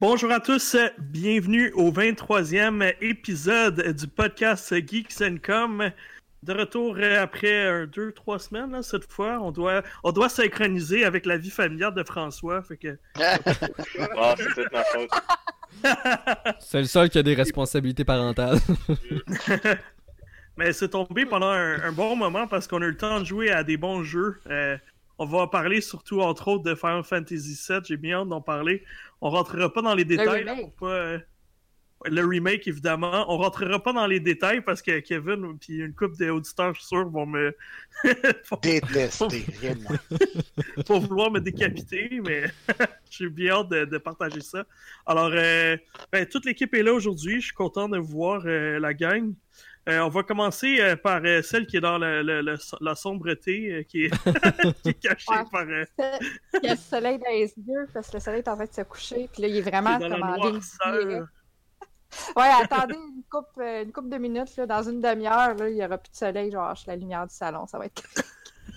Bonjour à tous, bienvenue au 23e épisode du podcast Geeks Com. De retour après deux, trois semaines, là, cette fois. On doit, on doit synchroniser avec la vie familiale de François. Fait que... Ah, c'est toute ma faute. C'est le seul qui a des responsabilités parentales. Mais c'est tombé pendant un, un bon moment parce qu'on a eu le temps de jouer à des bons jeux. Euh, on va parler surtout, entre autres, de Final Fantasy VII. J'ai bien hâte d'en parler. On rentrera pas dans les détails. là, remake. pas, euh, Le remake, évidemment. On rentrera pas dans les détails parce que Kevin puis une couple d'auditeurs, je suis sûr, vont me. de moins. pour vouloir me décapiter, mais j'ai bien hâte de, de partager ça. Alors, euh, ben, toute l'équipe est là aujourd'hui. Je suis content de voir euh, la gang. Euh, on va commencer euh, par euh, celle qui est dans le- le- le- la sombreté, qui, est qui est cachée Ouais. par. Il y a le soleil dans les yeux parce que le soleil est en train de se coucher. Puis là, il est vraiment est comme en. Ouais, attendez une coupe, une coupe de minutes. Là, dans une demi-heure, il n'y aura plus de soleil. Genre, la lumière du salon. Ça va être.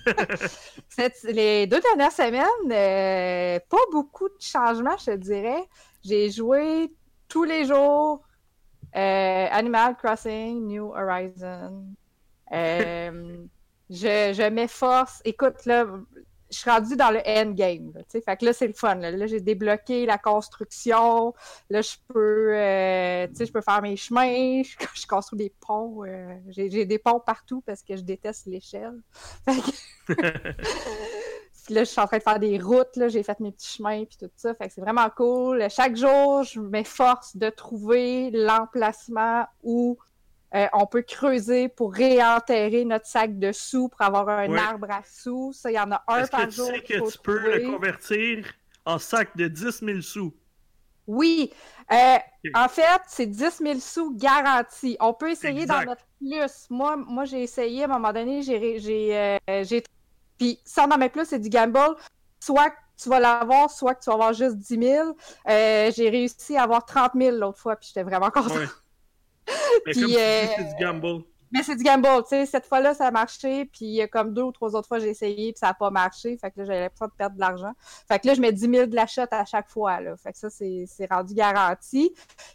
Cette- les deux dernières semaines, pas beaucoup de changements, je te dirais. J'ai joué tous les jours euh, Animal Crossing, New Horizon. Euh, je m'efforce. Écoute, là, je suis rendue dans le endgame. Là, fait que là, c'est le fun. Là, j'ai débloqué la construction. Là, je peux, euh, peux faire mes chemins. Je, construis des ponts. j'ai des ponts partout parce que je déteste l'échelle. Puis là, je suis en train de faire des routes, là, j'ai fait mes petits chemins, puis tout ça. Fait que c'est vraiment cool. Chaque jour, je m'efforce de trouver l'emplacement où euh, on peut creuser pour réenterrer notre sac de sous pour avoir un Ouais. arbre à sous. Ça, il y en a un Est-ce que par tu jour. sais que tu peux le convertir en sac de 10 000 sous? Oui. Euh. En fait, c'est 10 000 sous garantis. On peut essayer d'en mettre plus. Moi, moi j'ai essayé à un moment donné, j'ai. j'ai, euh, j'ai- Puis sans en mettre plus, c'est du gamble. Soit tu vas l'avoir, soit que tu vas avoir juste 10 000. Euh, j'ai réussi à avoir 30 000 l'autre fois, puis j'étais vraiment contente. Ouais. Mais Puis, comme tu dis, euh, c'est du gamble. Mais c'est du gamble, tu sais. Cette fois-là, ça a marché, puis il y a comme deux ou trois autres fois, j'ai essayé, puis ça n'a pas marché. Fait que là, j'avais l'impression de perdre de l'argent. Fait que là, je mets 10 000 de la shot à chaque fois, là. Fait que ça, c'est c'est rendu garanti.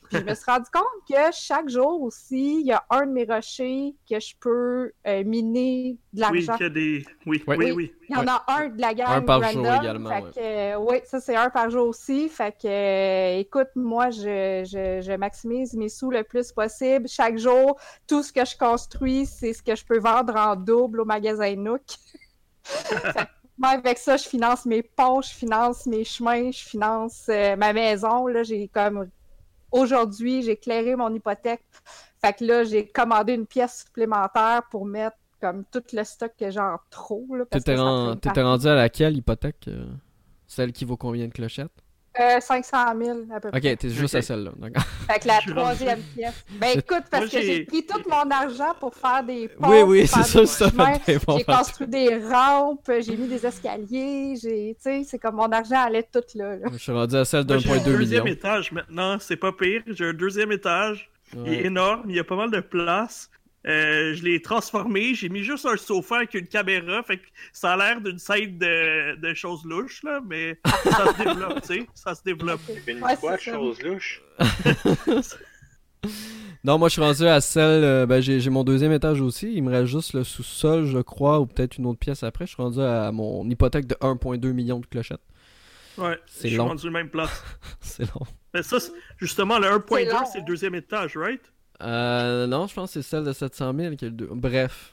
Puis je me suis rendu compte que chaque jour aussi, il y a un de mes rochers que je peux euh, miner de Oui, l'argent. qu'il y a des. Oui, oui, oui. Il y en a un de la gamme Un par random. jour également, Fait ouais. que, euh, oui, ça c'est un par jour aussi. Fait que, euh, écoute, moi, je, je, je maximise mes sous le plus possible. Chaque jour, tout ce que je construis, c'est ce que je peux vendre en double au magasin Nook. Moi, avec ça, je finance mes ponts, je finance mes chemins, je finance euh, ma maison. Là, j'ai comme aujourd'hui, j'ai clairé mon hypothèque. Fait que là, j'ai commandé une pièce supplémentaire pour mettre comme tout le stock que j'ai en trop. T'étais rendu à laquelle hypothèque euh, Celle qui vaut combien de clochettes? Euh, 500 000 à peu près. Ok, t'es juste à celle-là. Fait que la troisième pièce. Ben écoute, parce Moi, que j'ai- pris tout mon argent pour faire des ponts. Oui, oui, c'est ça, ça J'ai construit des rampes, j'ai mis des escaliers, j'ai, tu sais, c'est comme mon argent allait tout là. là. Je suis rendu à celle Moi, j'ai un d'1.2 deuxième million. étage maintenant, c'est pas pire. J'ai un deuxième étage. Il est énorme, il y a pas mal de place. Euh, je l'ai transformé, j'ai mis juste un sofa avec une caméra, fait que ça a l'air d'une scène de, de choses louches, là, mais ça se développe, tu sais, ça se développe. Une Ouais, quoi choses louches? Non, moi je suis rendu à celle. euh, ben, j'ai mon deuxième étage aussi. Il me reste juste le sous-sol, je crois, ou peut-être une autre pièce après. Je suis rendu à mon hypothèque de 1.2 million de clochettes. Ouais, C'est je suis rendu même place. C'est long. Mais ça, c'est- justement, le 1.2, C'est le deuxième étage, right? Euh, non, je pense que c'est celle de 700 000 qui est le deux. Bref.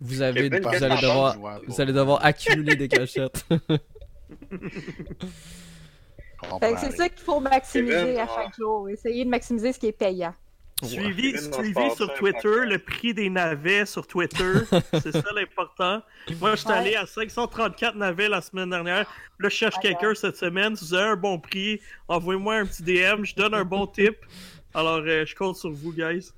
Vous, avez, vous, allez devoir, vous allez devoir accumuler des que c'est ça qu'il faut maximiser Kevin, à ah. chaque jour. Essayer de maximiser ce qui est payant. Suivi, se suivi sur Twitter, le prix des navets sur Twitter, c'est ça l'important. Moi, je suis Ouais. allé à 534 navets la semaine dernière. Là, je cherche Ouais, quelqu'un cette semaine. Si vous avez un bon prix, envoyez-moi un petit DM, je donne un bon tip. Alors, euh, je compte sur vous, guys.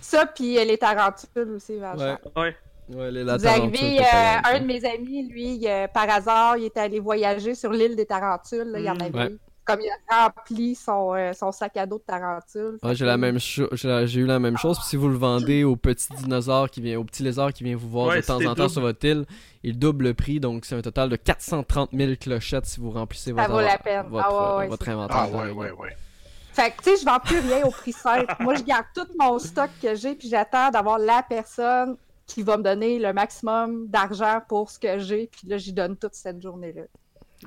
Ça, puis euh, les tarentules aussi, Vincent. ouais. Ouais. Ouais, les la Vous arrivez, euh, un de mes amis, lui, euh, par hasard, il est allé voyager sur l'île des Tarentules. là, il y en Mm. avait. Ouais. comme il a rempli son, euh, son sac à dos de tarentule. Ouais, j'ai la même chose. J'ai la- j'ai eu la même chose. Puis si vous le vendez au petit dinosaure qui vient, au petit lézard qui vient vous voir Ouais, de temps en temps sur votre île, il double le prix. Donc c'est un total de 430 000 clochettes si vous remplissez Ça votre, vaut la peine. votre, Ah ouais, ouais, votre inventaire. Ah ouais, ouais, ouais. Fait que, tu sais, je vends plus rien au prix simple. Moi, je garde tout mon stock que j'ai, puis j'attends d'avoir la personne qui va me donner le maximum d'argent pour ce que j'ai, puis là, j'y donne toute cette journée-là.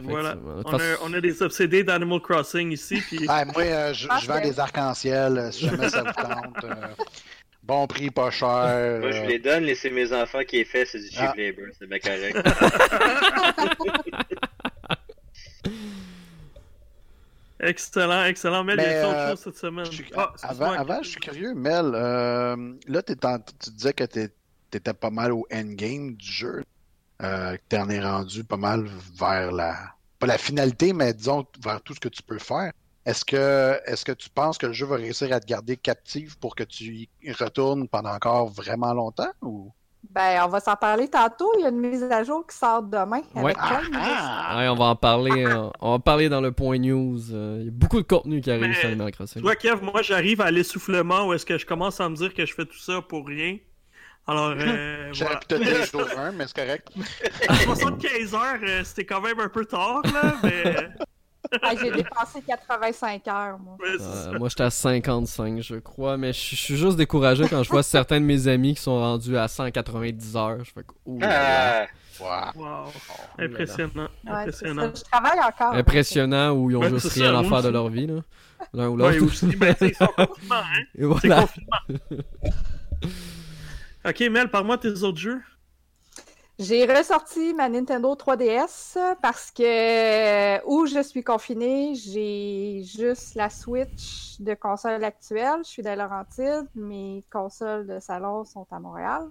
Voilà. On a, on a des obsédés d'Animal Crossing ici, puis moi, euh, je, je vends des arcs-en-ciel euh, si jamais ça vous tente. euh, bon prix, pas cher. Moi, je vous les donne, laissez mes enfants qui est fait, c'est du cheap Ah. labor, c'est bien correct. excellent, excellent. Mel, il y a autre euh, chose cette semaine. je suis- Ah, avant, avant, je suis curieux, Mel. euh, là, t'es en- tu disais que tu étais pas mal au endgame du jeu. Euh, que t'en es rendu pas mal vers la. Pas la finalité, mais disons vers tout ce que tu peux faire. Est-ce que, est-ce que tu penses que le jeu va réussir à te garder captive pour que tu y retournes pendant encore vraiment longtemps? Ou... Ben, on va s'en parler tantôt. Il y a une mise à jour qui sort demain. Ouais. Avec jour? Ouais, on va en parler. euh, on va parler dans le point news. euh, Il y a beaucoup de contenu qui arrive Mais- sur Animal Crossing. Tu vois, Kev, moi, j'arrive à l'essoufflement où est-ce que je commence à me dire que je fais tout ça pour rien. Alors, euh, J'aurais voilà. pu te dire jour 1, mais c'est correct. À 75 heures, euh, c'était quand même un peu tard, là, mais... Ah, j'ai dépensé 85 heures, moi. Euh, moi, j'étais à 55, je crois, mais je suis juste découragé quand je vois certains de mes amis qui sont rendus à 190 heures. Je fais que, ouh là là. Ah, Wow. Wow. Oh Impressionnant. Ouais, Impressionnant. Je travaille encore. Impressionnant ou ils ont Ouais, juste rien ça, à faire de leur vie, là. L'un ou Ouais, l'autre. aussi, ben, confinement, hein? Et C'est voilà. confinement. Ok, Mel, parle-moi de tes autres jeux. J'ai ressorti ma Nintendo 3DS parce que où je suis confinée, j'ai juste la Switch de console actuelle. Je suis dans Laurentides, mes consoles de salon sont à Montréal.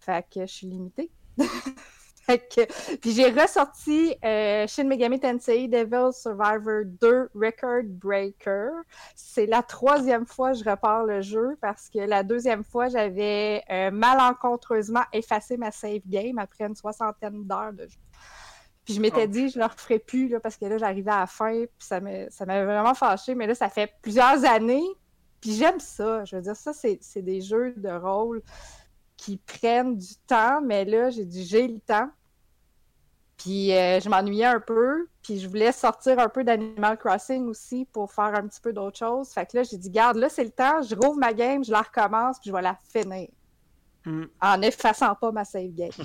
Fait que je suis limitée. que... Puis j'ai ressorti euh, Shin Megami Tensei Devil Survivor 2 Record Breaker. C'est la troisième fois que je repars le jeu parce que la deuxième fois, j'avais euh, malencontreusement effacé ma save game après une soixantaine d'heures de jeu. Puis je m'étais Oh. dit, je ne le referai plus là, parce que là, j'arrivais à la fin, puis ça m'avait vraiment fâché. Mais là, ça fait plusieurs années, puis j'aime ça. Je veux dire, ça, c'est c'est des jeux de rôle qui prennent du temps, mais là, j'ai dit, j'ai le temps. Puis euh, je m'ennuyais un peu, puis je voulais sortir un peu d'Animal Crossing aussi pour faire un petit peu d'autres choses. Fait que là, j'ai dit, garde, là, c'est le temps, je rouvre ma game, je la recommence, puis je vais la finir. Hmm. En effaçant pas ma save game.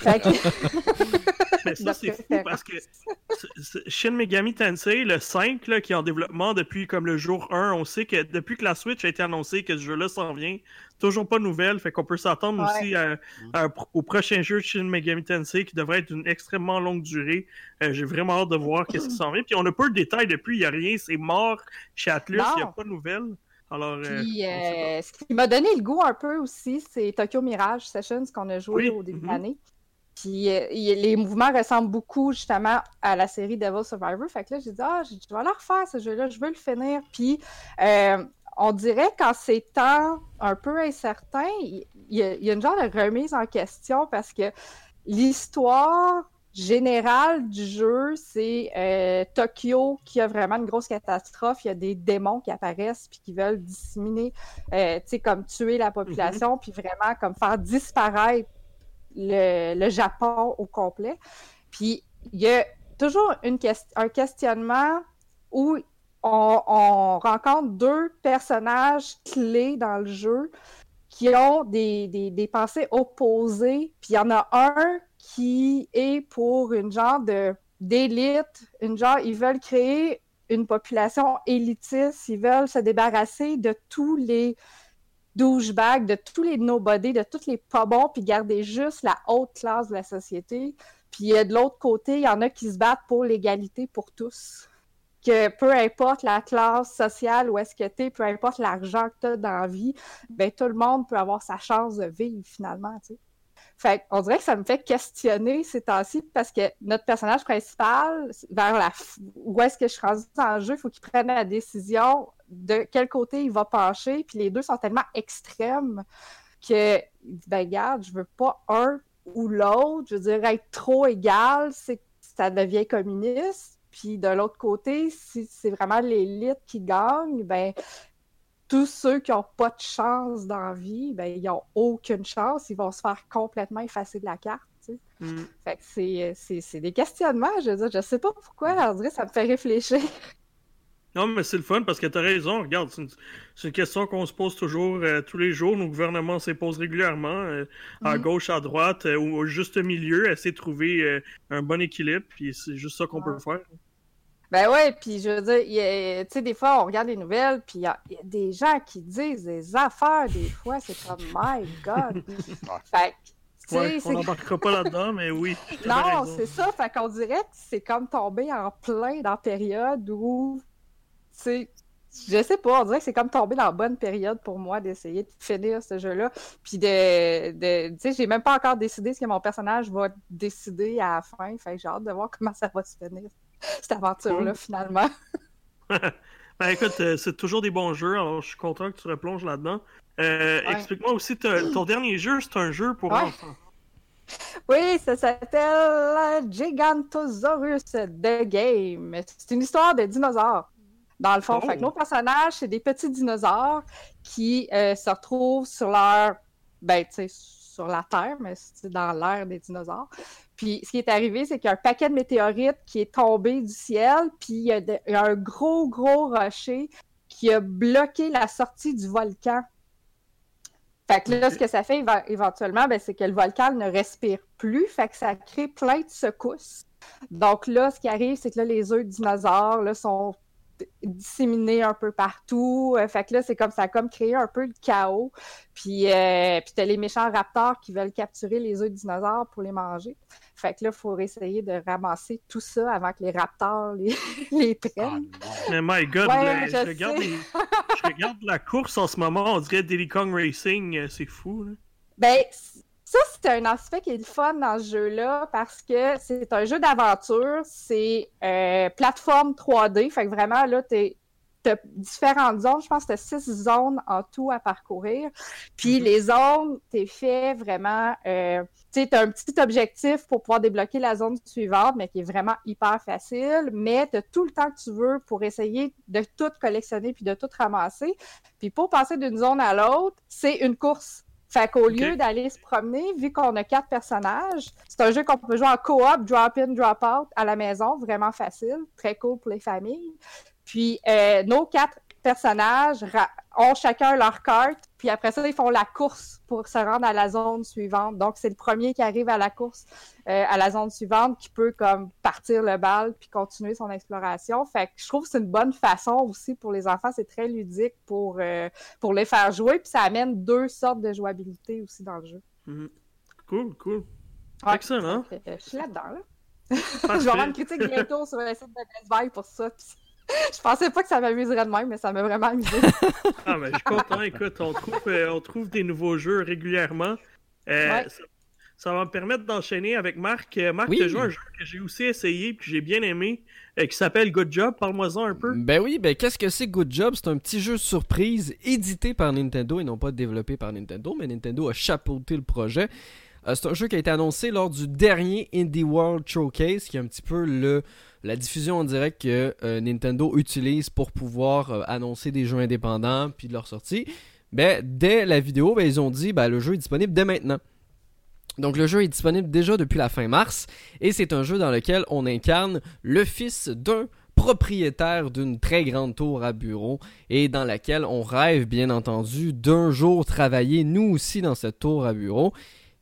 fait que... Mais ça, c'est fou préférence. parce que Shin Megami Tensei, le 5, là, qui est en développement depuis comme le jour 1, on sait que depuis que la Switch a été annoncée que ce jeu-là s'en vient, toujours pas de nouvelles, fait qu'on peut s'attendre Ouais. aussi à- à- au prochain jeu de Shin Megami Tensei qui devrait être d'une extrêmement longue durée. Euh, J'ai vraiment hâte de voir qu'est-ce qui s'en vient. Puis on n'a pas eu de détails depuis, il n'y a rien, c'est mort chez Atlus, il n'y a pas de nouvelles. Alors, euh, Puis, euh, ce qui m'a donné le goût un peu aussi, c'est Tokyo Mirage Sessions qu'on a joué Oui, au début de mhm. l'année. Puis euh, les mouvements ressemblent beaucoup justement à la série Devil Survivor. Fait que là, j'ai dit, ah, je vais la refaire ce jeu-là, je veux le finir. Puis euh, on dirait qu'en ces temps un peu incertains, il y, y a une genre de remise en question parce que l'histoire générale du jeu, c'est euh, Tokyo qui a vraiment une grosse catastrophe. Il y a des démons qui apparaissent puis qui veulent disséminer, euh, tu sais, comme tuer la population, puis vraiment comme faire disparaître le, le Japon au complet. Puis il y a toujours une un questionnement où on, on rencontre deux personnages clés dans le jeu qui ont des, des, des pensées opposées. Puis il y en a un qui est pour une genre de d'élite, une genre, ils veulent créer une population élitiste, ils veulent se débarrasser de tous les douchebags, de tous les nobody, de tous les pas bons, puis garder juste la haute classe de la société. Puis de l'autre côté, il y en a qui se battent pour l'égalité pour tous. Que peu importe la classe sociale où est-ce que tu es, peu importe l'argent que tu as dans la vie, ben tout le monde peut avoir sa chance de vivre finalement, tu sais. Fait on dirait que ça me fait questionner ces temps-ci parce que notre personnage principal, vers la où est-ce que je suis rendue dans le jeu, il faut qu'il prenne la décision de quel côté il va pencher, puis les deux sont tellement extrêmes que ben regarde, je veux pas un ou l'autre, je veux dire être trop égal, c'est ça devient communiste. Puis de l'autre côté, si c'est vraiment l'élite qui gagne, ben tous ceux qui n'ont pas de chance dans la vie, ben ils n'ont aucune chance, ils vont se faire complètement effacer de la carte. tu. Mm. Fait que c'est- c'est c'est des questionnements, je veux dire, je sais pas pourquoi, on dirait ça me fait réfléchir. Non, mais c'est le fun parce que t'as raison. Regarde, c'est une, c'est une question qu'on se pose toujours euh, tous les jours. Nos gouvernements se posent régulièrement, euh, à Mhm. gauche, à droite, euh, ou au juste milieu, essayer de trouver euh, un bon équilibre. Puis c'est juste ça qu'on peut faire. Ben ouais, puis je veux dire, tu sais, des fois, on regarde les nouvelles, puis il y, a il y a des gens qui disent des affaires, des fois, c'est comme, my God. fait que, tu sais, Ouais, c'est on n'embarquera pas là-dedans, mais oui. Non, c'est ça. Fait qu'on dirait que c'est comme tomber en plein dans la période où, tu sais, je sais pas, on dirait que c'est comme tomber dans la bonne période pour moi d'essayer de finir ce jeu-là. Puis de, de tu sais, j'ai même pas encore décidé ce que mon personnage va décider à la fin. Fait que j'ai hâte de voir comment ça va se finir, cette aventure-là, Cool. finalement. Ben écoute, euh, c'est toujours des bons jeux, alors je suis content que tu replonges là-dedans. Euh, Ouais. Explique-moi aussi, ton dernier jeu, c'est un jeu pour Ouais. enfants. Oui, ça s'appelle Gigantosaurus The Game. C'est une histoire de dinosaures, dans le fond. Oh. Fait que nos personnages, c'est des petits dinosaures qui euh, se retrouvent sur leur. Ben, tu sais, sur la Terre, mais c'est dans l'air des dinosaures. Puis ce qui est arrivé, c'est qu'il y a un paquet de météorites qui est tombé du ciel, puis il y a, de- il y a un gros, gros rocher qui a bloqué la sortie du volcan. Fait que là, ce que ça fait éventuellement, ben, c'est que le volcan ne respire plus, fait que ça crée plein de secousses. Donc là, ce qui arrive, c'est que là, les œufs de dinosaures là, sont disséminés un peu partout. Euh, fait que là, c'est comme ça a comme créé un peu le chaos. Puis, euh, puis t'as les méchants raptors qui veulent capturer les œufs de dinosaures pour les manger. Fait que là, il faut essayer de ramasser tout ça avant que les raptors les, les Ah, prennent. non. Mais my god, Ouais, là, je je, regarde sais. les- je regarde la course en ce moment, on dirait Diddy Kong Racing, euh, c'est fou. Là. Ben, ça, c'est un aspect qui est le fun dans ce jeu-là parce que c'est un jeu d'aventure, c'est euh, plateforme 3D, fait que vraiment, là, t'es t'as différentes zones, je pense que t'as six zones en tout à parcourir. Puis Mhm. les zones, t'es fait vraiment, euh, tu sais, un petit objectif pour pouvoir débloquer la zone suivante, mais qui est vraiment hyper facile, mais t'as tout le temps que tu veux pour essayer de tout collectionner puis de tout ramasser. Puis pour passer d'une zone à l'autre, c'est une course. Fait qu'au lieu d'aller se promener, vu qu'on a quatre personnages, c'est un jeu qu'on peut jouer en coop, drop in, drop out à la maison, vraiment facile, très cool pour les familles. Puis euh, nos quatre personnages ont chacun leur carte, puis après ça, ils font la course pour se rendre à la zone suivante. Donc, c'est le premier qui arrive à la course, euh, à la zone suivante, qui peut comme partir le bal puis continuer son exploration. Fait que je trouve que c'est une bonne façon aussi pour les enfants. C'est très ludique pour, euh, pour les faire jouer, puis ça amène deux sortes de jouabilité aussi dans le jeu. Mhm. Cool, cool. Ouais. Excellent. Euh, je suis là-dedans, là. Je vais avoir une critique bientôt sur le site de Best Buy pour ça. puis Je pensais pas que ça m'amuserait de même, mais ça m'a vraiment amusé. Ah, mais je suis content. Écoute, on trouve, euh, on trouve des nouveaux jeux régulièrement. Euh, Ouais. ça, ça va me permettre d'enchaîner avec Marc. Euh, Marc, Oui. tu as joué à un jeu que j'ai aussi essayé et que j'ai bien aimé, euh, qui s'appelle Good Job. Parle-moi-en un peu. Ben oui, ben qu'est-ce que c'est Good Job? C'est un petit jeu surprise édité par Nintendo et non pas développé par Nintendo, mais Nintendo a chapeauté le projet. Euh, c'est un jeu qui a été annoncé lors du dernier Indie World Showcase, qui est un petit peu le, la diffusion en direct que euh, Nintendo utilise pour pouvoir euh, annoncer des jeux indépendants puis de leur sortie. Ben, dès la vidéo, ben, ils ont dit ben, le jeu est disponible dès maintenant. Donc le jeu est disponible déjà depuis la fin mars et c'est un jeu dans lequel on incarne le fils d'un propriétaire d'une très grande tour à bureau et dans laquelle on rêve bien entendu d'un jour travailler nous aussi dans cette tour à bureau.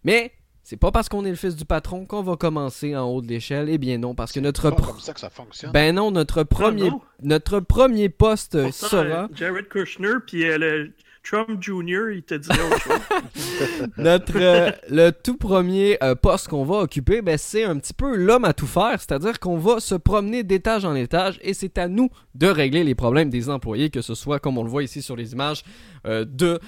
Mais c'est pas parce qu'on est le fils du patron qu'on va commencer en haut de l'échelle, et bien non, parce que notre pas pro- comme ça que ça fonctionne. ben non, notre premier non. notre premier poste Pourtant, sera euh, Jared Kushner puis euh, le Trump Jr., il te dirait autre chose. Notre euh, le tout premier euh, poste qu'on va occuper, ben, c'est un petit peu l'homme à tout faire, c'est-à-dire qu'on va se promener d'étage en étage et c'est à nous de régler les problèmes des employés, que ce soit comme on le voit ici sur les images, euh, de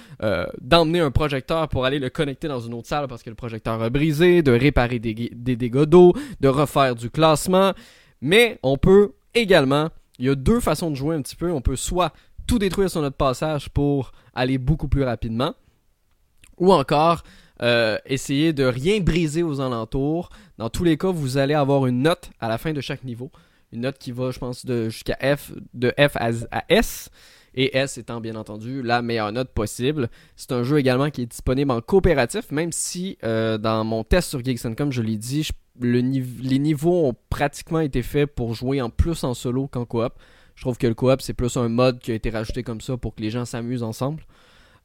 d'emmener un projecteur pour aller le connecter dans une autre salle parce que le projecteur a brisé, de réparer des, des dégâts d'eau, de refaire du classement, mais on peut également, il y a deux façons de jouer un petit peu, on peut soit tout détruire sur notre passage pour aller beaucoup plus rapidement, ou encore euh, essayer de rien briser aux alentours. Dans tous les cas, vous allez avoir une note à la fin de chaque niveau. Une note qui va, je pense, de jusqu'à F, de F à, S. Et S étant bien entendu la meilleure note possible. C'est un jeu également qui est disponible en coopératif, même si euh, dans mon test sur Geeks comme je l'ai dit, les niveaux ont pratiquement été faits pour jouer en plus en solo qu'en coop. Je trouve que le coop c'est plus un mode qui a été rajouté comme ça pour que les gens s'amusent ensemble.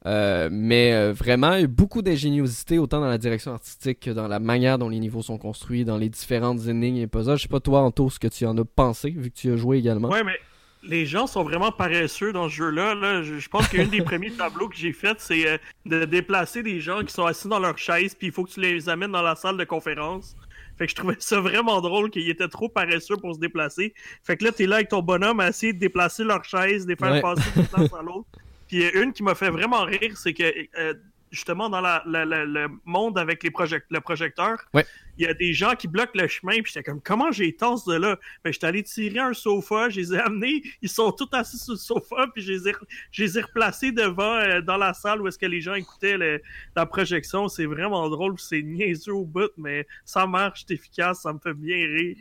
Euh, mais euh, vraiment, il y a beaucoup d'ingéniosité autant dans la direction artistique que dans la manière dont les niveaux sont construits, dans les différentes énigmes et puzzles. Je sais pas toi, Anto, ce que tu en as pensé, vu que tu as joué également. Ouais, mais les gens sont vraiment paresseux dans ce jeu-là. Là. Je, je pense qu'un des premiers tableaux que j'ai fait, c'est euh, de déplacer des gens qui sont assis dans leur chaise, puis il faut que tu les amènes dans la salle de conférence. Fait que je trouvais ça vraiment drôle qu'ils étaient trop paresseux pour se déplacer. Fait que là, t'es là avec ton bonhomme à essayer de déplacer leur chaise, de les faire Ouais. passer d'une place à l'autre. Puis euh, une qui m'a fait vraiment rire, c'est que euh, justement dans la, la- la- le monde avec les project le projecteur, Ouais. il y a des gens qui bloquent le chemin. Puis j'étais comme, comment j'ai tasse de là? Ben, j'étais allé tirer un sofa, je les ai amenés, ils sont tous assis sur le sofa, puis je les ai, je les ai replacés devant euh, dans la salle où est-ce que les gens écoutaient le- la projection. C'est vraiment drôle, c'est niaiseux au bout, mais ça marche, c'est efficace, ça me fait bien rire.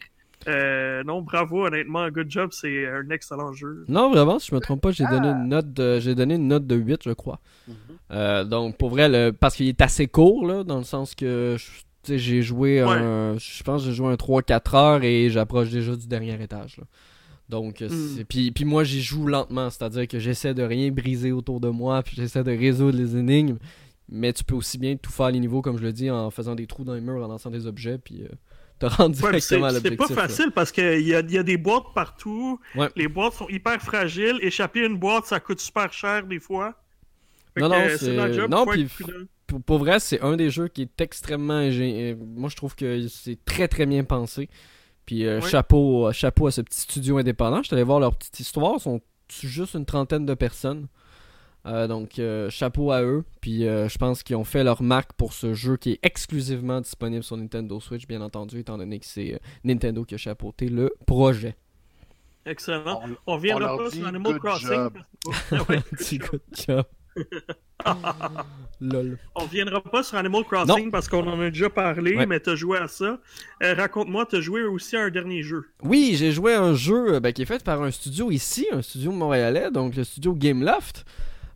Euh, non, bravo, honnêtement, good job, c'est un excellent jeu. Non, vraiment, si je me trompe pas, j'ai donné une note de, j'ai donné une note de 8, je crois. Euh, donc, pour vrai, le, parce qu'il est assez court, là, dans le sens que j'ai joué un. Je pense j'ai joué un 3-4 heures et j'approche déjà du dernier étage. là. Donc, c'est- puis, puis moi, j'y joue lentement, c'est-à-dire que j'essaie de rien briser autour de moi, puis j'essaie de résoudre les énigmes. Mais tu peux aussi bien tout faire les niveaux, comme je le dis, en faisant des trous dans les murs, en lançant des objets, puis euh, te rendre Ouais, directement à c'est pas là. facile parce qu'il y y a des boîtes partout. Ouais. Les boîtes sont hyper fragiles. Échapper une boîte, ça coûte super cher des fois. Fait Non, non, c'est- non, puis pour, vrai, c'est un des jeux qui est extrêmement ingé- euh, Moi, je trouve que c'est très très bien pensé. Puis euh, Oui. chapeau, euh, chapeau à ce petit studio indépendant. Je suis allé voir leur petite histoire. Ils sont juste une trentaine de personnes? Euh, donc, euh, chapeau à eux. Puis euh, je pense qu'ils ont fait leur marque pour ce jeu qui est exclusivement disponible sur Nintendo Switch, bien entendu, étant donné que c'est euh, Nintendo qui a chapeauté le projet. Excellent. On- On reviendra leur pas sur Animal good Crossing. Lol. On reviendra pas sur Animal Crossing parce qu'on en a déjà parlé, Ouais. mais t'as joué à ça. Euh, Raconte-moi, t'as joué aussi à un dernier jeu. Oui, j'ai joué à un jeu ben, qui est fait par un studio ici, un studio montréalais, donc le studio Gameloft,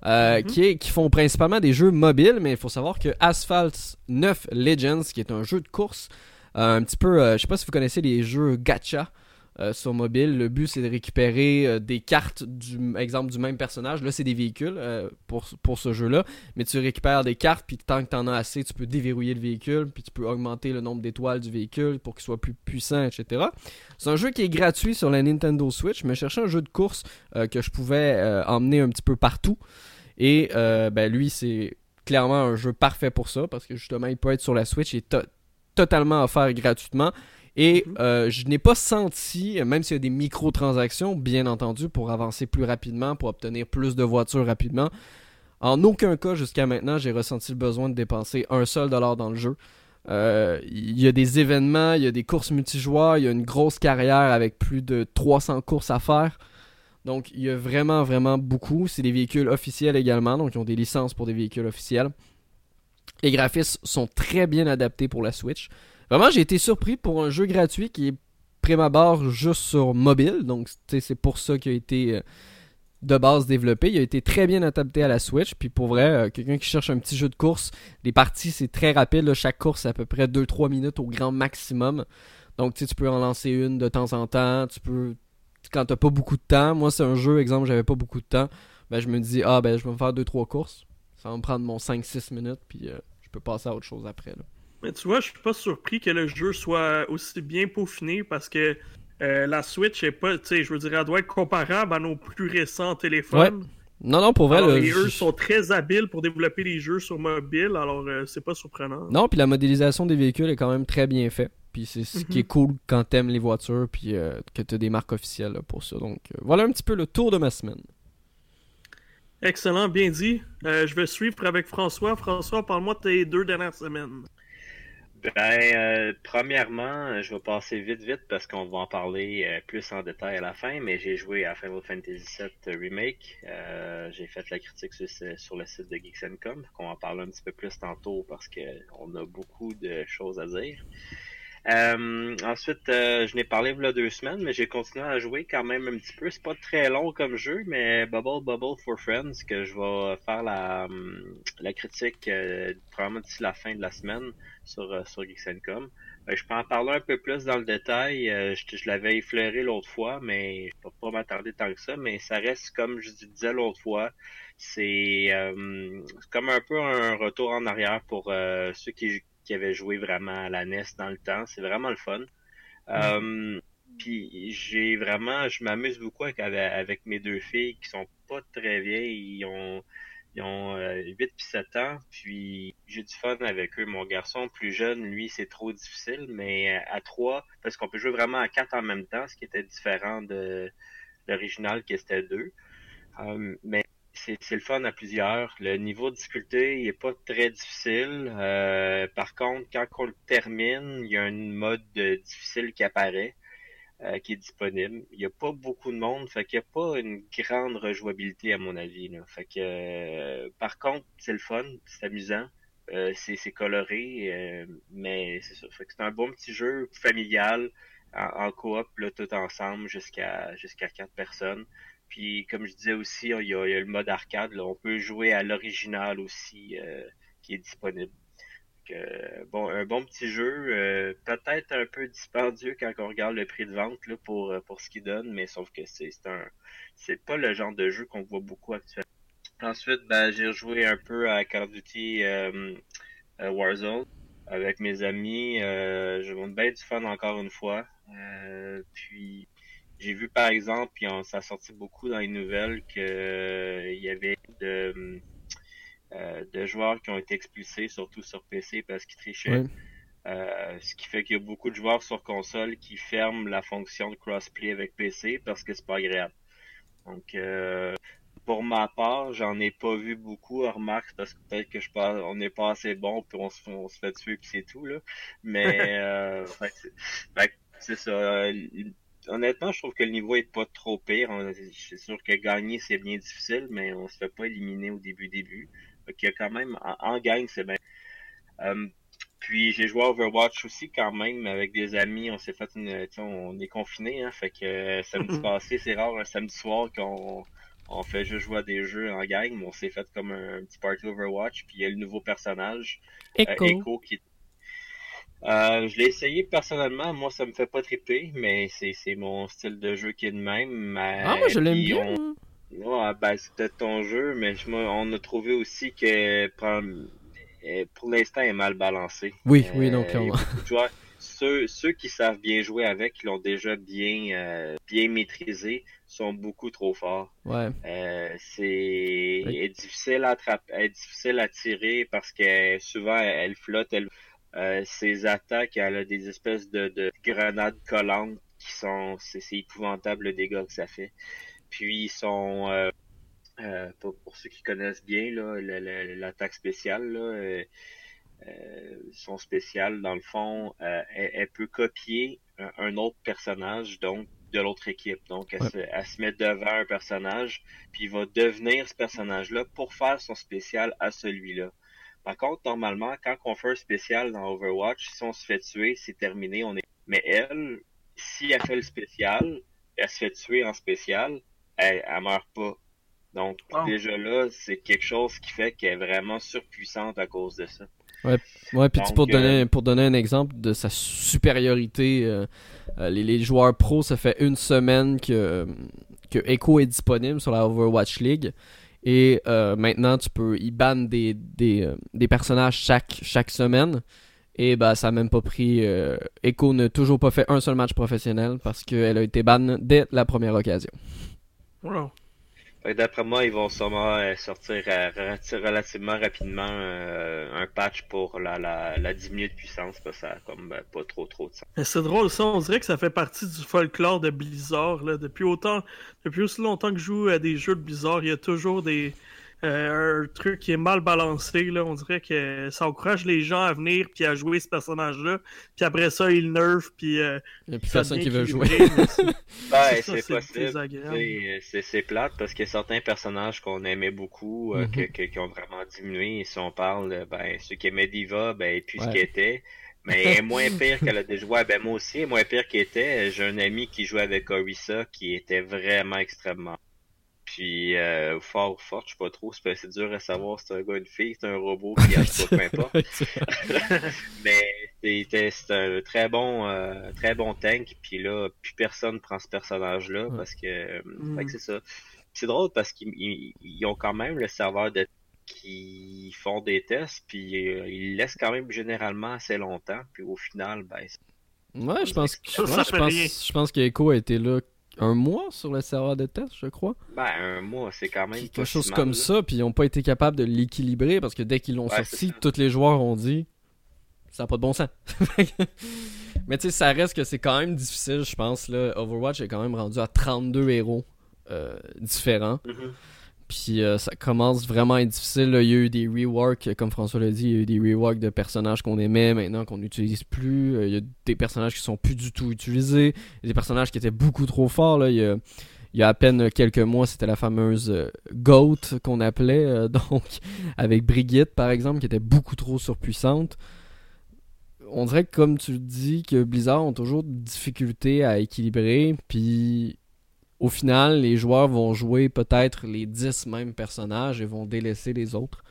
euh, Mhm. qui, est, qui font principalement des jeux mobiles, mais il faut savoir que Asphalt 9 Legends, qui est un jeu de course, euh, un petit peu, euh, je sais pas si vous connaissez les jeux gacha euh, sur mobile, le but c'est de récupérer euh, des cartes du exemple du même personnage. Là, c'est des véhicules euh, pour, ce jeu-là, mais tu récupères des cartes, puis tant que tu en as assez, tu peux déverrouiller le véhicule, puis tu peux augmenter le nombre d'étoiles du véhicule pour qu'il soit plus puissant, etc. C'est un jeu qui est gratuit sur la Nintendo Switch, mais je cherchais un jeu de course que je pouvais emmener un petit peu partout. Et ben, lui, c'est clairement un jeu parfait pour ça, parce que justement, il peut être sur la Switch et to- totalement offert gratuitement. Et Mhm. euh, je n'ai pas senti, même s'il y a des microtransactions, bien entendu, pour avancer plus rapidement, pour obtenir plus de voitures rapidement, en aucun cas jusqu'à maintenant, j'ai ressenti le besoin de dépenser un seul dollar dans le jeu. Euh, Il y a des événements, il y a des courses multijoueurs, il y a une grosse carrière avec plus de 300 courses à faire. Donc il y a vraiment, vraiment beaucoup. C'est des véhicules officiels également, donc ils ont des licences pour des véhicules officiels. Les graphismes sont très bien adaptés pour la Switch. Vraiment, j'ai été surpris pour un jeu gratuit qui est prime juste sur mobile. Donc, c'est pour ça qu'il a été euh, de base développé. Il a été très bien adapté à la Switch. Puis pour vrai, euh, quelqu'un qui cherche un petit jeu de course, les parties, c'est très rapide. Chaque course, c'est à peu près 2-3 minutes au grand maximum. Donc, tu peux en lancer une de temps en temps. Tu peux. Quand t'as pas beaucoup de temps, moi, c'est un jeu, exemple, j'avais pas beaucoup de temps. Ben, je me dis, ah, ben, je vais me faire 2-3 courses. Ça va me prendre mon 5-6 minutes. Puis euh, je peux passer à autre chose après. Mais tu vois, je suis pas surpris que le jeu soit aussi bien peaufiné parce que euh, la Switch est pas, tu sais, je veux dire, elle doit être comparable à nos plus récents téléphones. Non, non, pour vrai, Alors, et eux sont très habiles pour développer des jeux sur mobile, alors euh, c'est pas surprenant. Non, puis la modélisation des véhicules est quand même très bien faite. Puis c'est ce qui Mhm. est cool quand t'aimes les voitures, puis euh, que t'as des marques officielles là, pour ça. Donc euh, voilà un petit peu le tour de ma semaine. Excellent, bien dit. Euh, je vais suivre avec François. François, parle-moi de tes deux dernières semaines. Ben, euh, premièrement, je vais passer vite vite parce qu'on va en parler euh, plus en détail à la fin, mais j'ai joué à Final Fantasy VII Remake. Euh, j'ai fait la critique sur, le site de Geeks.com, qu'on en parle un petit peu plus tantôt parce que on a beaucoup de choses à dire. Euh, ensuite, euh, je n'ai parlé il y a deux semaines, mais j'ai continué à jouer quand même un petit peu. C'est pas très long comme jeu, mais Bubble Bubble for Friends, que je vais faire la, la critique euh, probablement d'ici la fin de la semaine sur, euh, sur Geeks.com. je peux en parler un peu plus dans le détail. je, je l'avais effleuré l'autre fois, mais je peux pas m'attarder tant que ça. Mais ça reste, comme je disais l'autre fois, c'est comme un peu un retour en arrière pour ceux qui qui avait joué vraiment à la NES dans le temps. C'est vraiment le fun. Euh, puis j'ai vraiment, je m'amuse beaucoup avec, avec, mes deux filles qui sont pas très vieilles. Ils ont, ils ont 8 euh, puis 7 ans. Puis j'ai du fun avec eux. Mon garçon plus jeune, lui, c'est trop difficile. Mais à 3, parce qu'on peut jouer vraiment à 4 en même temps, ce qui était différent de l'original qui était 2. Euh, mais c'est le fun à plusieurs. Le niveau de difficulté il est pas très difficile. Euh, par contre, quand on le termine, il y a un mode difficile qui apparaît, euh, qui est disponible. Il n'y a pas beaucoup de monde, fait qu'il n'y a pas une grande rejouabilité à mon avis. Là. Fait que, euh, par contre, c'est le fun, c'est amusant. c'est coloré, mais c'est ça. Fait que c'est un bon petit jeu familial en, en coop là, tout ensemble jusqu'à jusqu'à quatre personnes. Puis comme je disais aussi, il y a, le mode arcade. On peut jouer à l'original aussi euh, qui est disponible. bon, un bon petit jeu, euh, peut-être un peu dispendieux quand on regarde le prix de vente pour, euh, pour ce qu'il donne, mais sauf que c'est un c'est pas le genre de jeu qu'on voit beaucoup actuellement. Ensuite, ben, j'ai joué un peu à Call of Duty Warzone avec mes amis. je monte bien du fun encore une fois. puis j'ai vu par exemple, puis ça a sorti beaucoup dans les nouvelles, qu'il euh, y avait de, euh, de joueurs qui ont été expulsés, surtout sur PC parce qu'ils trichaient. Euh, ce qui fait qu'il y a beaucoup de joueurs sur console qui ferment la fonction de crossplay avec PC parce que c'est pas agréable. Donc pour ma part, j'en ai pas vu beaucoup, remarque, parce que peut-être que je pas, on n'est pas assez bon, puis on se, on se fait tuer, puis c'est tout, là. Mais, euh, c'est ça honnêtement, je trouve que le niveau est pas trop pire. C'est sûr que gagner, c'est bien difficile, mais on se fait pas éliminer au début début. Donc, il y a quand même, en, gagne, c'est bien. Euh, puis j'ai joué à Overwatch aussi quand même avec des amis. On s'est fait une, on est confiné, hein, fait que euh, samedi passé, c'est rare un samedi soir qu'on on fait juste jouer à des jeux en gang, mais on s'est fait comme un, petit party Overwatch. Puis il y a le nouveau personnage, Echo, euh, Echo qui, euh, je l'ai essayé personnellement, moi ça me fait pas triper, mais c'est mon style de jeu qui est de même. ah, moi je l'aime bien. Ouais, ben, c'est peut-être ton jeu, mais on a trouvé aussi que pour l'instant est mal balancé. Oui, oui, donc vois, ceux, ceux qui savent bien jouer avec, qui l'ont déjà bien, euh, bien maîtrisé, sont beaucoup trop forts. Ouais. Euh, c'est difficile à attraper, difficile à tirer parce que souvent elle flotte, elle euh, ses attaques, elle a des espèces de, grenades collantes qui sont, c'est épouvantable le dégât que ça fait. Puis sont, euh, euh, pour, ceux qui connaissent bien l'attaque spéciale, là, son spécial dans le fond, elle, peut copier un, autre personnage, donc de l'autre équipe. Donc, elle, se, elle, se, met devant un personnage, puis il va devenir ce personnage-là pour faire son spécial à celui-là. Par contre, normalement, quand on fait un spécial dans Overwatch, si on se fait tuer, c'est terminé. On est... Mais elle, si elle fait le spécial, elle se fait tuer en spécial, elle, elle meurt pas. Donc ah. déjà là, c'est quelque chose qui fait qu'elle est vraiment surpuissante à cause de ça. Ouais, ouais puis pour, donner, euh, pour donner un exemple de sa supériorité, euh, euh, les, les, joueurs pros, ça fait une semaine que, que Echo est disponible sur la Overwatch League. Et euh, maintenant, tu peux y ban des, des, euh, des, personnages chaque, chaque semaine. Et bah, ça n'a même pas pris. Euh, Echo n'a toujours pas fait un seul match professionnel parce qu'elle a été ban dès la première occasion. Wow. D'après moi, ils vont sûrement euh, sortir euh, relativement rapidement euh, un patch pour la, la, la de puissance, parce que ça a comme ben, pas trop trop de sens. C'est drôle ça, on dirait que ça fait partie du folklore de Blizzard. Là. Depuis autant, depuis aussi longtemps que je joue à des jeux de Blizzard, il y a toujours des, euh, un truc qui est mal balancé. Là. On dirait que ça encourage les gens à venir puis à jouer ce personnage-là. Puis après ça, ils nerfent. Puis, euh, Il n'y a plus personne qui veut jouer. ouais, c'est possible. C'est plate parce qu'il y a certains personnages qu'on aimait beaucoup euh, mm-hmm. qui ont vraiment diminué. Et si on parle, ben, ceux qui aimaient Diva, ben, puis ce qui était. Mais elle est moins pire qu'elle a déjà joué. Ben, moi aussi, elle est moins pire qu'elle était. J'ai un ami qui jouait avec Orisa qui était vraiment extrêmement. Puis, euh, fort ou fort, je sais pas trop. C'est dur à savoir si c'est un gars ou une fille, c'est un robot, qui a peu importe. Mais c'était c'est un très bon, euh, très bon tank. Puis là, plus personne prend ce personnage-là Ouais. parce que, Mm. fait que c'est ça. C'est drôle parce qu'ils ils- ils ont quand même le serveur de qui font des tests, puis euh, ils le laissent quand même généralement assez longtemps, puis au final, ben, Ouais, je pense, que- ouais, je pense, je pense que Echo a été là un mois sur le serveur de test, je crois. ben, un mois, c'est quand même Quelque chose comme là. ça, puis ils n'ont pas été capables de l'équilibrer parce que dès qu'ils l'ont Ouais, sorti, tous les joueurs ont dit ça n'a pas de bon sens. Mais tu sais, ça reste que c'est quand même difficile, je pense. Là. Overwatch est quand même rendu à 32 héros euh, différents. Mhm. Puis euh, ça commence vraiment à être difficile. Il y a eu des reworks, comme François l'a dit, il y a eu des reworks de personnages qu'on aimait maintenant qu'on n'utilise plus. Euh, Il y a des personnages qui sont plus du tout utilisés. Des personnages qui étaient beaucoup trop forts. Là. Il, y a, à peine quelques mois, c'était la fameuse euh, GOAT qu'on appelait, donc avec Brigitte par exemple, qui était beaucoup trop surpuissante. On dirait que comme tu le dis, que Blizzard ont toujours de difficultés à équilibrer, puis au final, les joueurs vont jouer peut-être les 10 mêmes personnages et vont délaisser les autres.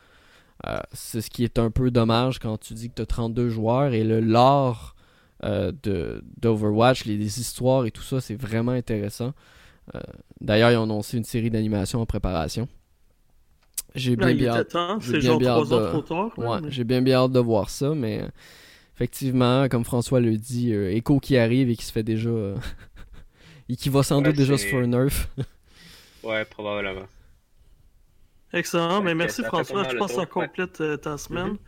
Euh, c'est ce qui est un peu dommage quand tu dis que tu as 32 joueurs et le lore euh, de d'Overwatch, les, les histoires et tout ça, c'est vraiment intéressant. Euh, D'ailleurs, ils ont annoncé une série d'animation en préparation. J'ai bien bien hâte. bien bien de- Ouais, mais- j'ai bien bien hâte de voir ça, mais effectivement, comme François le dit, Echo qui arrive et qui se fait déjà. Et qui va sans Ouais, doute déjà se faire un nerf. Ouais, probablement. Excellent, mais merci François. Je pense que ça complète euh, ta semaine. Mhm.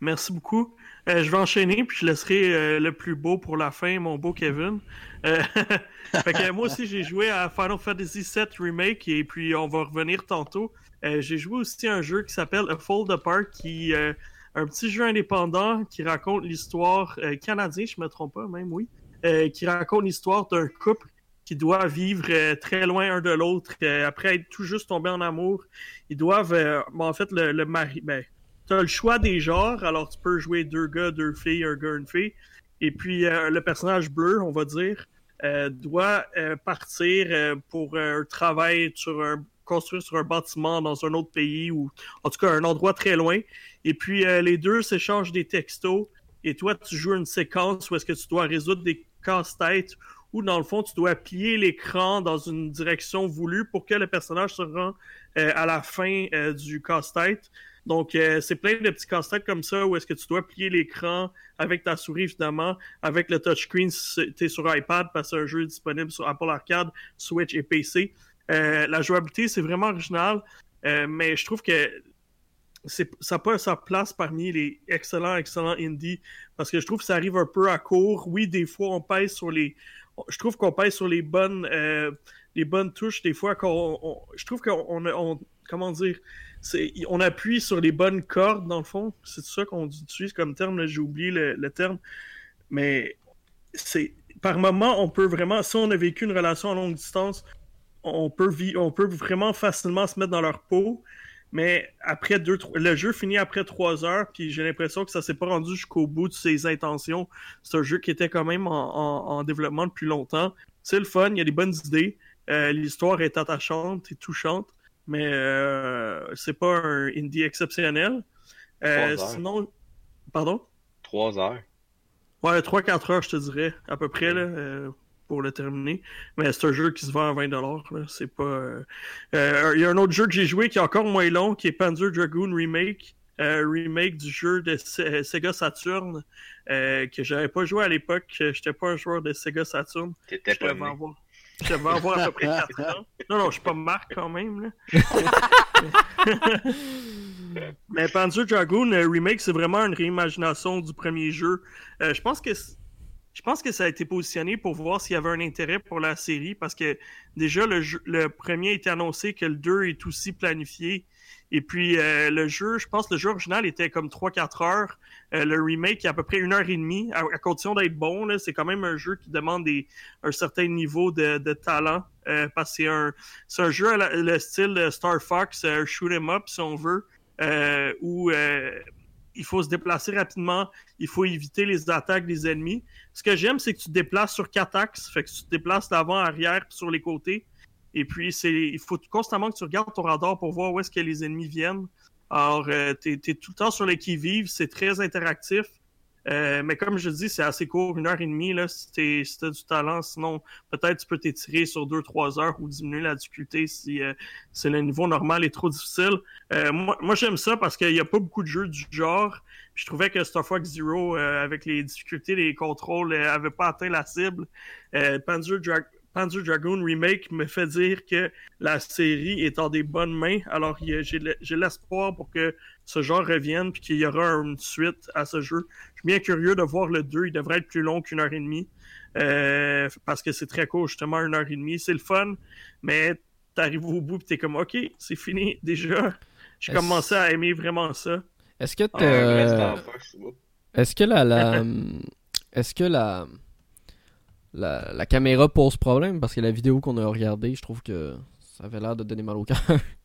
Merci beaucoup. Euh, je vais enchaîner, puis je laisserai euh, le plus beau pour la fin, mon beau Kevin. Euh, fait que, moi aussi, j'ai joué à Final Fantasy VII Remake, et puis on va revenir tantôt. Euh, j'ai joué aussi à un jeu qui s'appelle A Fold Apart, qui euh, un petit jeu indépendant qui raconte l'histoire euh, canadien, je me trompe pas, même oui, euh, qui raconte l'histoire d'un couple qui doit vivre euh, très loin un de l'autre euh, après être tout juste tombé en amour. Ils doivent, euh, bon, en fait, le, le mari, ben, t'as le choix des genres, alors tu peux jouer deux gars, deux filles, un gars, une fille. Et puis euh, le personnage bleu, on va dire, euh, doit euh, partir pour un travail sur un construire sur un bâtiment dans un autre pays ou en tout cas un endroit très loin. Et puis les deux s'échangent des textos et toi tu joues une séquence où est-ce que tu dois résoudre des casse-têtes ou dans le fond tu dois plier l'écran dans une direction voulue pour que le personnage se rend euh, à la fin euh, du casse-tête. Donc, euh, c'est plein de petits casse-têtes comme ça où est-ce que tu dois plier l'écran avec ta souris, évidemment, avec le touchscreen si tu es sur iPad parce que c'est un jeu disponible sur Apple Arcade, Switch et PC. La jouabilité, c'est vraiment original, mais je trouve que ça pas sa place parmi les excellents, excellents indies parce que je trouve que ça arrive un peu à court. Oui, des fois, on pèse sur les. Je trouve qu'on pèse sur les bonnes, euh, les bonnes touches. Des fois, qu'on, on- je trouve qu'on on, comment dire, on appuie sur les bonnes cordes dans le fond. C'est ça qu'on utilise comme terme. J'ai oublié le, terme, mais c'est par moment, on peut vraiment, si on a vécu une relation à longue distance, on peut, on peut vraiment facilement se mettre dans leur peau. Mais après deux, trois- le jeu finit après trois heures, puis j'ai l'impression que ça s'est pas rendu jusqu'au bout de ses intentions. C'est un jeu qui était quand même en, en- en développement depuis longtemps. C'est le fun, il y a des bonnes idées. Euh, L'histoire est attachante et touchante, mais euh, c'est pas un indie exceptionnel. Euh, Trois sinon, pardon? Trois heures. Ouais, 3-4 heures, je te dirais, à peu près, là, euh, pour le terminer. Mais c'est un jeu qui se vend à 20$, là. C'est pas... euh, euh, Il y a un autre jeu que j'ai joué qui est encore moins long, qui est Panzer Dragoon Remake. euh, remake du jeu de Se- Sega Saturn, euh, que j'avais pas joué à l'époque. J'étais pas un joueur de Sega Saturn. T'étais pas né. avoir... Je devais avoir à peu près 4 ans. Non, non, je suis pas Marc quand même, là. Mais Panzer Dragoon euh, Remake, c'est vraiment une réimagination du premier jeu. Euh, je pense que je pense que ça a été positionné pour voir s'il y avait un intérêt pour la série parce que déjà le, jeu- le premier a été annoncé que le 2 est aussi planifié. Et puis euh, le jeu, je pense que le jeu original était comme 3-4 heures. Euh, le remake est à peu près une heure et demie, à, à condition d'être bon. C'est quand même un jeu qui demande des, un certain niveau de, de talent. euh, parce que c'est un, un jeu à la- le style Star Fox, euh, shoot 'em up si on veut. Euh, où euh, il faut se déplacer rapidement, il faut éviter les attaques des ennemis. Ce que j'aime, c'est que tu te déplaces sur quatre axes, fait que tu te déplaces d'avant, arrière, sur les côtés. Et puis, c'est, il faut constamment que tu regardes ton radar pour voir où est-ce que les ennemis viennent. Alors, euh, t'es, t'es tout le temps sur les qui-vive, c'est très interactif. Euh, mais comme je dis, c'est assez court, une heure et demie, là, si, t'es, si du talent. Sinon, peut-être tu peux t'étirer sur deux, trois heures ou diminuer la difficulté si, euh, si le niveau normal est trop difficile. Euh, moi, moi j'aime ça parce qu'il n'y a pas beaucoup de jeux du genre. Je trouvais que Star Fox Zero, euh, avec les difficultés des contrôles, euh, avait pas atteint la cible. Panzer, Dra- Panzer Dragoon Remake me fait dire que la série est en des bonnes mains. Alors, j'ai l'espoir pour que ce genre revienne puis qu'il y aura une suite à ce jeu. Je suis bien curieux de voir le 2. Il devrait être plus long qu'une heure et demie. Euh, parce que c'est très court, justement, une heure et demie. C'est le fun, mais t'arrives au bout et t'es comme, OK, c'est fini déjà. J'ai commencé à aimer vraiment ça. Est-ce que oups. Est-ce que la, la est-ce que la, la la caméra pose problème? Parce que la vidéo qu'on a regardée, je trouve que ça avait l'air de donner mal au cœur.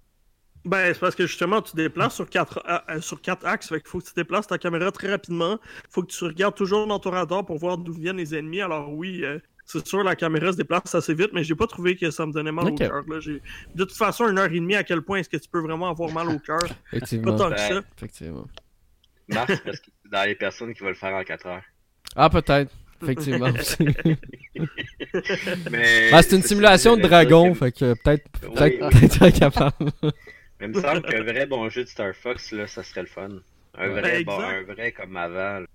Ben, c'est parce que justement, tu déplaces sur quatre, a- euh, sur quatre axes. Fait qu'il faut que tu déplaces ta caméra très rapidement. faut que tu regardes toujours dans ton radar pour voir d'où viennent les ennemis. Alors oui, euh, c'est sûr, la caméra se déplace assez vite, mais j'ai pas trouvé que ça me donnait mal au cœur. là. J'ai- De toute façon, une heure et demie, à quel point est-ce que tu peux vraiment avoir mal au cœur? Pas Effectivement. tant que ça. Ben, Effectivement. Marc, c'est parce que c'est dans les personnes qui vont le faire en 4 heures. Ah peut-être. Effectivement. Mais Ah, c'est une simulation de dragon, fait que peut-être peut-être oui. capable. Il me semble qu'un vrai bon jeu de Star Fox, là, ça serait le fun. Un Ouais. vrai, bon, exact. un vrai comme avant. là.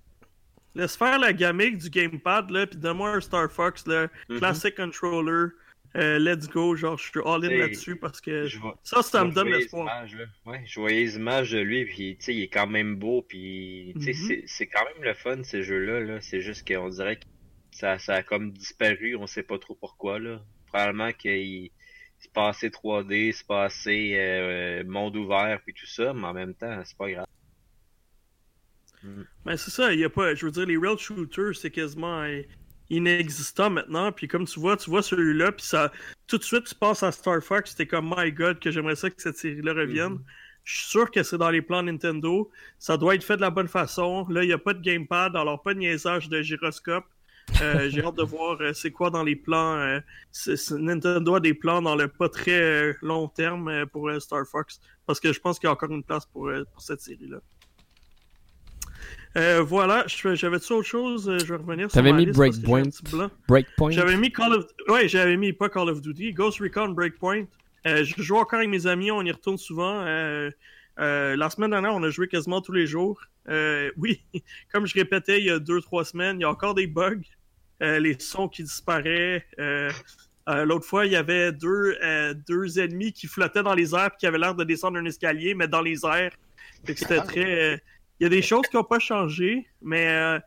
Laisse faire la gamique du gamepad, là, puis donne-moi un Star Fox, là, Mhm. classic controller. euh, let's go, genre, je suis all-in là-dessus parce que Je vois- ça, ça je me donne l'espoir. Ouais, je voyais les images de lui, puis tu sais, il est quand même beau, puis tu sais, Mhm. c'est- c'est quand même le fun ces jeux-là. Là. C'est juste qu'on dirait que ça, ça a comme disparu, on sait pas trop pourquoi. là. Probablement qu'il c'est pas assez 3D, c'est pas assez euh, monde ouvert, puis tout ça, mais en même temps, c'est pas grave. Mais c'est ça, il y a pas. Je veux dire, les rail shooters, c'est quasiment inexistant maintenant. Puis comme tu vois, tu vois celui-là, puis ça. Tout de suite, tu passes à Star Fox, t'es comme My God, que j'aimerais ça que cette série-là revienne. Mhm. Je suis sûr que c'est dans les plans Nintendo. Ça doit être fait de la bonne façon. Là, il n'y a pas de gamepad, alors pas de niaisage de gyroscope. Euh, J'ai hâte de voir euh, c'est quoi dans les plans. euh, Nintendo a des plans dans le pas très long terme pour Star Fox. Parce que je pense qu'il y a encore une place pour, pour cette série-là. Voilà, j'avais-tu autre chose? Je vais revenir sur T'avais mis Breakpoint. Breakpoint. J'avais mis Call of... Ouais, j'avais mis pas Call of Duty, Ghost Recon Breakpoint. Je joue encore avec mes amis, on y retourne souvent. Euh, la semaine dernière, on a joué quasiment tous les jours. Euh, oui, comme je répétais il y a deux, trois semaines, il y a encore des bugs. Euh, les sons qui disparaissent. Euh, euh, L'autre fois, il y avait deux, deux ennemis qui flottaient dans les airs et qui avaient l'air de descendre un escalier, mais dans les airs. C'était très... Il y a des choses qui n'ont pas changé, mais...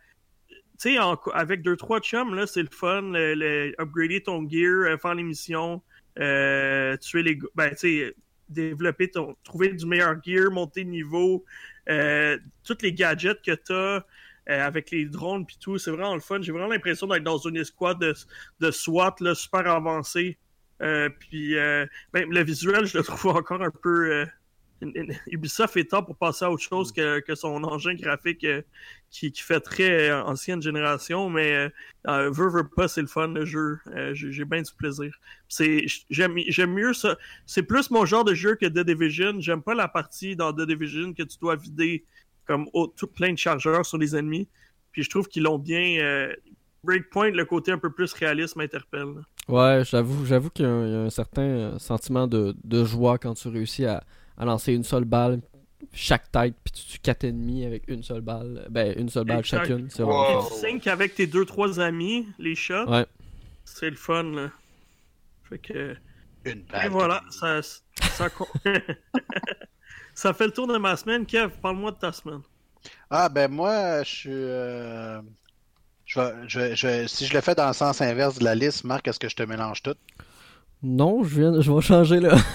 tu sais, avec deux, trois chums, là, c'est le fun. Le, upgrader ton gear, faire les missions, euh, tuer les. Ben, tu développer ton. Trouver du meilleur gear, monter de niveau, euh, tous les gadgets que t'as. Euh, avec les drones puis tout, c'est vraiment le fun. J'ai vraiment l'impression d'être dans une escouade de, de SWAT là, super avancée. Euh, puis euh, ben, le visuel, je le trouve encore un peu. Ubisoft est temps pour passer à autre chose que, que son engin graphique qui, qui fait très ancienne génération, mais euh, veut, veut pas, c'est le fun le jeu. J'ai bien du plaisir. J'aime mieux ça. C'est plus mon genre de jeu que The Division. J'aime pas la partie dans The Division que tu dois vider comme tout plein de chargeurs sur les ennemis. Puis je trouve qu'ils l'ont bien. euh, Breakpoint, le côté un peu plus réaliste m'interpelle. Ouais, j'avoue, j'avoue qu'il y, a un il y a un certain euh, sentiment de, de joie quand tu réussis à, à lancer une seule balle, chaque tête, puis tu tues quatre ennemis avec une seule balle. Ben, une seule balle Exact. chacune. C'est vraiment Wow. Tu sync avec tes deux trois amis, les shots, Ouais. c'est le fun là. Fait que. Une Et balle. voilà, ça, ça, ça fait le tour de ma semaine. Kev, parle-moi de ta semaine. Ah, ben moi, je suis. euh, Je je je si je le fais dans le sens inverse de la liste, Marc, est-ce que je te mélange tout? Non, je viens, je vais changer là.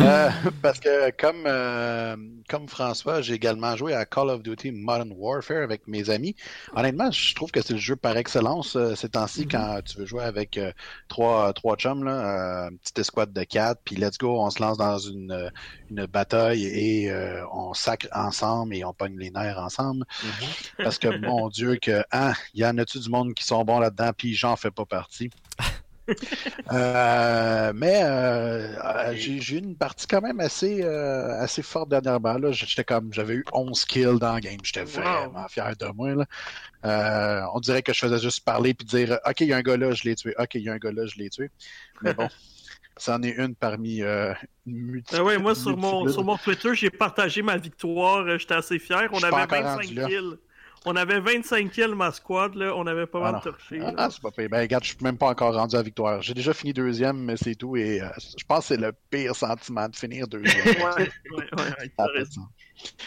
Euh, parce que comme, euh, comme François, j'ai également joué à Call of Duty Modern Warfare avec mes amis. Honnêtement, je trouve que c'est le jeu par excellence euh, ces temps-ci Mhm. quand tu veux jouer avec euh, trois, trois chums, là, une petite escouade de quatre, puis let's go, on se lance dans une, une bataille et on sacre ensemble et on pogne les nerfs ensemble. Parce que mon Dieu, que hein, il y en a-tu du monde qui sont bons là-dedans, puis j'en fais pas partie? Euh, mais euh, j'ai eu une partie quand même assez, euh, assez forte dernièrement. J'étais comme j'avais eu 11 kills dans le game. J'étais Wow. vraiment fier de moi. Là. On dirait que je faisais juste parler puis dire OK, il y a un gars là, je l'ai tué. OK, il y a un gars là, je l'ai tué. Mais bon, c'en est une parmi euh, une Ah ouais, moi, sur mon, sur mon Twitter, j'ai partagé ma victoire. J'étais assez fier. On Je avait encore 25 rendu là. kills. On avait 25 kills, ma squad. Là. On avait pas Ah mal non. torché. Ah, là. ah, c'est pas pire. Ben, regarde, je suis même pas encore rendu à la victoire. J'ai déjà fini deuxième, mais c'est tout. Et euh, je pense que c'est le pire sentiment de finir deuxième. Ouais, ouais, ouais.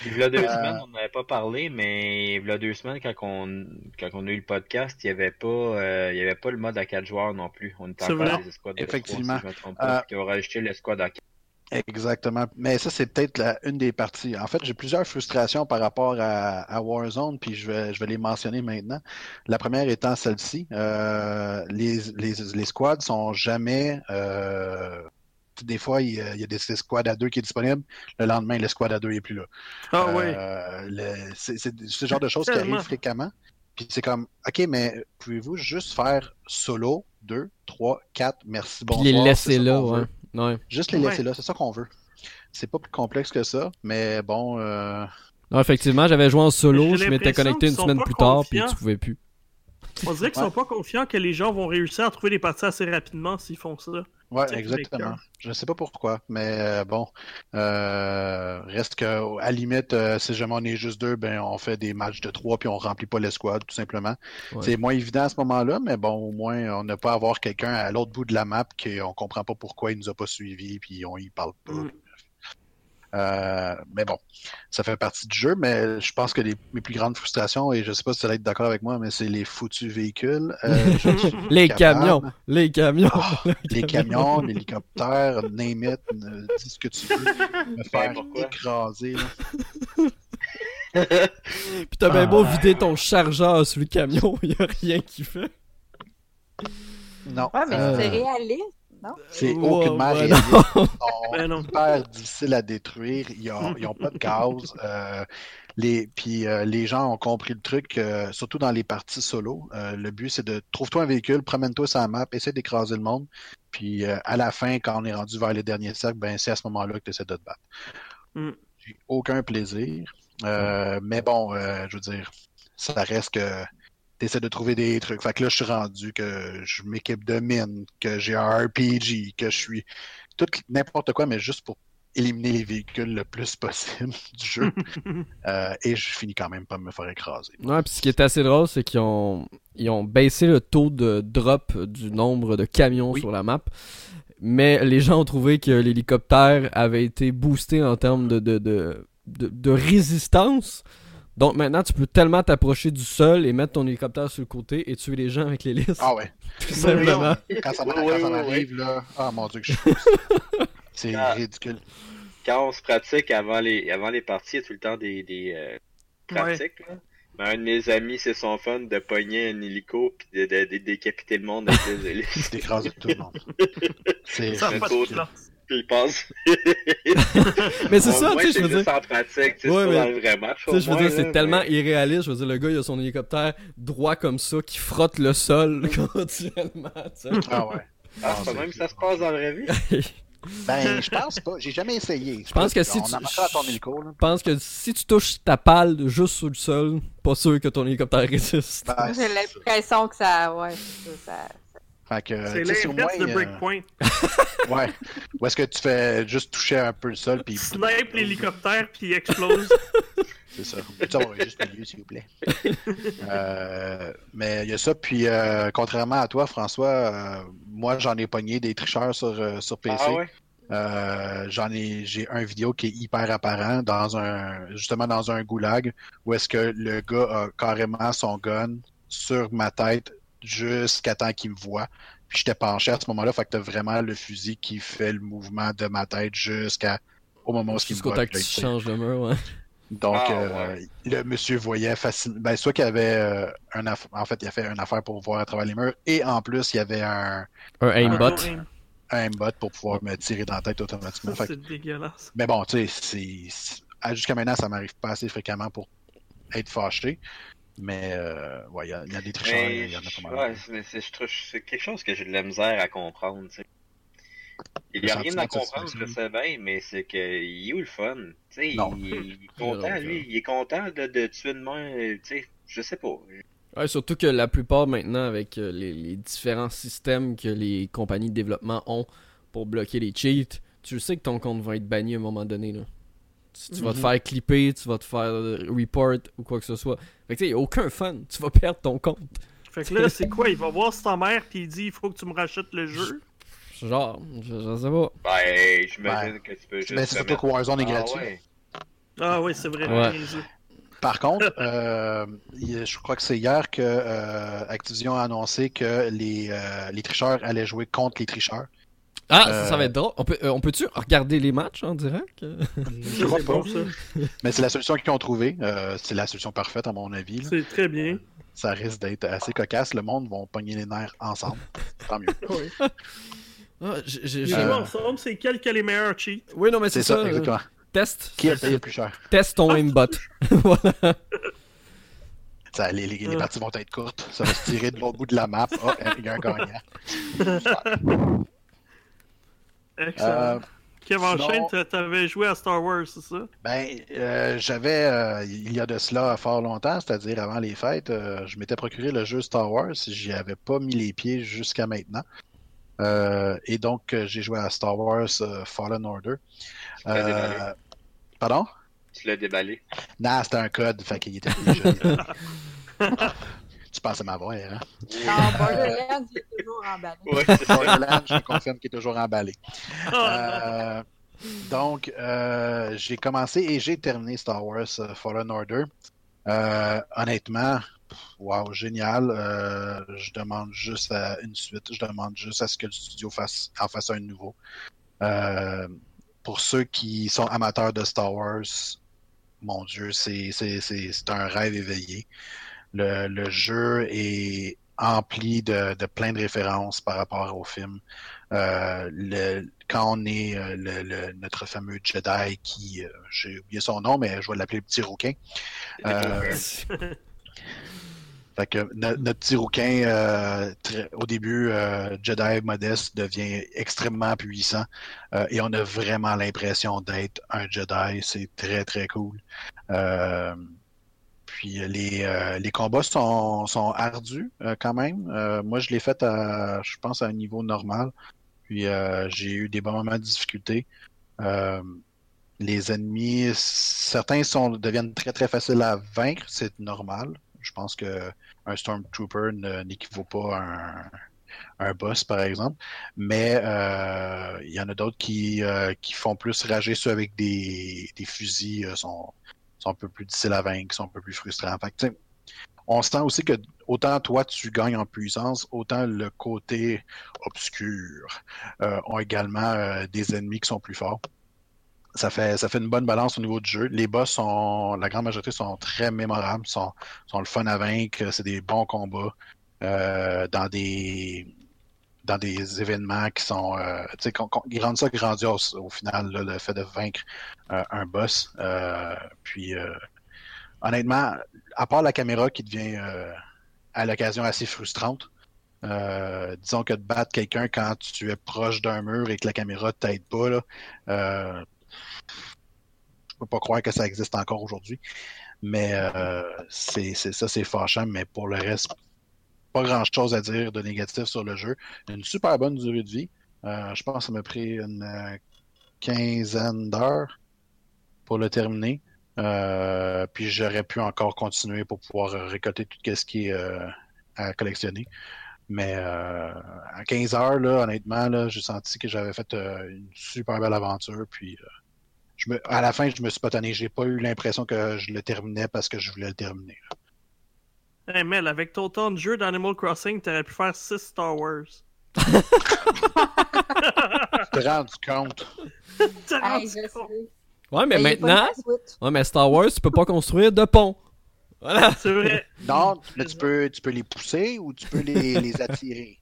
Il y a deux Euh, semaines, on n'avait pas parlé, mais il y a deux semaines, quand on, quand on a eu le podcast, il n'y avait, pas, euh, il y avait pas le mode à quatre joueurs non plus. On était encore des escouades de Effectivement. trois, si je me trompe pas. Euh, ils ont rajouté l'escouade à quatre. Exactement. Mais ça, c'est peut-être la- une des parties. En fait, j'ai plusieurs frustrations par rapport à, à Warzone, puis je vais, je vais les mentionner maintenant. La première étant celle-ci. Euh, les, les, les squads sont jamais... euh, des fois, il y a, il y a des, des squads à deux qui est disponible. Le lendemain, le squad à deux n'est plus là. Ah ouais. Euh, le- c'est c'est ce genre de choses qui arrivent fréquemment. Puis c'est comme, OK, mais pouvez-vous juste faire solo, deux, trois, quatre, merci, Puis bonsoir. les laisser là, ouais. veut. Ouais. Juste les Ouais. laisser là, c'est ça qu'on veut. C'est pas plus complexe que ça, mais bon, euh, Non, effectivement, j'avais joué en solo, je m'étais connecté une semaine plus tard, puis tu pouvais plus. On dirait qu'ils ouais. sont pas confiants que les gens vont réussir à trouver des parties assez rapidement s'ils font ça. ouais, exactement. Je sais pas pourquoi, mais euh, bon, euh, reste que à la limite, euh, si jamais on est juste deux, ben on fait des matchs de trois puis on remplit pas l'escouade, tout simplement. Ouais. C'est moins évident à ce moment-là, mais bon, au moins on n'a pas à avoir quelqu'un à l'autre bout de la map qu'on comprend pas pourquoi il nous a pas suivis puis on y parle pas. Mm. Euh, mais bon, ça fait partie du jeu, mais je pense que les, mes plus grandes frustrations, et je sais pas si tu vas être d'accord avec moi, mais c'est les foutus véhicules. Euh, Les camions, les camions. Ah, les camions, l'hélicoptère, name it, euh, dis ce que tu veux, me faire pourquoi? écraser. là. Puis t'as bien Ah. beau vider ton chargeur sur le camion, y a rien qui fait. Non, Ouais, mais euh, c'est réaliste? C'est Ouais, aucunement ouais, réaliste. non. Ils sont Ben non. hyper difficiles à détruire. Ils n'ont pas de gaz. Euh, les, puis euh, les gens ont compris le truc, euh, surtout dans les parties solo. Euh, le but, c'est de trouve-toi un véhicule, promène-toi sur la map, essaie d'écraser le monde. Puis euh, à la fin, quand on est rendu vers les derniers cercles, ben, c'est à ce moment-là que tu essaies de te battre. Mm. J'ai aucun plaisir. Euh, mais bon, euh, je veux dire, ça reste que tu essaies de trouver des trucs. Fait que là, je suis rendu que je m'équipe de mine, que j'ai un RPG, que je suis tout n'importe quoi, mais juste pour éliminer les véhicules le plus possible du jeu. Euh, et je finis quand même par me faire écraser. Ouais, puis ce qui est assez drôle, c'est qu'ils ont, ils ont baissé le taux de drop du nombre de camions Oui. sur la map. Mais les gens ont trouvé que l'hélicoptère avait été boosté en termes de, de, de, de, de résistance. Donc maintenant, tu peux tellement t'approcher du sol et mettre ton hélicoptère sur le côté et tuer les gens avec l'hélice. Ah ouais. tout simplement. Quand ça, quand oui, ça oui, là, ah mon dieu que je suis C'est Ah. ridicule. Quand on se pratique avant les, avant les parties, il y a tout le temps des, des euh, pratiques. là. Mais un de mes amis, c'est son fun de pogner un hélico puis de, de- de décapiter le monde avec des hélices. D'écraser tout le monde. C'est Ça pas de. Puis il pense. Mais c'est ça, tu sais, je veux dire. en pratique, tu sais, Ouais, c'est mais- pas dans le vrai match. Tu sais, au je veux moins, dire, c'est là, tellement irréaliste. Je veux dire, le gars, il a son hélicoptère droit comme ça qui frotte le sol continuellement. tu sais. Ah ouais. Ah, Ah, c'est même que ça se passe dans la vraie vie. Ben, je pense pas. J'ai jamais essayé. Je pense que si On tu- a marché à ton hélico, là. Je pense que si tu touches ta pale juste sur le sol, pas sûr que ton hélicoptère résiste. Ben, J'ai l'impression que ça. Ouais, ça, C'est l'inverse de euh, Breakpoint. Ouais. Ou est-ce que tu fais juste toucher un peu le sol, puis Snipe l'hélicoptère puis il explose. C'est ça. Peux-tu avoir juste milieu, s'il vous plaît? Euh, mais il y a ça, puis euh, contrairement à toi, François, euh, moi j'en ai pogné des tricheurs sur, euh, sur PC. Ah ouais? Euh, j'en ai j'ai un vidéo qui est hyper apparent dans un justement dans un goulag où est-ce que le gars a carrément son gun sur ma tête jusqu'à temps qu'il me voit. Puis j'étais penché à ce moment-là, fait que t'as vraiment le fusil qui fait le mouvement de ma tête jusqu'à au moment où il me Jusqu'au temps voit, tu changes le mur, ouais. Donc, Ah, euh, ouais. le monsieur voyait facilement. Ben, soit qu'il y avait euh, un aff- en fait, il a fait une affaire pour voir à travers les murs, et en plus, il y avait un, Un aimbot. Un- un aimbot pour pouvoir me tirer dans la tête automatiquement. Ça, Fait que- C'est dégueulasse. mais bon, tu sais, c'est- jusqu'à maintenant, ça m'arrive pas assez fréquemment pour être fâché. Mais euh, ouais, il y, a- il y a des tricheurs, il y en a pas ouais, mal. c'est- c'est je trouve- c'est quelque chose que j'ai de la misère à comprendre. tu sais. Il n'y a rien à comprendre, je sais bien, mais c'est que il est où le fun? Tu sais, Non. il, il est content, lui. Il est content de, de tuer de main. euh, Tu sais, je sais pas. Ouais, surtout que la plupart maintenant, avec euh, les, les différents systèmes que les compagnies de développement ont pour bloquer les cheats, tu sais que ton compte va être banni à un moment donné. Là. Tu vas te Mhm. faire clipper, tu vas te faire report ou quoi que ce soit. Fait que tu sais, aucun fun. Tu vas perdre ton compte. Fait que là, c'est quoi? Il va voir sa mère puis il dit il faut que tu me rachètes le jeu? Genre, je, je sais pas. Ben, j'imagine Ouais. que tu peux juste. Mais c'est surtout que Warzone est Ah, gratuit. ouais. Ah oui, c'est vrai. Ouais. Par contre, euh, je crois que c'est hier que euh, Activision a annoncé que les, euh, les tricheurs allaient jouer contre les tricheurs. Ah, ça, Euh, ça va être drôle. On peut, euh, on peut-tu regarder les matchs en direct? Je crois pas. bon, ça. Mais c'est la solution qu'ils ont trouvée. Euh, c'est la solution parfaite, à mon avis. là. C'est très bien. Ça risque d'être assez cocasse. Le monde va pogner les nerfs ensemble. Tant mieux. Ah, j'ai- j'ai- Les j'ai- joueurs ensemble, c'est quel qui a les meilleurs cheats? Oui, non, mais c'est C'est ça, ça. euh, exactement. Teste. Qui a payé le plus cher? Teste ton aimbot. voilà. Ça, les, les- les Ouais. parties vont être courtes. Ça va se tirer de l'autre bout de la map. Ah, il y a un gagnant. Excellent. Euh, Kev enchaîne, sinon- t'a- t'avais joué à Star Wars, c'est ça? Ben, euh, j'avais, euh, il y a de cela fort longtemps, c'est-à-dire avant les fêtes, euh, je m'étais procuré le jeu Star Wars, j'y avais pas mis les pieds jusqu'à maintenant. Euh, et donc, j'ai joué à Star Wars euh, Fallen Order. Tu l'as déballé. Euh, pardon? Tu l'as déballé. Non, c'était un code, fait qu'il était déjà déballé. Tu pensais m'avoir, hein? En Borderlands, il est toujours emballé. Ça. Borderlands, je confirme qu'il est toujours emballé. Ah, Euh, donc, euh, j'ai commencé et j'ai terminé Star Wars euh, Fallen Order. Euh, honnêtement, wow, génial. Euh, je demande juste à une suite. Je demande juste à ce que le studio fasse, en fasse un nouveau. Euh, pour ceux qui sont amateurs de Star Wars, mon Dieu, c'est c'est- c'est- c'est un rêve éveillé. Le, le jeu est empli de, de plein de références par rapport au film. Euh, le, quand on est euh, le, le- notre fameux Jedi qui, euh, j'ai oublié son nom, mais je vais l'appeler le petit rouquin. Euh, Fait que no- notre petit rouquin, très- au début, Jedi modeste, devient extrêmement puissant et on a vraiment l'impression d'être un Jedi. C'est très, très cool. Puis euh, les, euh, les combats sont, sont ardus euh, quand même. Moi, je l'ai fait, à, je pense, à un niveau normal. Puis j'ai eu des bons moments de difficulté. Les ennemis, certains sont, deviennent très, très faciles à vaincre. C'est normal. Je pense que un Stormtrooper n'équivaut pas à un, un boss, par exemple. Mais il y en a d'autres qui, qui font plus rager ceux avec des, des fusils, sont, un peu plus difficiles à vaincre, sont un peu plus frustrants. Fait on sent aussi que autant toi tu gagnes en puissance, autant le côté obscur euh, ont également euh, des ennemis qui sont plus forts. Ça fait, une bonne balance au niveau du jeu. Les boss sont, la grande majorité sont très mémorables, sont, sont le fun à vaincre, c'est des bons combats euh, dans des dans des événements qui sont, euh, tu sais, qu'on- qu'on- ils rendent ça grandiose au final, le fait de vaincre euh, un boss. Euh, puis, honnêtement, à part la caméra qui devient à l'occasion assez frustrante, disons que de battre quelqu'un quand tu es proche d'un mur et que la caméra t'aide pas, là, je peux pas croire que ça existe encore aujourd'hui. Mais c'est- ça, c'est fâchant, mais pour le reste, pas grand chose à dire de négatif sur le jeu. Une super bonne durée de vie. Euh, je pense que ça m'a pris une euh, quinzaine d'heures pour le terminer. Euh, puis j'aurais pu encore continuer pour pouvoir récolter tout ce qui est à collectionner. Mais à 15 heures, honnêtement, j'ai senti que j'avais fait une super belle aventure. Puis à la fin, je me suis pas tanné. J'ai pas eu l'impression que je le terminais parce que je voulais le terminer. Hey Mel, avec ton temps de jeu d'Animal Crossing, t'aurais pu faire 6 Star Wars. Tu te rends compte? T'as Hey, je sais. Ouais, mais Mais il est pas maintenant. dans la Switch. Ouais, mais Star Wars, tu peux pas construire de pont. Voilà. C'est vrai. Non, mais tu peux, tu peux les pousser ou tu peux les, les attirer.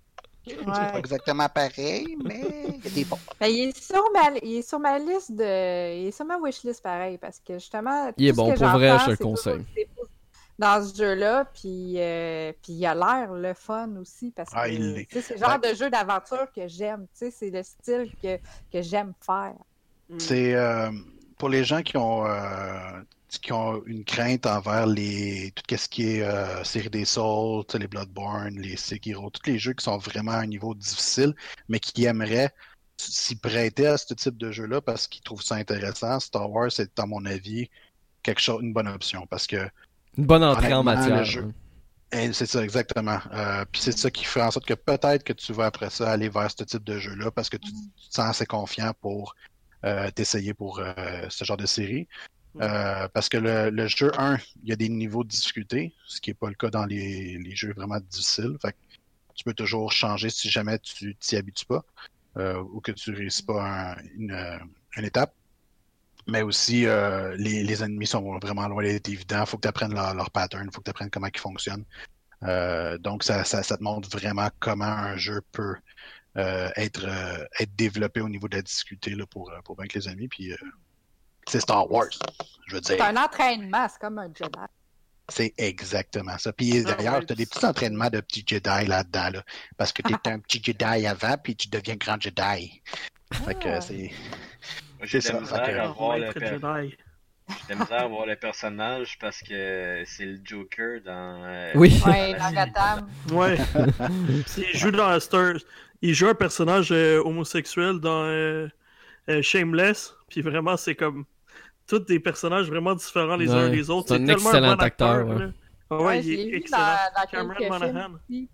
C'est pas Ouais. exactement pareil, mais il y a des ponts. Ben, il, est sur ma, il est sur ma liste de. Il est sur ma wishlist pareil parce que justement. Il est tout ce bon, que pour vrai, je te le c'est conseille. toujours- c'est pour- Dans ce jeu-là, puis, euh, puis il a l'air le fun aussi parce que Ah, sais, c'est le genre de jeu d'aventure que j'aime. tu sais, C'est le style que, que j'aime faire. C'est euh, pour les gens qui ont, euh, qui ont une crainte envers les tout ce qui est euh, série des Souls, les Bloodborne, les Sekiro, tous les jeux qui sont vraiment à un niveau difficile, mais qui aimeraient s'y prêter à ce type de jeu-là parce qu'ils trouvent ça intéressant. Star Wars, c'est à mon avis quelque chose, une bonne option parce que Une bonne entrée en matière. hein. eh, c'est ça exactement. Euh, puis c'est ça qui fait en sorte que peut-être que tu vas après ça aller vers ce type de jeu-là parce que tu, tu te sens assez confiant pour euh, t'essayer pour euh, ce genre de série. Euh, parce que le, le jeu 1, il y a des niveaux de difficulté, ce qui n'est pas le cas dans les, les jeux vraiment difficiles. Fait que tu peux toujours changer si jamais tu t'y habitues pas euh, ou que tu réussis pas un- une, une étape. Mais aussi, euh, les, les ennemis sont vraiment loin d'être évidents. Il faut que tu apprennes leur, leur pattern, il faut que tu apprennes comment ils fonctionnent. Euh, donc, ça, ça, ça te montre vraiment comment un jeu peut euh, être, euh, être développé au niveau de la difficulté là, pour, euh, pour vaincre les ennemis. Puis, euh, c'est Star Wars, je veux C'est dire. un entraînement, c'est comme un Jedi. C'est exactement ça. Puis Ah d'ailleurs, tu as des petits entraînements de petits Jedi là-dedans, là, parce que tu es un petit Jedi avant, puis tu deviens grand Jedi. Fait que Ah. c'est. Moi, J'ai C'est de la misère à voir le Maître per- Jedi. j'ai de la misère à voir le personnage parce que c'est le Joker dans. euh, Oui. Ouais, dans. Gotham. Il joue dans Star. Il joue un personnage euh, homosexuel dans euh, euh, Shameless. Puis vraiment, c'est comme. Tous des personnages vraiment différents les uns des autres. c'est un tellement excellent bon acteur. acteur, ouais. Ah ouais, Ouais, je il est excellent. dans, dans Cameron quelques films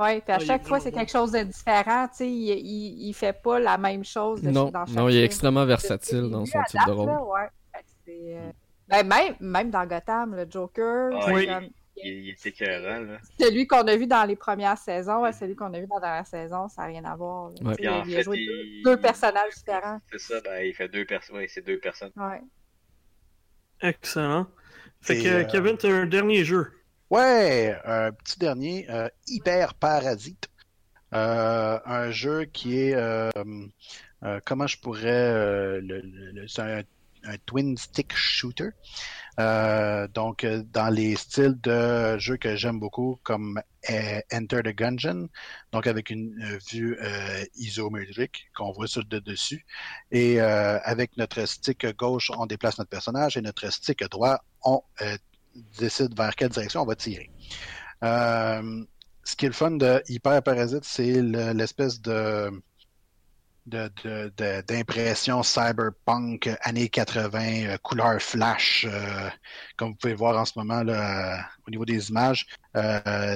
Ouais, puis à Ouais, est chaque fois, c'est quelque chose de différent. Tu sais, il, il, il fait pas la même chose de- Non, dans chaque non, il est extrêmement versatile dans son type de rôle. là, ouais. Euh, ben, même, même dans Gotham, le Joker, Ah, c'est oui. comme- Il, il est écœurant, là. celui qu'on a vu dans les premières saisons et celui qu'on a vu dans la dernière saison, ça n'a rien à voir. Ouais. Tu il a fait, joué il- deux, personnages différents. C'est ça, ben, il fait deux personnes. Oui, c'est deux personnes. Ouais. Excellent. Fait que euh, Kevin, t'as un dernier jeu. Ouais, un petit dernier, euh, Hyper Parasite. Euh, un jeu qui est, euh, comment je pourrais, c'est un, un twin stick shooter. Donc, dans les styles de jeux que j'aime beaucoup, comme Enter the Gungeon, donc avec une vue isométrique qu'on voit sur le dessus. Et avec notre stick gauche, on déplace notre personnage et notre stick droit, on décide vers quelle direction on va tirer. Euh, ce qui est le fun de Hyper Parasite, c'est le- l'espèce de d'impression cyberpunk années 80, euh, couleur flash, euh, comme vous pouvez voir en ce moment au niveau des images.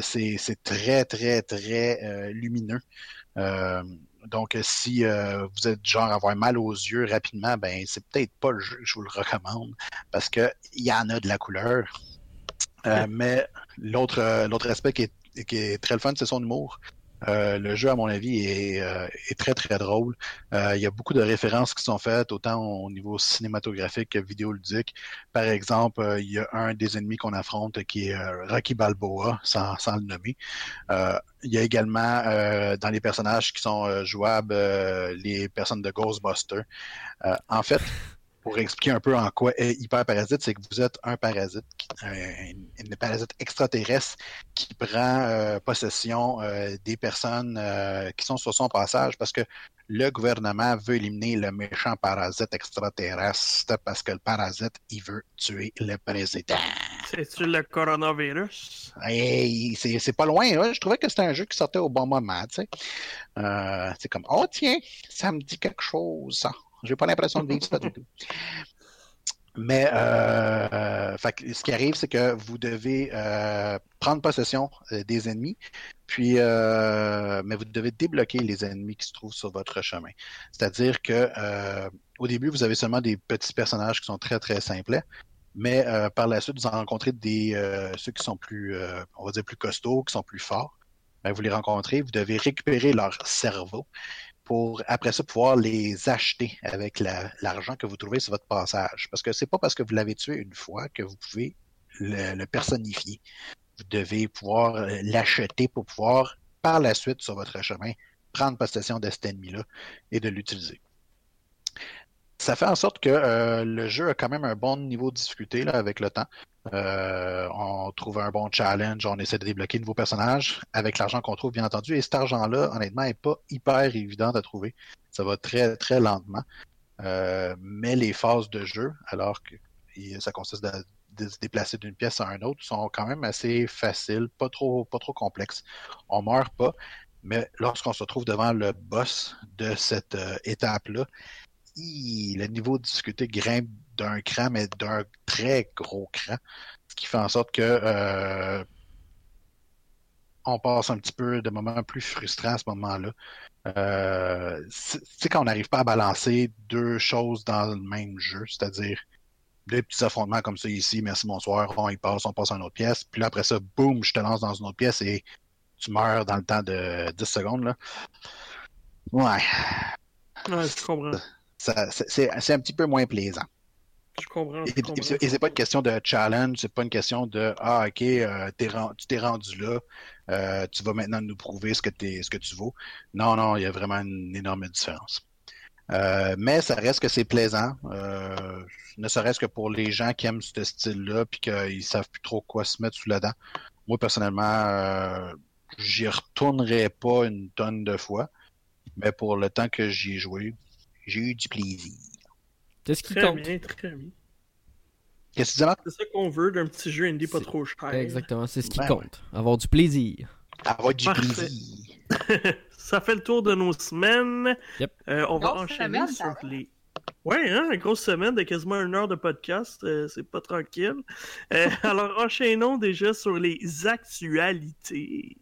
C'est très, très, très lumineux. Euh, donc, si euh, vous êtes du genre à avoir mal aux yeux rapidement, ben c'est peut-être pas le jeu que je vous le recommande parce que il y en a de la couleur. Euh, mais l'autre euh, l'autre aspect qui est, qui est très le fun, c'est son humour. Euh, le jeu, à mon avis, est, euh, très très drôle. Euh, il y a beaucoup de références qui sont faites, autant au niveau cinématographique que vidéoludique. Par exemple, il y a un des ennemis qu'on affronte qui est Rocky Balboa, sans, sans le nommer. Il y a également dans les personnages qui sont jouables les personnes de Ghostbusters. En fait, pour expliquer un peu en quoi est hyper parasite, c'est que vous êtes un parasite, un, une parasite extraterrestre qui prend euh, possession euh, des personnes euh, qui sont sur son passage parce que le gouvernement veut éliminer le méchant parasite extraterrestre parce que le parasite, il veut tuer le président. C'est-tu le coronavirus? Hey, c'est pas loin, hein. je trouvais que c'était un jeu qui sortait au bon moment. Euh, c'est comme, oh tiens, ça me dit quelque chose, ça. J'ai pas l'impression de vivre ça du tout. Mais euh, ce qui arrive, c'est que vous devez euh, prendre possession euh, des ennemis, puis mais vous devez débloquer les ennemis qui se trouvent sur votre chemin. C'est-à-dire que au début, vous avez seulement des petits personnages qui sont très très simplets, mais par la suite, vous en rencontrez des ceux qui sont plus, on va dire plus costauds, qui sont plus forts. ben, vous les rencontrez, vous devez récupérer leur cerveau pour après ça pouvoir les acheter avec la- l'argent que vous trouvez sur votre passage. Parce que c'est pas parce que vous l'avez tué une fois que vous pouvez le, le personnifier. Vous devez pouvoir euh, l'acheter pour pouvoir, par la suite, sur votre chemin, prendre possession de cet ennemi-là et de l'utiliser. Ça fait en sorte que euh, le jeu a quand même un bon niveau de difficulté là, avec le temps. Euh, on trouve un bon challenge, on essaie de débloquer de nouveaux personnages avec l'argent qu'on trouve, bien entendu. Et cet argent-là, honnêtement, n'est pas hyper évident à trouver. Ça va très, très lentement. Euh, mais les phases de jeu, alors que ça consiste de se déplacer d'une pièce à une autre, sont quand même assez faciles, pas trop, pas trop complexes. On meurt pas, mais lorsqu'on se retrouve devant le boss de cette euh, étape-là, le niveau de difficulté grimpe d'un cran, mais d'un très gros cran. Ce qui fait en sorte que euh, on passe un petit peu de moments plus frustrants à ce moment-là. Euh, c'est quand on n'arrive pas à balancer deux choses dans le même jeu, c'est-à-dire deux petits affrontements comme ça ici, merci, bonsoir, on y passe, on passe à une autre pièce, puis là après ça, boum, je te lance dans une autre pièce et tu meurs dans le temps de 10 secondes. Là. Ouais, Ouais, je comprends. C'est un petit peu moins plaisant. Je comprends. je Et, et- comprends. et c'est pas une question de challenge, c'est pas une question de ah ok, euh, tu t'es rendu là, euh, tu vas maintenant nous prouver ce que ce que tu vaux. Non, non, il y a vraiment une énorme différence. Euh, mais ça reste que c'est plaisant, ne serait-ce que pour les gens qui aiment ce style-là puis qu'ils savent plus trop quoi se mettre sous la dent. Moi personnellement, j'y retournerai pas une tonne de fois, mais pour le temps que j'y ai joué, j'ai eu du plaisir. Qu'est-ce qui Très compte? bien, très bien. Qu'est-ce que tu dis, Marc? C'est ça qu'on veut d'un petit jeu indie pas trop cher. Exactement, c'est ce qui Ouais, compte. Avoir du plaisir. Avoir du Parfait. plaisir. ça fait le tour de nos semaines. Yep. Euh, on va enchaîner semaine, sur les. Ouais, hein, une grosse semaine de quasiment une heure de podcast. euh, c'est pas tranquille. Euh, alors, enchaînons déjà sur les actualités.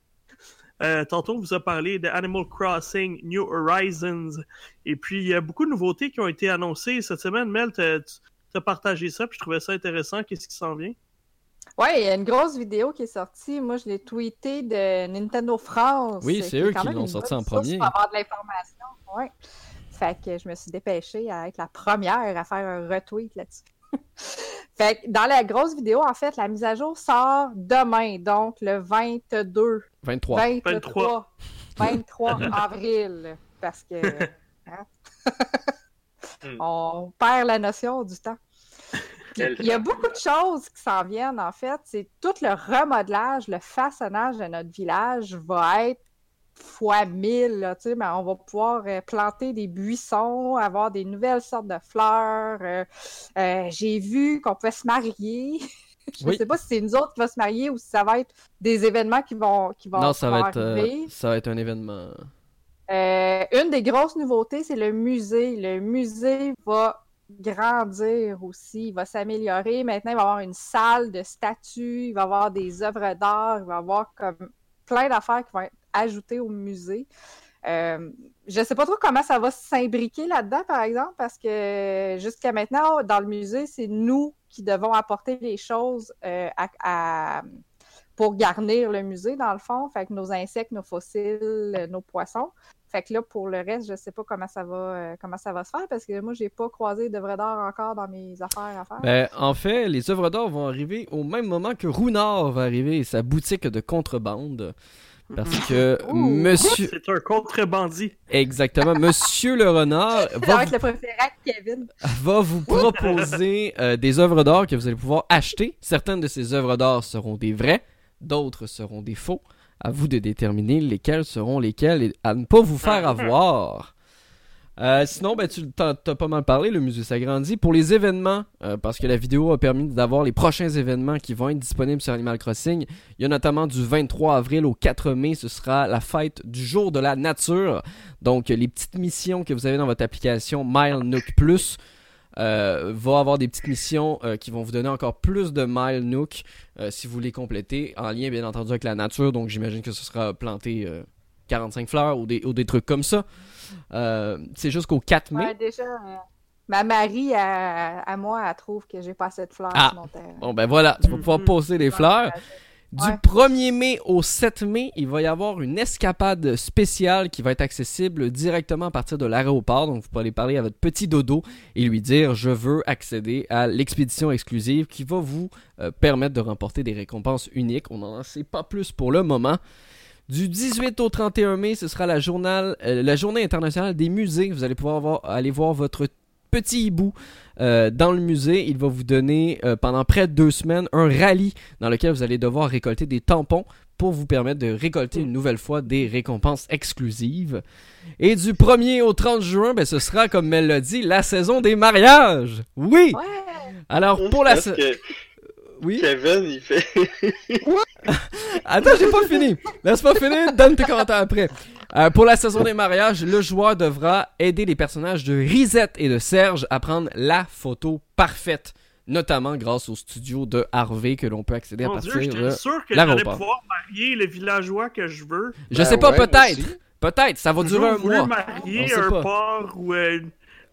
Euh, tantôt, on vous a parlé de Animal Crossing New Horizons. Et puis, il y a beaucoup de nouveautés qui ont été annoncées cette semaine. Mel, tu as partagé ça, puis je trouvais ça intéressant. Qu'est-ce qui s'en vient? Ouais, il y a une grosse vidéo qui est sortie. Moi, je l'ai tweetée de Nintendo France. Oui, c'est eux quand qui même l'ont une sorti bonne en premier. Pour avoir de l'information. Ouais. Fait que je me suis dépêchée à être la première à faire un retweet là-dessus. fait que dans la grosse vidéo, en fait, la mise à jour sort demain, donc le 22, 23. 23, 23 avril. Parce que hein, on perd la notion du temps. Il y a beaucoup de choses qui s'en viennent, en fait. C'est tout le remodelage, le façonnage de notre village va être fois 1000, là, tu sais, mais on va pouvoir euh, planter des buissons, avoir des nouvelles sortes de fleurs. euh, euh, J'ai vu qu'on pouvait se marier. Je ne Oui. sais pas si c'est nous autres qui va se marier ou si ça va être des événements qui vont, qui vont, Non, ça va, être, euh, ça va être un événement. Euh, une des grosses nouveautés, c'est le musée. Le musée va grandir aussi, il va s'améliorer. Maintenant, il va y avoir une salle de statues, il va y avoir des œuvres d'art, il va y avoir comme plein d'affaires qui vont être ajoutées au musée. Euh, je ne sais pas trop comment ça va s'imbriquer là-dedans, par exemple, parce que jusqu'à maintenant, dans le musée, c'est nous qui devons apporter les choses euh, pour garnir le musée, dans le fond. Fait que nos insectes, nos fossiles, euh, nos poissons. Fait que là, pour le reste, je sais pas comment ça va, comment ça va se faire parce que moi, j'ai pas croisé d'œuvres d'art encore dans mes affaires à faire. Ben, en fait, les œuvres d'art vont arriver au même moment que Runard va arriver et sa boutique de contrebande. Parce que Ouh. monsieur. C'est un contrebandier. Exactement, monsieur le renard va être le préféré à Kevin. va vous proposer euh, des œuvres d'art que vous allez pouvoir acheter. Certaines de ces œuvres d'art seront des vraies, d'autres seront des faux. À vous de déterminer lesquelles seront lesquelles et à ne pas vous faire avoir. Euh, sinon, ben, tu t'as pas mal parlé, le musée s'agrandit. Pour les événements, euh, parce que la vidéo a permis d'avoir les prochains événements qui vont être disponibles sur Animal Crossing. Il y a notamment du 23 avril au 4 mai, ce sera la fête du jour de la nature. Donc, les petites missions que vous avez dans votre application Mile Nook Plus euh, va avoir des petites missions euh, qui vont vous donner encore plus de Mile Nook si vous les complétez, en lien bien entendu avec la nature. Donc, j'imagine que ce sera planter euh, 45 fleurs ou des, ou des trucs comme ça. Euh, c'est jusqu'au 4 mai. Ouais, déjà, euh, ma Marie, à, à moi, elle trouve que j'ai pas assez de fleurs Ah. sur mon terrain. Bon, ben voilà, tu vas pouvoir Mhm. poser les fleurs. Du Ouais. 1er mai au 7 mai, il va y avoir une escapade spéciale qui va être accessible directement à partir de l'aéroport. Donc, vous pourrez aller parler à votre petit dodo et lui dire Je veux accéder à l'expédition exclusive qui va vous euh, permettre de remporter des récompenses uniques. On n'en sait pas plus pour le moment. Du 18 au 31 mai, ce sera la, journal- euh, la journée internationale des musées. Vous allez pouvoir voir- aller voir votre petit hibou euh, dans le musée. Il va vous donner euh, pendant près de deux semaines un rallye dans lequel vous allez devoir récolter des tampons pour vous permettre de récolter une nouvelle fois des récompenses exclusives. Et du 1er au 30 juin, ben, ce sera, comme elle l'a dit, la saison des mariages. Oui! Ouais. Alors, pour la... Parce sa- que Oui? Kevin, il fait. Attends, j'ai pas fini. Laisse-moi finir, donne tes commentaires après. Euh, pour la saison des mariages, le joueur devra aider les personnages de Risette et de Serge à prendre la photo parfaite, notamment grâce au studio de Harvey que l'on peut accéder à partir Dieu, de... sûr que j'allais pouvoir marier le villageois que je veux. Je Ben sais pas, ouais, peut-être. Peut-être, ça va durer un mois. marier un pas. porc ou un,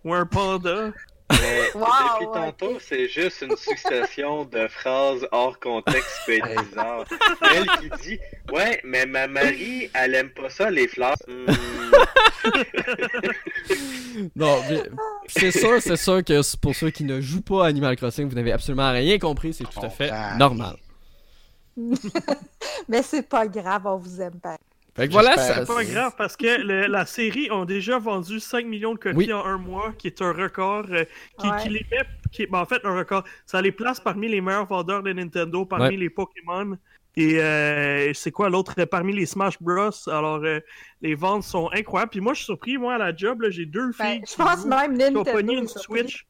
ou un panda. Mais Wow, depuis ouais. tantôt, c'est juste une succession de phrases hors contexte bizarre. Elle qui dit Ouais, mais ma Marie, elle aime pas ça, les fleurs. Hmm, Non, mais c'est sûr, c'est sûr que pour ceux qui ne jouent pas à Animal Crossing, vous n'avez absolument rien compris, c'est tout à fait normal. Mais c'est pas grave, on vous aime pas. Fait que voilà, C'est pas grave parce que le- la série ont déjà vendu 5 millions de copies Oui. en un mois, qui est un record euh, qui, Ouais. qui les met, qui, ben, en fait un record. Ça les place parmi les meilleurs vendeurs de Nintendo, parmi Ouais. les Pokémon. Et euh, c'est quoi l'autre? Euh, parmi les Smash Bros. Alors euh, les ventes sont incroyables. Puis moi je suis surpris, moi à la job, j'ai deux Ben, filles je qui pense jouent- même qui ont pogné une. Switch.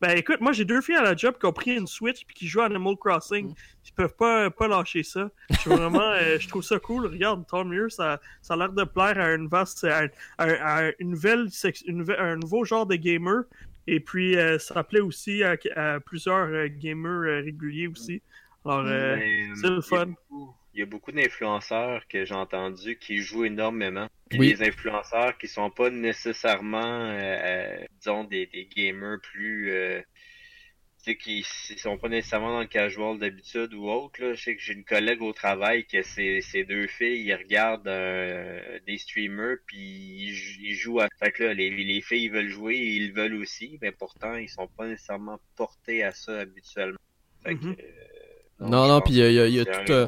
Ben écoute, moi j'ai deux filles à la job qui ont pris une Switch puis qui jouent à Animal Crossing. Peuvent pas, pas lâcher ça. Je suis vraiment, euh, je trouve ça cool. Regarde, tant mieux, ça, ça a l'air de plaire à une vaste, à, à- à une nouvelle, sex- une un nouveau genre de gamer. Et puis euh, ça plaît aussi à, à plusieurs euh, gamers euh, réguliers aussi. Alors, euh, c'est le fun. beaucoup- Il y a beaucoup d'influenceurs que j'ai entendus qui jouent énormément. Puis Oui. des influenceurs qui sont pas nécessairement, euh, euh, disons, des, des gamers plus. Tu sais, qui qui sont pas nécessairement dans le casual d'habitude ou autre. Là. Je sais que j'ai une collègue au travail que ces, ces deux filles, ils regardent euh, des streamers puis ils, jou- ils jouent à. Fait que là, les, les filles ils veulent jouer et ils le veulent aussi, mais pourtant ils sont pas nécessairement portés à ça habituellement. Fait que, Mhm. euh, Non, non, puis il y a- il y a- il y a c'est tout, un.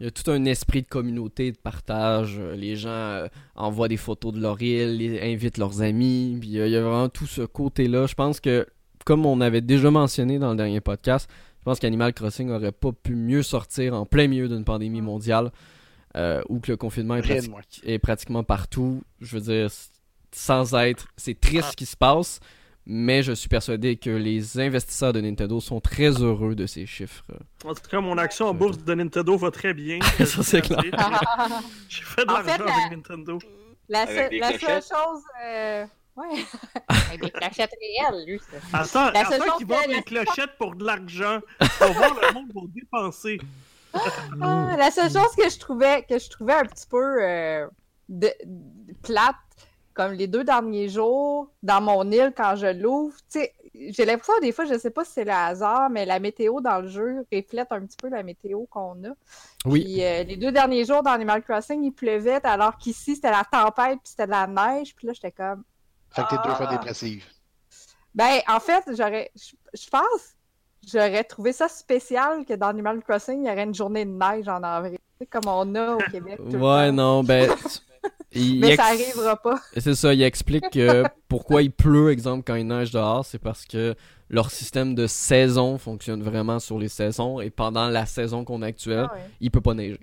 Il y a tout un esprit de communauté, de partage. Les gens euh, envoient des photos de leur île, les- invitent leurs amis. Puis il y a vraiment tout ce côté-là. Je pense que, comme on avait déjà mentionné dans le dernier podcast, je pense qu'Animal Crossing aurait pas pu mieux sortir en plein milieu d'une pandémie mondiale euh, où que le confinement est, prati- pratiquement partout. Je veux dire, sans être. C'est triste ce qui se passe. Mais je suis persuadé que les investisseurs de Nintendo sont très heureux de ces chiffres. en tout cas, mon action en bourse de Nintendo va très bien. Ça, c'est clair. J'ai fait de En fait, l'argent la- avec Nintendo. La, seule- la chose. euh, Ouais. Avec des clochettes réelles, lui. ça. Attends, La seule attends chose qu'ils que- vendent la- des clochettes pour de l'argent. On va voir le monde va dépenser. Ah, la seule chose que je trouvais que je trouvais un petit peu euh, de- de- plate, comme les deux derniers jours, dans mon île, quand je l'ouvre, tu sais, j'ai l'impression des fois, je sais pas si c'est le hasard, mais la météo dans le jeu reflète un petit peu la météo qu'on a. Oui. Puis euh, les deux derniers jours dans Animal Crossing, il pleuvait, alors qu'ici, c'était la tempête, puis c'était de la neige, puis là, j'étais comme... Fait que t'es deux fois Ah. dépressive. Ben, en fait, j'aurais... Je pense... J'aurais trouvé ça spécial que dans Animal Crossing, il y aurait une journée de neige en avril, comme on a au Québec. tout le Ouais, temps. non, ben. il Mais ex- ça arrivera pas. C'est ça, il explique que pourquoi il pleut, exemple, quand il neige dehors, c'est parce que leur système de saison fonctionne vraiment sur les saisons et pendant la saison qu'on a actuelle, Ah ouais. il peut pas neiger.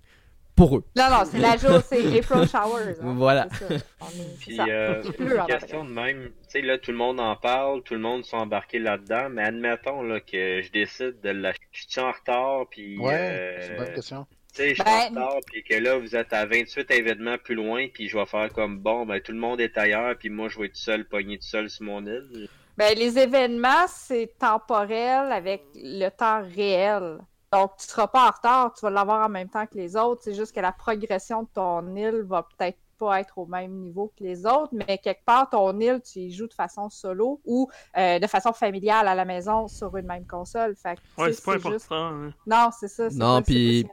Pour eux. Non, non, c'est la jour, c'est April Showers. hein. Voilà. Est- Puis, euh, une question de même, tu sais, là, tout le monde en parle, tout le monde sont embarqués là-dedans, mais admettons, là, que je décide de la... Je suis en retard, puis... Ouais, euh, c'est une bonne question. Tu sais, je suis Ben- en retard, puis que là, vous êtes à 28 événements plus loin, puis je vais faire comme, bon, ben, tout le monde est ailleurs, puis moi, je vais être seul, pogné tout seul sur mon île. Ben, les événements, c'est temporel avec le temps réel. Donc, tu seras pas en retard, tu vas l'avoir en même temps que les autres. C'est juste que la progression de ton île va peut-être pas être au même niveau que les autres, mais quelque part, ton île, tu y joues de façon solo ou euh, de façon familiale à la maison sur une même console. Fait que, Ouais, tu sais, c'est pas juste- important. hein. Non, c'est ça. Non, puis-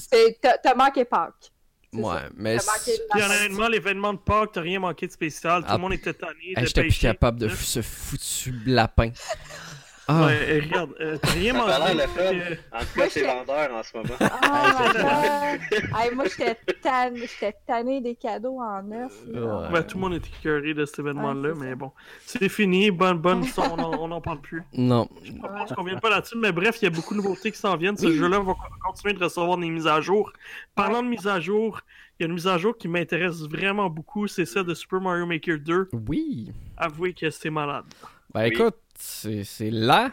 C'est- T'as manqué Pâques. C'est ouais, ça. mais. Puis honnêtement, l'événement de Pâques, t'as rien manqué de spécial. Tout Ah, le monde était tanné. Hey, J'étais plus capable de ce foutu lapin. Ah, Ouais, euh, regarde, euh, t'as rien Ça a mangé. l'air le fun. euh, En tout cas, c'est vendeur en ce moment. Oh god! Hey, moi, j'étais tann- j'étais tannée des cadeaux en neuf. là. Ouais. ben, tout le monde était écœuré de cet événement-là, mais bon. C'est fini, bonne, bonne, on en- on n'en parle plus. non. Je pense qu'on vient pas là-dessus, mais bref, il y a beaucoup de nouveautés qui s'en viennent. Ce jeu-là va continuer de recevoir des mises à jour. Parlant de mises à jour, il y a une mise à jour qui m'intéresse vraiment beaucoup, c'est celle de Super Mario Maker 2. Oui. Avouez que c'est malade. Ben Oui. écoute, c'est c'est la,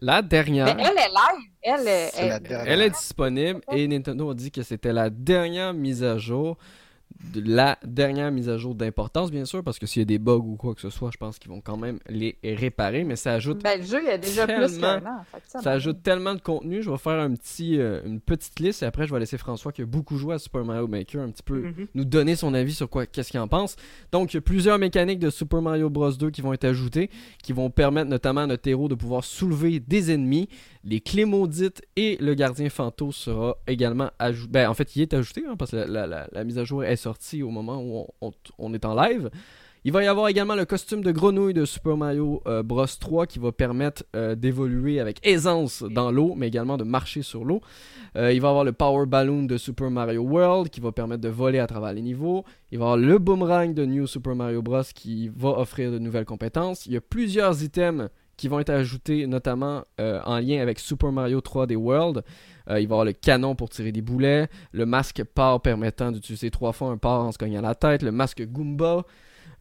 la dernière. Mais elle est live. Est. Elle est disponible et Nintendo a dit que c'était la dernière mise à jour. De la dernière mise à jour d'importance, bien sûr, parce que s'il y a des bugs ou quoi que ce soit, je pense qu'ils vont quand même les réparer, mais ça ajoute Ben, le jeu, il y a déjà plus Tellement. qu'un an. fait que ça, Ça ajoute tellement de contenu, je vais faire un petit, euh, une petite liste et après je vais laisser François qui a beaucoup joué à Super Mario Maker un petit peu Mhm. nous donner son avis sur quoi, qu'est-ce qu'il en pense. Donc il y a plusieurs mécaniques de Super Mario Bros 2 qui vont être ajoutées, qui vont permettre notamment à notre héros de pouvoir soulever des ennemis. Les clés maudites et le gardien fantôme sera également ajouté. Ben en fait il est ajouté hein, parce que la, la- la- la mise à jour est sortie au moment où on, est en live. Il va y avoir également le costume de grenouille de Super Mario euh, Bros 3 qui va permettre euh, d'évoluer avec aisance dans l'eau, mais également de marcher sur l'eau. Euh, il va y avoir le Power Balloon de Super Mario World qui va permettre de voler à travers les niveaux. Il va y avoir le Boomerang de New Super Mario Bros qui va offrir de nouvelles compétences. Il y a plusieurs items qui vont être ajoutés, notamment en lien avec Super Mario 3D World. Euh, il va y avoir le canon pour tirer des boulets, le masque par permettant d'utiliser trois fois un par en se cognant la tête, le masque Goomba.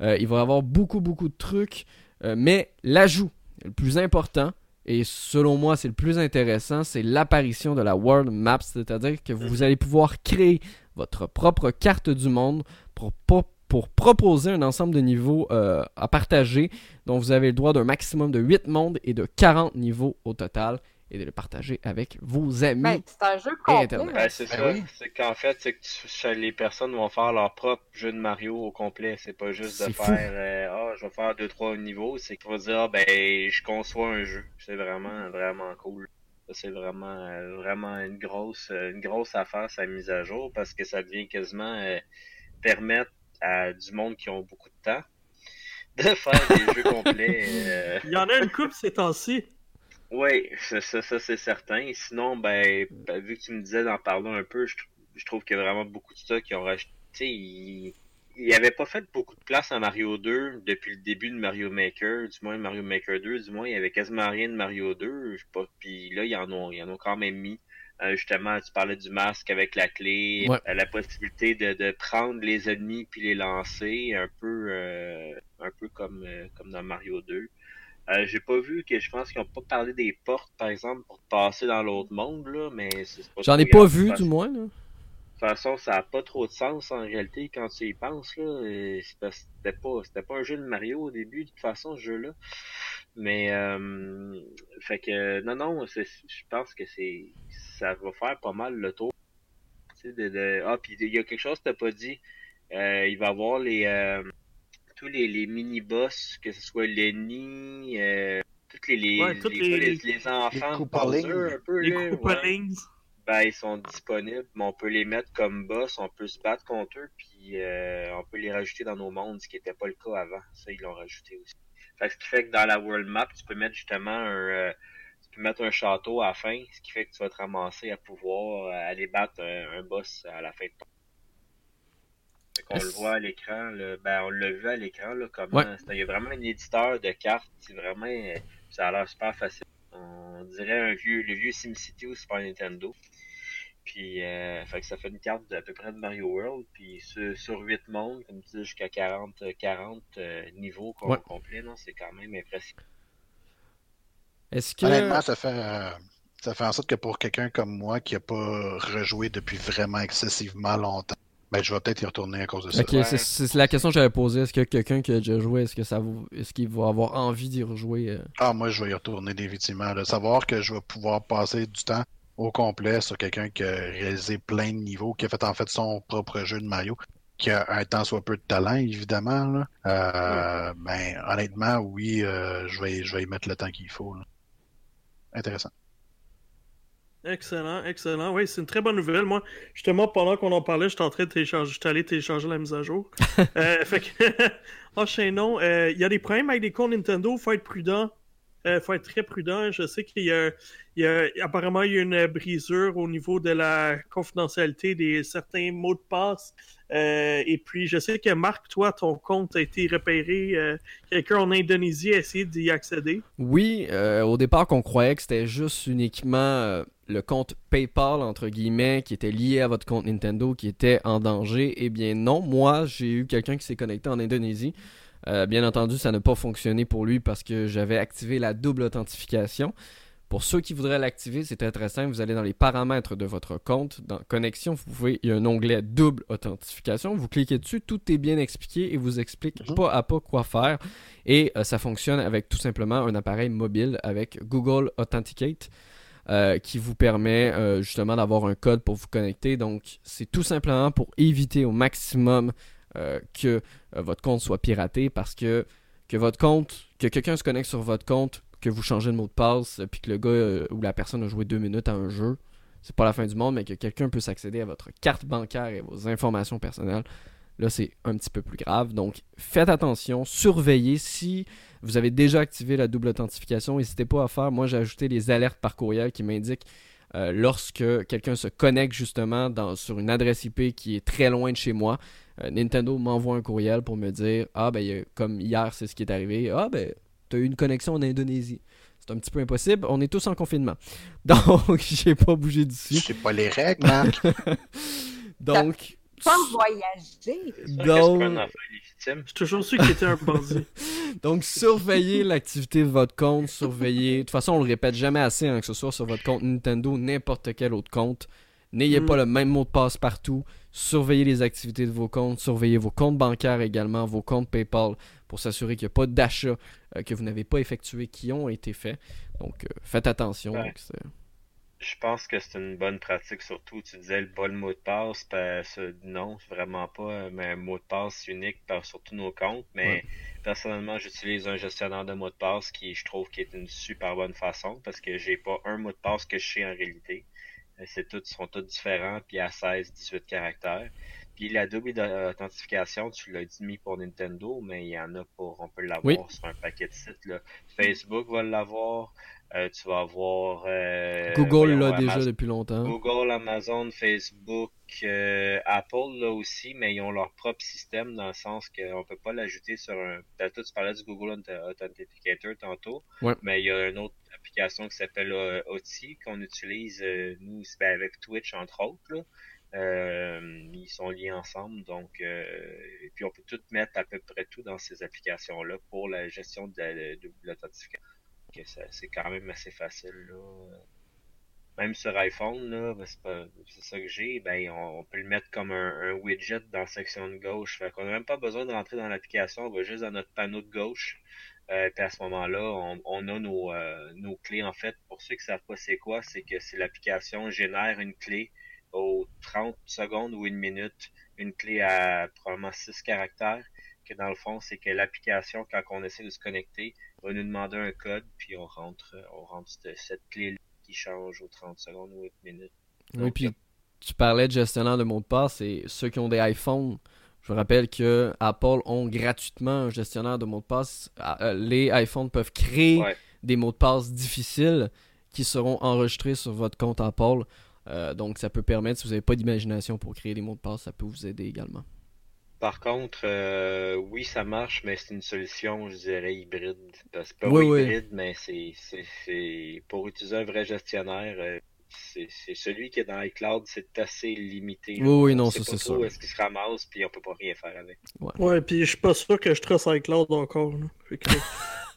Euh, il va y avoir beaucoup, beaucoup de trucs. Euh, mais l'ajout le plus important, et selon moi c'est le plus intéressant, c'est l'apparition de la World Map, c'est-à-dire que vous allez pouvoir créer votre propre carte du monde pour, pour, pour proposer un ensemble de niveaux euh, à partager, dont vous avez le droit d'un maximum de 8 mondes et de 40 niveaux au total, et de le partager avec vos amis. Ben, c'est un jeu complet. Ben, c'est Ben ça. oui. C'est qu'en fait, c'est que tu- les personnes vont faire leur propre jeu de Mario au complet. C'est pas juste de fou. faire euh, Ah, je vais faire deux, trois niveaux. C'est qu'on va dire ah, ben je conçois un jeu. C'est vraiment, vraiment cool. Ça, C'est vraiment, euh, vraiment une grosse, euh, une grosse affaire, sa mise à jour, parce que ça devient quasiment euh, permettre à du monde qui ont beaucoup de temps de faire des jeux complets. euh, Il y en a une coupe ces temps-ci. Oui, ça, ça, ça, c'est certain. Sinon, ben, ben, vu que tu me disais d'en parler un peu, je, je trouve qu'il y a vraiment beaucoup de ça qui ont sais, ils il avait pas fait beaucoup de place à Mario 2 depuis le début de Mario Maker, du moins Mario Maker 2, du moins il y avait quasiment rien de Mario 2, je sais pas. Puis là, ils en ont, ils en ont quand même mis. Euh, justement, tu parlais du masque avec la clé, Ouais. euh, la possibilité de, de prendre les ennemis puis les lancer, un peu, euh, un peu comme, euh, comme dans Mario 2. Euh, j'ai pas vu que je pense qu'ils ont pas parlé des portes, par exemple, pour passer dans l'autre monde, là, mais c'est pas J'en ai pas grave. vu, De du moins. là. toute façon, ça a pas trop de sens en réalité quand tu y penses, là. C'était pas, c'était pas un jeu de Mario au début, de toute façon, ce jeu-là. Mais, euh, fait que, non, non, je pense que c'est, ça va faire pas mal le tour. De, de- ah, puis il y a quelque chose que t'as pas dit. Euh, il va y avoir les, euh, tous les, les mini-boss, que ce soit Lenny, euh, toutes les, les, Ouais, toutes les, les- les- les enfants de Koopalings. Bowser, un peu, Les là, ouais. Ben, ils sont disponibles, mais on peut les mettre comme boss, on peut se battre contre eux, puis euh, on peut les rajouter dans nos mondes, ce qui n'était pas le cas avant. Ça, ils l'ont rajouté aussi. Fait ce qui fait que dans la world map, tu peux mettre justement un, euh, tu peux mettre un château à la fin, ce qui fait que tu vas te ramasser à pouvoir aller battre un, un boss à la fin de ton. Qu'on le voit à l'écran, là, ben on l'a vu à l'écran, là, comment Ouais. il y a vraiment un éditeur de cartes, c'est vraiment, ça a l'air super facile. On dirait un vieux, le vieux SimCity au Super Nintendo. Puis, euh, fait que ça fait une carte d'à peu près de Mario World. Puis, sur, sur 8 mondes, comme tu dis, jusqu'à 40, euh, 40 euh, niveaux com- Ouais. complets, non, c'est quand même impressionnant. Est-ce que. Honnêtement, ça fait, euh, ça fait en sorte que pour quelqu'un comme moi qui n'a pas rejoué depuis vraiment excessivement longtemps, ben, je vais peut-être y retourner à cause de ça. Ok, Ouais. c'est- la question que j'avais posée. Est-ce que quelqu'un qui a déjà joué, est-ce que ça vous... est-ce qu'il va avoir envie d'y rejouer euh? Ah, moi, je vais y retourner définitivement. là. Savoir que je vais pouvoir passer du temps au complet sur quelqu'un qui a réalisé plein de niveaux, qui a fait en fait son propre jeu de Mario, qui a un temps soit peu de talent, évidemment. Là. Euh, Ben, honnêtement, oui, euh, je, vais, je vais y mettre le temps qu'il faut. là. Intéressant. Excellent, excellent. Oui, c'est une très bonne nouvelle. Moi, justement, pendant qu'on en parlait, j'étais en train de télécharger, j'étais allé télécharger la mise à jour. euh, fait que, enchaînons. Euh, Il y a des problèmes avec des comptes Nintendo, faut être prudent. Euh, faut être très prudent. Je sais qu'il y a, il y a apparemment il y a une brisure au niveau de la confidentialité des certains mots de passe. Euh, et puis je sais que Marc, toi, ton compte a été repéré. Euh, Quelqu'un en Indonésie a essayé d'y accéder. Oui, euh, au départ qu'on croyait que c'était juste uniquement le compte PayPal entre guillemets qui était lié à votre compte Nintendo qui était en danger. Eh bien non, moi j'ai eu quelqu'un qui s'est connecté en Indonésie. Euh, bien entendu, ça n'a pas fonctionné pour lui parce que j'avais activé la double authentification. Pour ceux qui voudraient l'activer, c'est très très simple. Vous allez dans les paramètres de votre compte. Dans Connexion, vous pouvez, il y a un onglet double authentification. Vous cliquez dessus, tout est bien expliqué et vous explique Mhm. pas à pas quoi faire. Et euh, ça fonctionne avec tout simplement un appareil mobile avec Google Authenticate. Euh, qui vous permet euh, justement d'avoir un code pour vous connecter. Donc, c'est tout simplement pour éviter au maximum euh, que votre compte soit piraté parce que que votre compte, que quelqu'un se connecte sur votre compte, que vous changez de mot de passe, puis que le gars ou la personne a joué deux minutes à un jeu, c'est pas la fin du monde, mais que quelqu'un puisse accéder à votre carte bancaire et vos informations personnelles, là c'est un petit peu plus grave. Donc faites attention, surveillez si vous avez déjà activé la double authentification, n'hésitez pas à faire. Moi j'ai ajouté les alertes par courriel qui m'indiquent euh, lorsque quelqu'un se connecte justement dans, sur une adresse IP qui est très loin de chez moi. Euh, Nintendo m'envoie un courriel pour me dire Ah, ben, comme hier, c'est ce qui est arrivé. Ah, ben, tu as eu une connexion en Indonésie. C'est un petit peu impossible. On est tous en confinement. Donc, j'ai pas bougé Je d'ici. sais pas les règles, Marc. Donc, Pas voyager. Qu'est-ce donc, légitime? J'ai toujours su qu'il était un bandit. donc, surveillez l'activité de votre compte. Surveillez. De toute façon, on le répète jamais assez, hein, que ce soit sur votre compte Nintendo ou n'importe quel autre compte. N'ayez Mm. pas le même mot de passe partout. Surveillez les activités de vos comptes. Surveillez vos comptes bancaires également, vos comptes PayPal, pour s'assurer qu'il n'y a pas d'achats euh, que vous n'avez pas effectués qui ont été faits. Donc, euh, faites attention. Ouais. Donc, c'est- Je pense que c'est une bonne pratique, surtout. Tu disais le bon mot de passe, ben, ce- non, vraiment pas, mais un mot de passe unique par sur tous nos comptes. Mais Ouais. personnellement, j'utilise un gestionnaire de mots de passe qui, je trouve, qui est une super bonne façon parce que j'ai pas un mot de passe que je sais en réalité. Euh, C'est tous, sont tous différents, puis à 16, 18 caractères. Puis la double authentification, tu l'as dit mis pour Nintendo, mais il y en a pour, on peut l'avoir Oui. sur un paquet de sites, là. Facebook va l'avoir, euh, tu vas avoir, euh, Google voyons, l'a déjà Amazon- depuis longtemps. Google, Amazon, Facebook, euh, Apple là aussi, mais ils ont leur propre système dans le sens qu'on peut pas l'ajouter sur un. Tantôt, tu parlais du Google Auth- Authenticator tantôt, Ouais. mais il y a une autre application qui s'appelle euh, OTI qu'on utilise euh, nous ben, avec Twitch entre autres. Là. Euh, ils sont liés ensemble, donc euh, et puis on peut tout mettre à peu près tout dans ces applications-là pour la gestion de, la- de l'authentification. C'est quand même assez facile là même sur iPhone, là, ben, c'est ça que j'ai, ben, on, peut le mettre comme un, widget dans la section de gauche. Fait qu'on n'a même pas besoin de rentrer dans l'application, on va juste dans notre panneau de gauche. Euh, puis à ce moment-là, on, on a nos, euh, nos clés. En fait, pour ceux qui savent pas c'est quoi, c'est que c'est l'application génère une clé aux 30 secondes ou une minute, une clé à probablement 6 caractères, que dans le fond, c'est que l'application, quand on essaie de se connecter, va nous demander un code, puis on rentre, on rentre cette, cette clé qui change aux 30 secondes ou 8 minutes. Oui, puis tu parlais de gestionnaire de mots de passe et ceux qui ont des iPhones, je vous rappelle que Apple ont gratuitement un gestionnaire de mots de passe. Ah, euh, Les iPhones peuvent créer Ouais. des mots de passe difficiles qui seront enregistrés sur votre compte Apple. Euh, donc ça peut permettre, si vous n'avez pas d'imagination pour créer des mots de passe, ça peut vous aider également. Par contre, euh, oui, ça marche, mais c'est une solution, je dirais, hybride. Ben, C'est pas Oui, oui. hybride, mais c'est, pour utiliser un vrai gestionnaire. euh, c'est, c'est celui qui est dans iCloud, c'est assez limité. Oui, oui, On non, ça, pas c'est sûr. Est-ce qu'il se ramasse, puis on peut pas rien faire avec. Ouais, puis je suis pas sûr que je trace iCloud encore. Là. Fait que-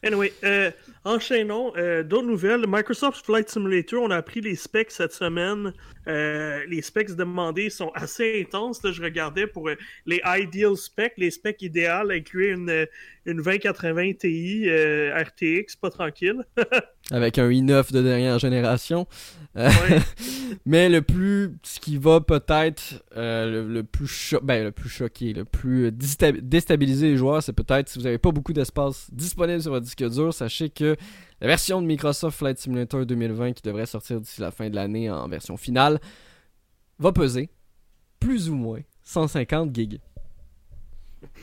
anyway, euh, enchaînons. Euh, D'autres nouvelles. Microsoft Flight Simulator, on a appris les specs cette semaine. Euh, les specs demandés sont assez intenses. Là, je regardais pour euh, les ideal specs. Les specs idéales incluaient une, une 2080 Ti RTX, pas tranquille. Avec un i9 de dernière génération. Ouais. Mais le plus, ce qui va peut-être le, le plus cho- ben, le plus choqué, le plus déstabiliser les joueurs, c'est peut-être si vous n'avez pas beaucoup d'espace disponible sur votre disque dur, sachez que la version de Microsoft Flight Simulator 2020 qui devrait sortir d'ici la fin de l'année en version finale va peser plus ou moins 150 gigs.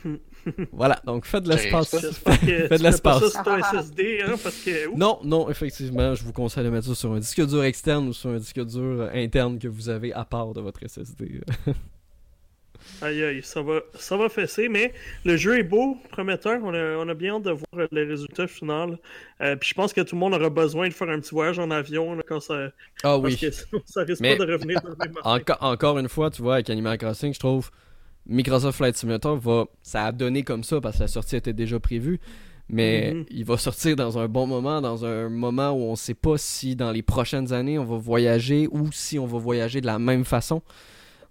voilà, donc faites de l'espace. Faites de l'espace. SSD, hein, parce que... ouf, Non, non, effectivement, je vous conseille de mettre ça sur un disque dur externe ou sur un disque dur interne que vous avez à part de votre SSD. Aïe aïe, ça va, ça va fesser, mais le jeu est beau, prometteur. On a, on a bien hâte de voir le résultat final. Euh, puis je pense que tout le monde aura besoin de faire un petit voyage en avion là, quand ça. Ah Parce que sinon, ça risque Mais- pas de revenir dans le même. Enco- encore une fois, tu vois, avec Animal Crossing, je trouve Microsoft Flight Simulator va. Ça a donné comme ça parce que la sortie était déjà prévue. Mais Mhm. il va sortir dans un bon moment, dans un moment où on sait pas si dans les prochaines années on va voyager ou si on va voyager de la même façon.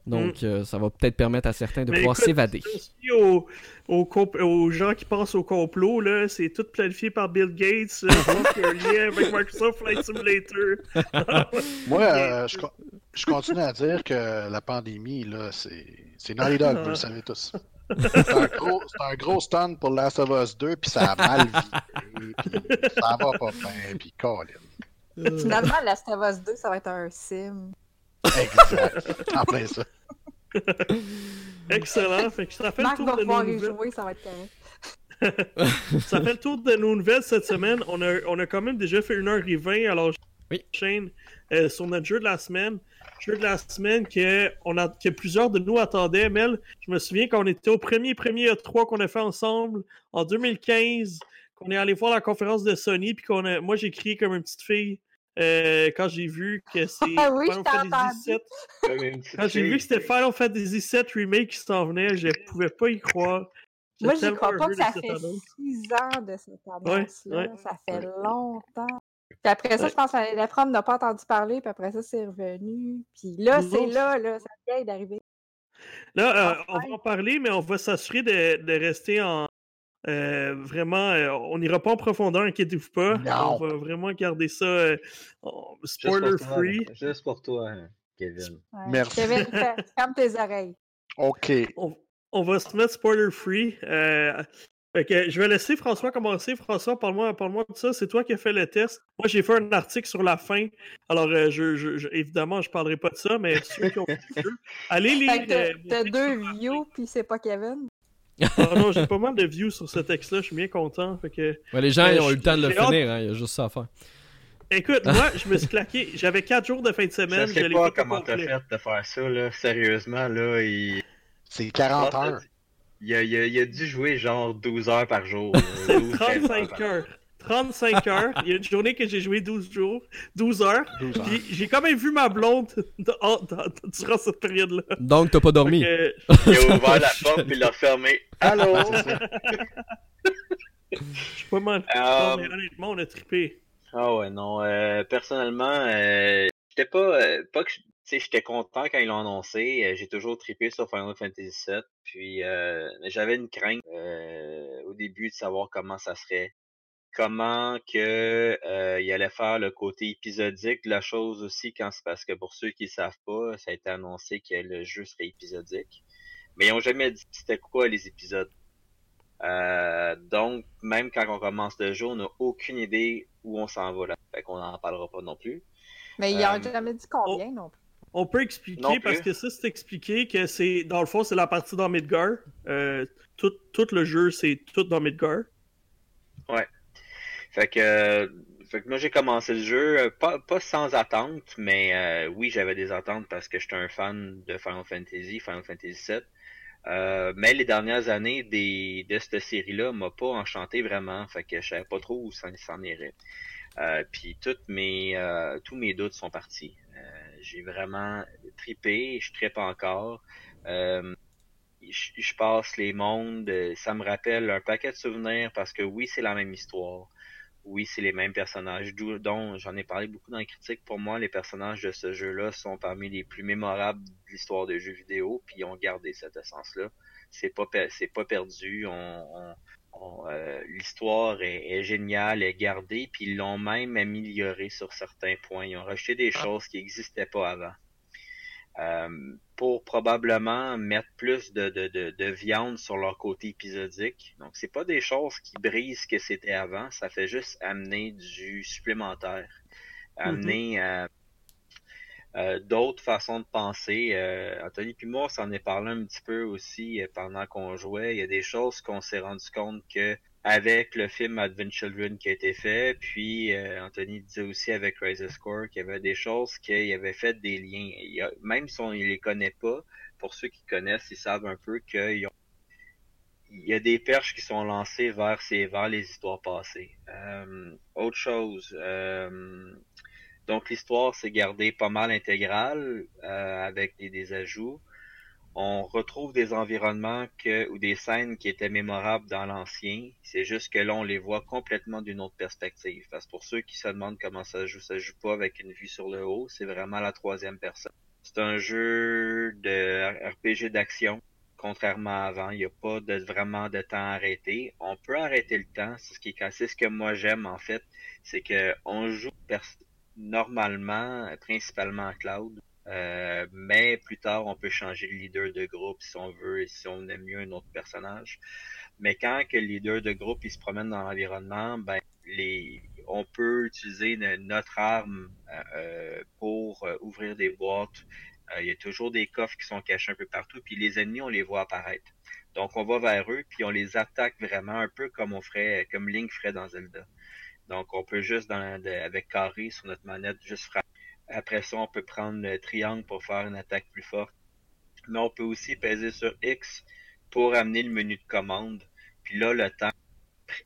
Donc euh, ça va peut-être permettre à certains de Mm. Mais pouvoir s'évader. Aussi aux, aux, gens qui pensent au complot, là, c'est tout planifié par Bill Gates. un lien avec Microsoft Flight Simulator. Moi, euh, je, con- je continue à dire que la pandémie, là, c'est c'est Naughty Dog, vous le savez tous. C'est un, gros, c'est un gros stun pour Last of Us 2, puis ça a mal viré, puis ça va pas bien, puis Colin. Finalement, Last of Us 2, ça va être un sim. Exact. En plein ça. Excellent. Fait que ça fait le Marc tour va de nos pouvoir y nouvelles. jouer, ça va être correct. Ça fait le tour de nos nouvelles cette semaine. On a, on a quand même déjà fait 1h20, alors Oui. euh, sur notre jeu de la semaine. Jeu de la semaine que, on a, que plusieurs de nous attendaient. Mel, je me souviens qu'on était au premier premier E3 qu'on a fait ensemble en 2015, qu'on est allé voir la conférence de Sony, puis qu'on a, moi j'ai crié comme une petite fille euh, quand j'ai vu que c'est Ah oui, Final je Fantasy. VII. Quand j'ai vu que c'était Final Fantasy VII Remake qui s'en venait, je pouvais pas y croire. Moi, j'y tellement crois pas que ça fait annonce. six ans de cette annonce-là. ouais. Ça fait longtemps. Puis après ça, Ouais. je pense que la prom n'a pas entendu parler, puis après ça, c'est revenu. Puis là, c'est là, là, ça vient d'arriver. Là, euh, on Enfin. va en parler, mais on va s'assurer de, de rester en. Euh, vraiment, euh, on n'ira pas en profondeur, inquiétez-vous pas. Non. On va vraiment garder ça euh, en- Juste pour spoiler toi, free. Juste pour toi, hein, Kevin. Ouais. Merci. Kevin, ferme tes oreilles. OK. On, on va se mettre spoiler free. Euh, fait que je vais laisser François commencer. François, parle-moi parle de ça. C'est toi qui as fait le test. Moi, j'ai fait un article sur la fin. Alors, euh, je, je- je- évidemment, je parlerai pas de ça, mais ceux qui ont fait le jeu, allez lire. Euh, t'as- deux views, puis c'est pas Kevin. Ah non, j'ai pas mal de views sur ce texte-là. Je suis bien content. Fait que. Ouais, les gens Euh, ils ont eu le temps de le finir, hein, il y a juste ça à faire. Écoute, moi, je me suis claqué. J'avais 4 jours de fin de Je semaine. sais l'ai pas comment t'as fait de faire ça, là. Sérieusement, là, il... C'est 40 heures. Il, a, il, a, il a dû jouer genre 12 heures par jour. là. 12, 13 35 par- heures. 35 heures. Il y a une journée que j'ai joué 12 jours, 12 heures. 12 heures. Puis j'ai quand même vu ma blonde durant cette période-là. Donc t'as pas dormi. Il a ouvert la porte puis il l'a fermé. Allô? Je suis pas mal. Euh, Non, mais honnêtement, on a trippé. Ah ouais, non. euh, personnellement, euh, j'étais pas, euh, pas que, je- tu sais, j'étais content quand ils l'ont annoncé. euh, J'ai toujours trippé sur Final Fantasy VII. Puis, euh, mais j'avais une crainte euh, au début de savoir comment ça serait, comment que euh, il allait faire le côté épisodique de la chose aussi. Quand c'est parce que pour ceux qui savent pas, ça a été annoncé que le jeu serait épisodique, mais ils ont jamais dit c'était quoi les épisodes. Euh, donc, même quand on commence le jeu, on n'a aucune idée où on s'en va là. Fait qu'on n'en parlera pas non plus. Mais il a Euh, jamais dit combien non plus. On peut expliquer, parce que ça, c'est expliqué que c'est, dans le fond, c'est la partie dans Midgar. Euh, tout, tout le jeu, c'est tout dans Midgar. Fait que, euh, fait que moi j'ai commencé le jeu, euh, pas, pas sans attente, mais euh, oui j'avais des attentes parce que j'étais un fan de Final Fantasy, Final Fantasy VII. Euh, mais les dernières années des, de cette série-là m'a pas enchanté vraiment, fait que je savais pas trop où ça s'en irait. Euh, puis toutes mes, euh, tous mes doutes sont partis. Euh, j'ai vraiment tripé, je trippe encore. Je, passe les mondes, ça me rappelle un paquet de souvenirs parce que oui c'est la même histoire. Oui, c'est les mêmes personnages, dont j'en ai parlé beaucoup dans les critiques. Pour moi, les personnages de ce jeu-là sont parmi les plus mémorables de l'histoire des jeux vidéo, puis ils ont gardé cette essence-là. C'est pas c'est pas perdu. On, on, euh, l'histoire est, géniale, est gardée, puis ils l'ont même améliorée sur certains points. Ils ont rajouté des ah. choses qui n'existaient pas avant. Euh, pour probablement mettre plus de, de, de, viande sur leur côté épisodique. Donc, c'est pas des choses qui brisent ce que c'était avant, ça fait juste amener du supplémentaire, amener euh, euh, d'autres façons de penser. Anthony puis moi, s'en est parlé un petit peu aussi pendant qu'on jouait. Il y a des choses qu'on s'est rendu compte que avec le film Advent Children qui a été fait, puis euh, Anthony disait aussi avec Rise Score qu'il y avait des choses qu'il avait fait des liens. Même si on ne les connaît pas, pour ceux qui connaissent, ils savent un peu qu'il y a des perches qui sont lancées vers ces vers les histoires passées. Euh, autre chose, euh, donc l'histoire s'est gardée pas mal intégrale avec des, des ajouts on retrouve des environnements ou des scènes qui étaient mémorables dans l'ancien. C'est juste que là, on les voit complètement d'une autre perspective. Parce que pour ceux qui se demandent comment ça joue, ça joue pas avec une vue sur le haut, c'est vraiment la troisième personne. C'est un jeu de RPG d'action. Contrairement à avant, il n'y a pas de, vraiment de temps arrêté. On peut arrêter le temps, c'est ce que moi j'aime en fait, c'est que on joue normalement, principalement en cloud, euh, mais plus tard, on peut changer de leader de groupe si on veut et si on aime mieux un autre personnage. Mais quand que le leader de groupe se promène dans l'environnement, ben les, on peut utiliser notre arme euh, euh, pour ouvrir des boîtes. il y a toujours des coffres qui sont cachés un peu partout, puis les ennemis, on les voit apparaître. Donc on va vers eux, puis on les attaque vraiment un peu comme on ferait, comme Link ferait dans Zelda. Donc on peut juste avec carré sur notre manette juste frapper après ça, on peut prendre le triangle pour faire une attaque plus forte. Mais on peut aussi peser sur X pour amener le menu de commande. Puis là, le temps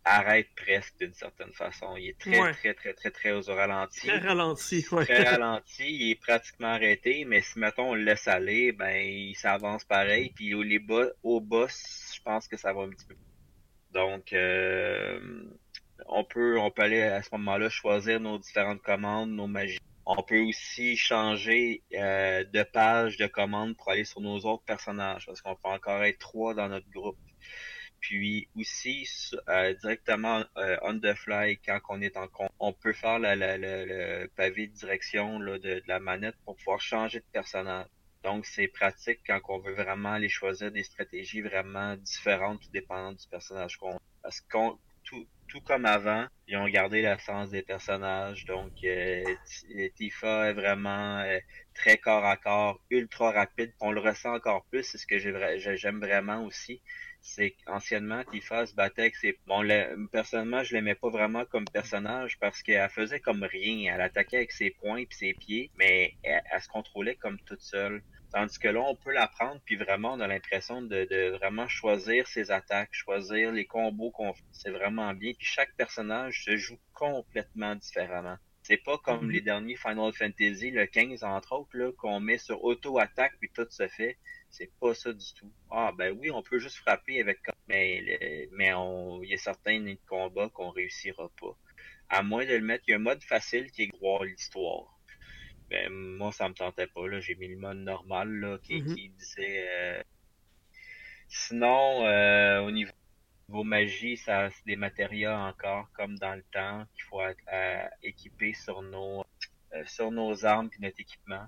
arrête presque d'une certaine façon. Il est très, très, très, très, très au ralenti. Très ralenti, ouais. Très ralenti. Il est pratiquement arrêté, mais si, mettons, on le laisse aller, ben, il s'avance pareil. Puis au, les au boss, je pense que ça va un petit peu. Donc, euh, on peut, on peut aller à ce moment-là choisir nos différentes commandes, nos magies. On peut aussi changer euh, de page de commande pour aller sur nos autres personnages, parce qu'on peut encore être trois dans notre groupe. Puis aussi euh, directement euh, on the fly quand on est en on peut faire la, le pavé de direction là, de, la manette pour pouvoir changer de personnage. Donc c'est pratique quand on veut vraiment aller choisir des stratégies vraiment différentes tout dépendant du personnage qu'on parce qu'on tout, comme avant, ils ont gardé l'essence des personnages. Donc, euh, Tifa est vraiment euh, très corps à corps, ultra rapide. On le ressent encore plus. C'est ce que j'aime vraiment aussi. C'est qu'anciennement, Tifa se battait avec ses... Bon, personnellement, je l'aimais pas vraiment comme personnage parce qu'elle faisait comme rien. Elle attaquait avec ses poings et ses pieds, mais elle se contrôlait comme toute seule. Tandis que là, on peut l'apprendre, puis vraiment, on a l'impression de, vraiment choisir ses attaques, choisir les combos qu'on fait. C'est vraiment bien. Puis chaque personnage se joue complètement différemment. C'est pas comme mhm. les derniers Final Fantasy, le 15 entre autres, là, qu'on met sur auto-attaque puis tout se fait. C'est pas ça du tout. Ah ben oui, on peut juste frapper avec mais mais on il y a certains combats qu'on réussira pas. À moins de le mettre, il y a un mode facile qui est voir l'histoire ben, moi, ça me tentait pas. Là. J'ai mis le mode normal là, qui, mm-hmm. disait. Euh, sinon, euh, au niveau vos magie, ça c'est des matériaux encore comme dans le temps qu'il faut être, euh, équiper sur nos sur nos armes et notre équipement.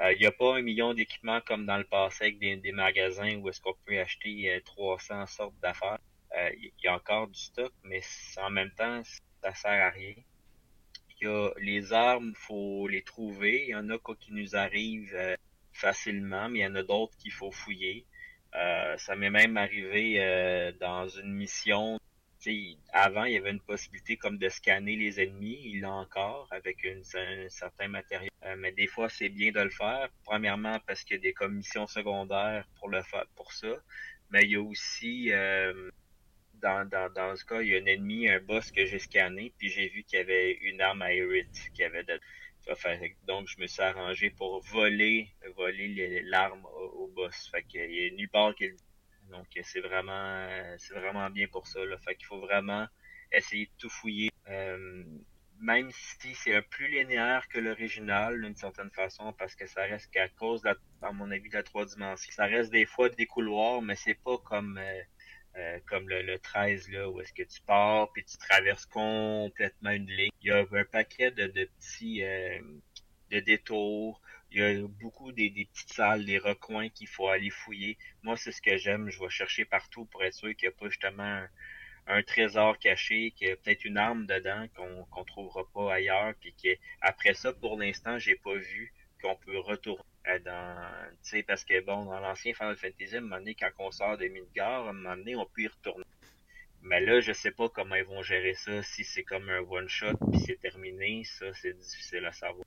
Il n'y a pas un million d'équipements comme dans le passé avec des, des magasins où est-ce qu'on peut acheter 300 sortes d'affaires. Il y a encore du stock, mais en même temps, ça sert à rien y a les armes, faut les trouver. Il y en a quoi qui nous arrivent euh, facilement, mais il y en a d'autres qu'il faut fouiller. Euh, ça m'est même arrivé euh, dans une mission. Avant, il y avait une possibilité comme de scanner les ennemis. Il l'a encore avec un certain matériel. mais des fois, c'est bien de le faire. Premièrement, parce qu'il y a des commissions secondaires pour le faire pour ça. Mais il y a aussi dans, dans, dans ce cas, il y a un ennemi, un boss que j'ai scanné, puis j'ai vu qu'il y avait une arme à Erit qui avait de... donc je me suis arrangé pour voler voler l'arme au, boss. Fait qu'il y a nulle part qu'il donc c'est vraiment c'est vraiment bien pour ça. Là. Fait qu'il faut vraiment essayer de tout fouiller. Euh, même si c'est un plus linéaire que l'original d'une certaine façon, parce que ça reste qu'à cause, de à mon avis, de la trois dimensions. Ça reste des fois des couloirs, mais c'est pas comme euh, euh, comme le, le 13, là, où est-ce que tu pars, puis tu traverses complètement une ligne. Il y a un paquet de, de petits euh, de détours. Il y a beaucoup des, des petites salles, des recoins qu'il faut aller fouiller. Moi, c'est ce que j'aime. Je vais chercher partout pour être sûr qu'il n'y a pas justement un, trésor caché, qu'il y a peut-être une arme dedans qu'on qu'on trouvera pas ailleurs, puis que après ça, pour l'instant, j'ai pas vu qu'on peut retourner dans, tu sais, parce que bon, dans l'ancien Final Fantasy, à un moment donné, quand on sort de Midgar, à un moment donné, on peut y retourner. Mais là, je sais pas comment ils vont gérer ça, si c'est comme un one-shot, puis c'est terminé, ça, c'est difficile à savoir.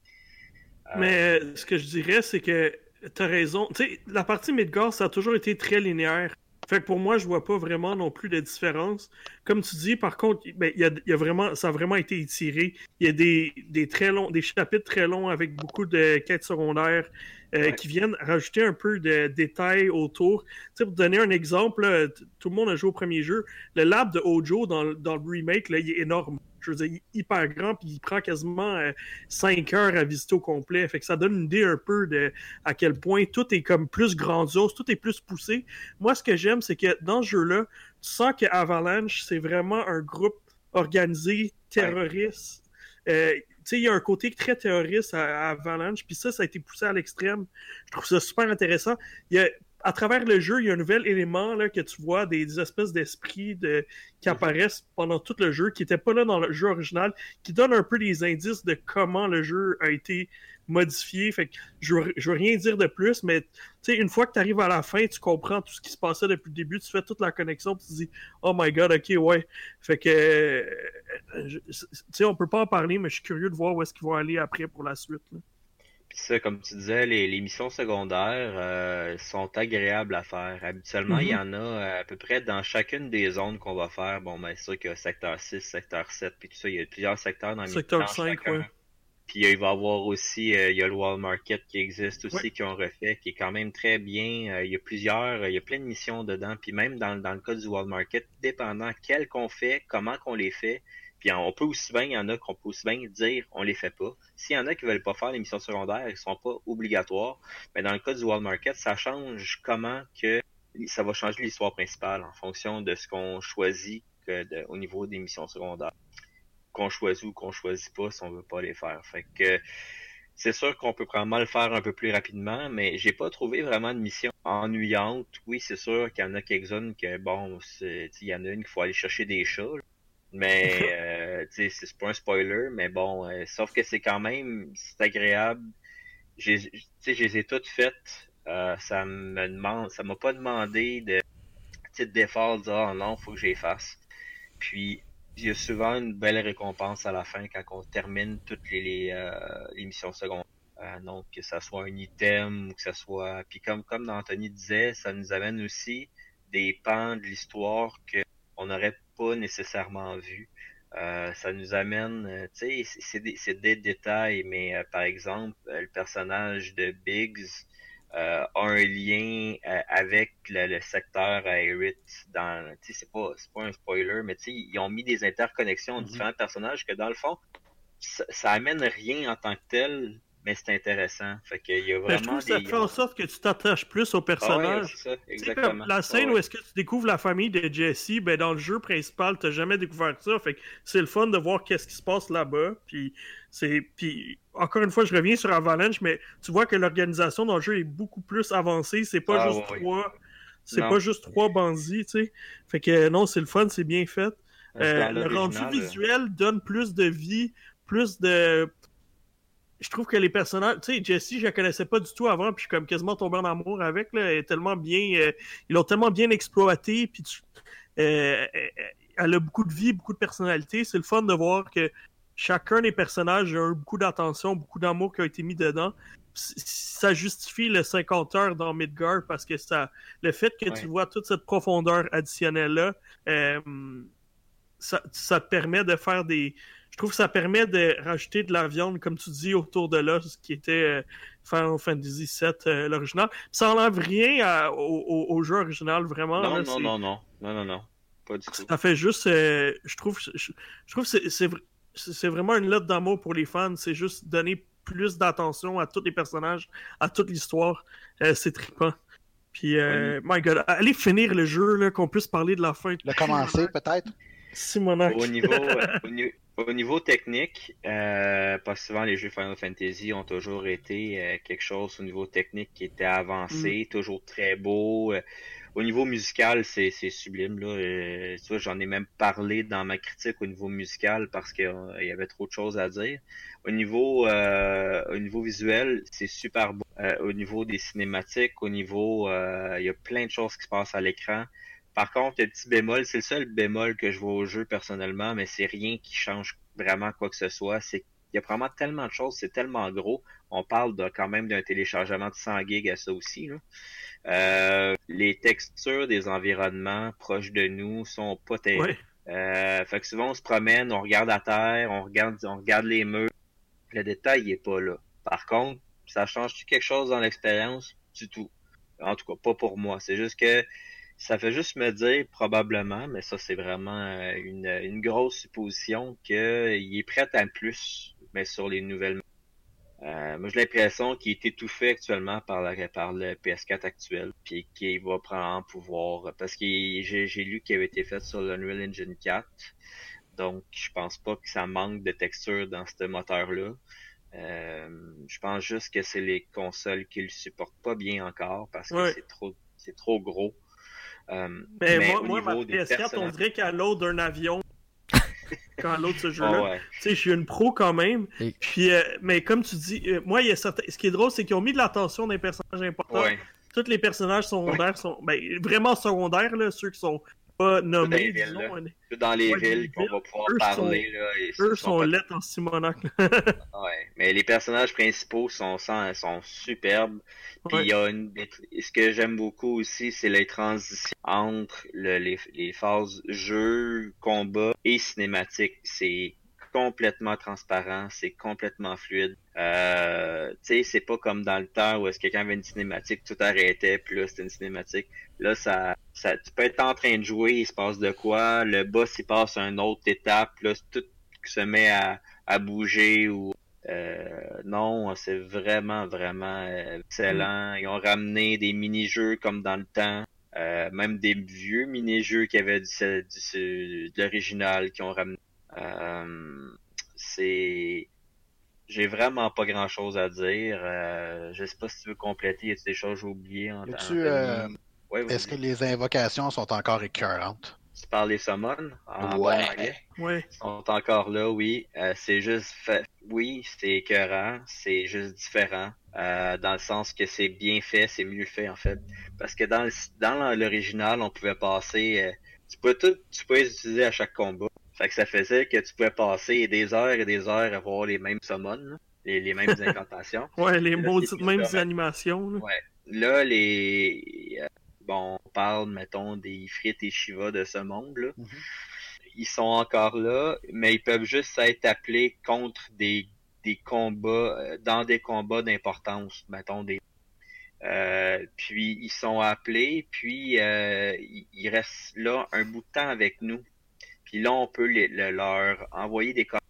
Euh, Mais euh, ce que je dirais, c'est que t'as raison. Tu sais, la partie Midgar, ça a toujours été très linéaire. Fait que pour moi, je vois pas vraiment non plus de différence. Comme tu dis, par contre, ben, y a, il y a vraiment, ça a vraiment été étiré. Il y a des, des très longs, des chapitres très longs avec beaucoup de quêtes secondaires euh, Ouais. qui viennent rajouter un peu de détails autour. Tu sais, pour donner un exemple, là, t- tout le monde a joué au premier jeu. Le lab de Ojo dans, le- dans le remake, là, il est énorme. Je veux dire, hyper grand, puis il prend quasiment 5 heures à visiter au complet. Fait que ça donne une idée un peu de à quel point tout est comme plus grandiose, tout est plus poussé. Moi, ce que j'aime, c'est que dans ce jeu-là, tu sens que Avalanche, c'est vraiment un groupe organisé, terroriste. Euh, tu sais, il y a un côté très terroriste à, à Avalanche, puis ça, ça a été poussé à l'extrême. Je trouve ça super intéressant. Il y a, à travers le jeu, il y a un nouvel élément là, que tu vois, des, des espèces d'esprits de, qui apparaissent pendant tout le jeu, qui n'étaient pas là dans le jeu original, qui donnent un peu des indices de comment le jeu a été modifié. Fait que je veux, je veux rien dire de plus, mais une fois que tu arrives à la fin, tu comprends tout ce qui se passait depuis le début, tu fais toute la connexion, tu te dis Oh my god, ok, ouais. Fait que euh, je- on peut pas en parler, mais je suis curieux de voir où est-ce qu'ils vont aller après pour la suite. là. Puis ça, comme tu disais, les, les missions secondaires euh, sont agréables à faire. Habituellement, il y en a euh, à peu près dans chacune des zones qu'on va faire. Bon, ben, c'est sûr qu'il y a secteur 6, secteur 7, puis tout ça, il y a plusieurs secteurs dans, Secteur dans 5, chacun. ouais. Puis il va y avoir aussi, euh, il y a le Wall Market qui existe aussi, Ouais. qui ont refait, qui est quand même très bien. Euh, il y a plusieurs, euh, il y a plein de missions dedans. Puis même dans, dans le cas du Wall Market, dépendant quel qu'on fait, comment qu'on les fait, puis on peut aussi bien, il y en a qu'on peut aussi bien dire on les fait pas. S'il y en a qui veulent pas faire les missions secondaires, ils sont pas obligatoires. Mais dans le cas du Wall Market, ça change comment que ça va changer l'histoire principale en fonction de ce qu'on choisit au niveau des missions secondaires qu'on choisit ou qu'on choisit pas si on veut pas les faire. Fait c'est sûr qu'on peut probablement le faire un peu plus rapidement, mais j'ai pas trouvé vraiment de mission ennuyante. Oui, c'est sûr qu'il y en a quelques-unes que bon, il y en a une qu'il faut aller chercher des chats. Mais euh, c'est pas un spoiler, mais bon, euh, sauf que c'est quand même c'est agréable. Tu sais, je les ai toutes faites. Euh, ça me demande, ça m'a pas demandé de petite d'effort de dire ah non, faut que les fasse. Puis il y a souvent une belle récompense à la fin quand on termine toutes les, les, euh, missions secondaires. Euh, donc que ça soit un item ou que ça soit. Puis comme comme Anthony disait, ça nous amène aussi des pans de l'histoire que on n'aurait pas nécessairement vu. Euh, ça nous amène, euh, tu sais, c'est- des, détails, mais euh, par exemple, le personnage de Biggs euh, a un lien avec le, le secteur Aerith dans, tu sais, c'est pas, c'est pas un spoiler, mais tu sais, ils ont mis des interconnexions entre Mhm. différents personnages que dans le fond, ça, ça amène rien en tant que tel, mais c'est intéressant. Fait qu'il y a Ben, je vraiment trouve que ça des... fait en sorte que tu t'attaches plus au Ah ouais, personnage. ça, exactement. la scène Ouais, où est-ce que tu découvres la famille de Jesse, ben dans le jeu principal, t'as jamais découvert ça. Fait que c'est le fun de voir qu'est-ce qui se passe là-bas. Puis c'est, puis encore une fois, je reviens sur Avalanche, mais tu vois que l'organisation dans le jeu est beaucoup plus avancée. C'est pas Ah, juste ouais, trois, c'est pas juste trois bandits, tu sais. Fait que non, c'est le fun, c'est bien fait. Euh, le rendu l'original, visuel donne plus de vie, plus de. Je trouve que les personnages. Tu sais, Jessie, je la connaissais pas du tout avant, puis je suis comme quasiment tombé en amour avec. Là. Elle est tellement bien. euh, ils l'ont tellement bien exploité, puis tu- euh, elle a beaucoup de vie, beaucoup de personnalité. C'est le fun de voir que chacun des personnages a eu beaucoup d'attention, beaucoup d'amour qui a été mis dedans. Ça justifie le 50 heures dans Midgard parce que ça, le fait que tu vois toute cette profondeur additionnelle-là, euh, ça, ça te permet de faire des. Je trouve que ça permet de rajouter de la viande, comme tu dis, autour de l'os, qui était euh, Final Fantasy VII, euh, l'original. Puis Ça enlève rien à- au, au- au jeu original, vraiment. Non, là, non, non, non, non, non, non, pas du tout. Ça fait juste. euh, je trouve, je, je trouve que c'est- c'est vr- c'est vraiment une lettre d'amour pour les fans. C'est juste donner plus d'attention à tous les personnages, à toute l'histoire. Euh, c'est trippant. Puis, euh, my god, allez finir le jeu, là, qu'on puisse parler de la fin. Le commencer, peut-être? Simonac. Au niveau, euh, au, ni- au niveau technique, euh, pas souvent les jeux Final Fantasy ont toujours été euh, quelque chose au niveau technique qui était avancé, toujours très beau. Euh, au niveau musical, c'est sublime là. Euh, tu vois, j'en ai même parlé dans ma critique au niveau musical parce qu'il y avait trop de choses à dire. Au niveau euh, au niveau visuel, c'est super beau. Euh, au niveau des cinématiques, au niveau euh, il y a plein de choses qui se passent à l'écran. Par contre, le petit bémol, c'est le seul bémol que je vois au jeu personnellement, mais c'est rien qui change vraiment quoi que ce soit. C'est il y a vraiment tellement de choses, c'est tellement gros. On parle de, quand même d'un téléchargement de 100 gigs à ça aussi. Là. Euh, les textures des environnements proches de nous sont pas terribles. Ouais. Euh, fait que souvent on se promène, on regarde à terre, on regarde, on regarde les murs. Le détail il est pas là. Par contre, ça change quelque chose dans l'expérience? Du tout. En tout cas, pas pour moi. C'est juste que ça fait juste me dire probablement, mais ça c'est vraiment euh, une, une grosse supposition qu'il est prêt à plus, mais sur les nouvelles. Euh, moi j'ai l'impression qu'il est étouffé actuellement par, la, par le PS4 actuel, puis qu'il va prendre pouvoir, parce que j'ai j'ai lu qu'il avait été fait sur l'Unreal Engine 4, donc je pense pas que ça manque de texture dans ce moteur-là. Euh, je pense juste que c'est les consoles qui le supportent pas bien encore parce que c'est trop c'est trop gros. Euh, Mais, mais moi, ma niveau des PS4, on dirait qu'elle l'autre d'un avion. Quand l'autre ce jeu-là. Ah ouais. Tu sais, je suis une pro quand même. Et- Puis, euh, mais comme tu dis, euh, moi, il y a certains... ce qui est drôle, c'est qu'ils ont mis de l'attention dans les personnages importants. Ouais. Tous les personnages secondaires sont ben, vraiment secondaires, là, ceux qui sont pas nommés, là. Dans les villes qu'on va pouvoir eux parler là, et Eux sont sont pas- lettres en Simonac. là. Ouais, mais les personnages principaux sont, sont, sont superbes. Puis Ouais. il y a une, ce que j'aime beaucoup aussi, c'est les transitions entre le- les, les phases jeu, combat et cinématique. C'est complètement transparent, c'est complètement fluide. Euh, tu sais, c'est pas comme dans le temps où est-ce que quelqu'un avait une cinématique, tout arrêtait, puis là c'était une cinématique. Là, ça, ça, tu peux être en train de jouer, il se passe de quoi, le boss il passe à une autre étape, là tout se met à, à bouger ou euh, non, c'est vraiment, vraiment euh, excellent. Ils ont ramené des mini-jeux comme dans le temps. Euh, même des vieux mini-jeux qui avaient du, du, de l'original qui ont ramené. Euh, c'est. J'ai vraiment pas grand chose à dire. Euh, je sais pas si tu veux compléter. Y a des choses que j'ai oubliées en euh, Ouais, Est-ce que les invocations sont encore écœurantes? Tu parles des summons en bon Ouais. sont encore là, oui. Euh, c'est juste fait. Oui, c'est écœurant, c'est juste différent. euh, dans le sens que c'est bien fait, c'est mieux fait en fait. Parce que dans le- dans l'original, on pouvait passer. euh, tu pouvais tout, tu pouvais les utiliser à chaque combat. Fait que ça faisait que tu pouvais passer des heures et des heures à voir les mêmes summons, là, les, les mêmes incantations. Ouais, les Là, maudites mêmes animations. là. Ouais. Là, les. euh, bon, on parle, mettons, des frites et Shiva de ce monde-là. Mhm. Ils sont encore là, mais ils peuvent juste être appelés contre des, des combats, euh, dans des combats d'importance, mettons, des. Euh, puis ils sont appelés, puis euh, ils restent là un bout de temps avec nous. Puis là, on peut les- leur envoyer des commandes.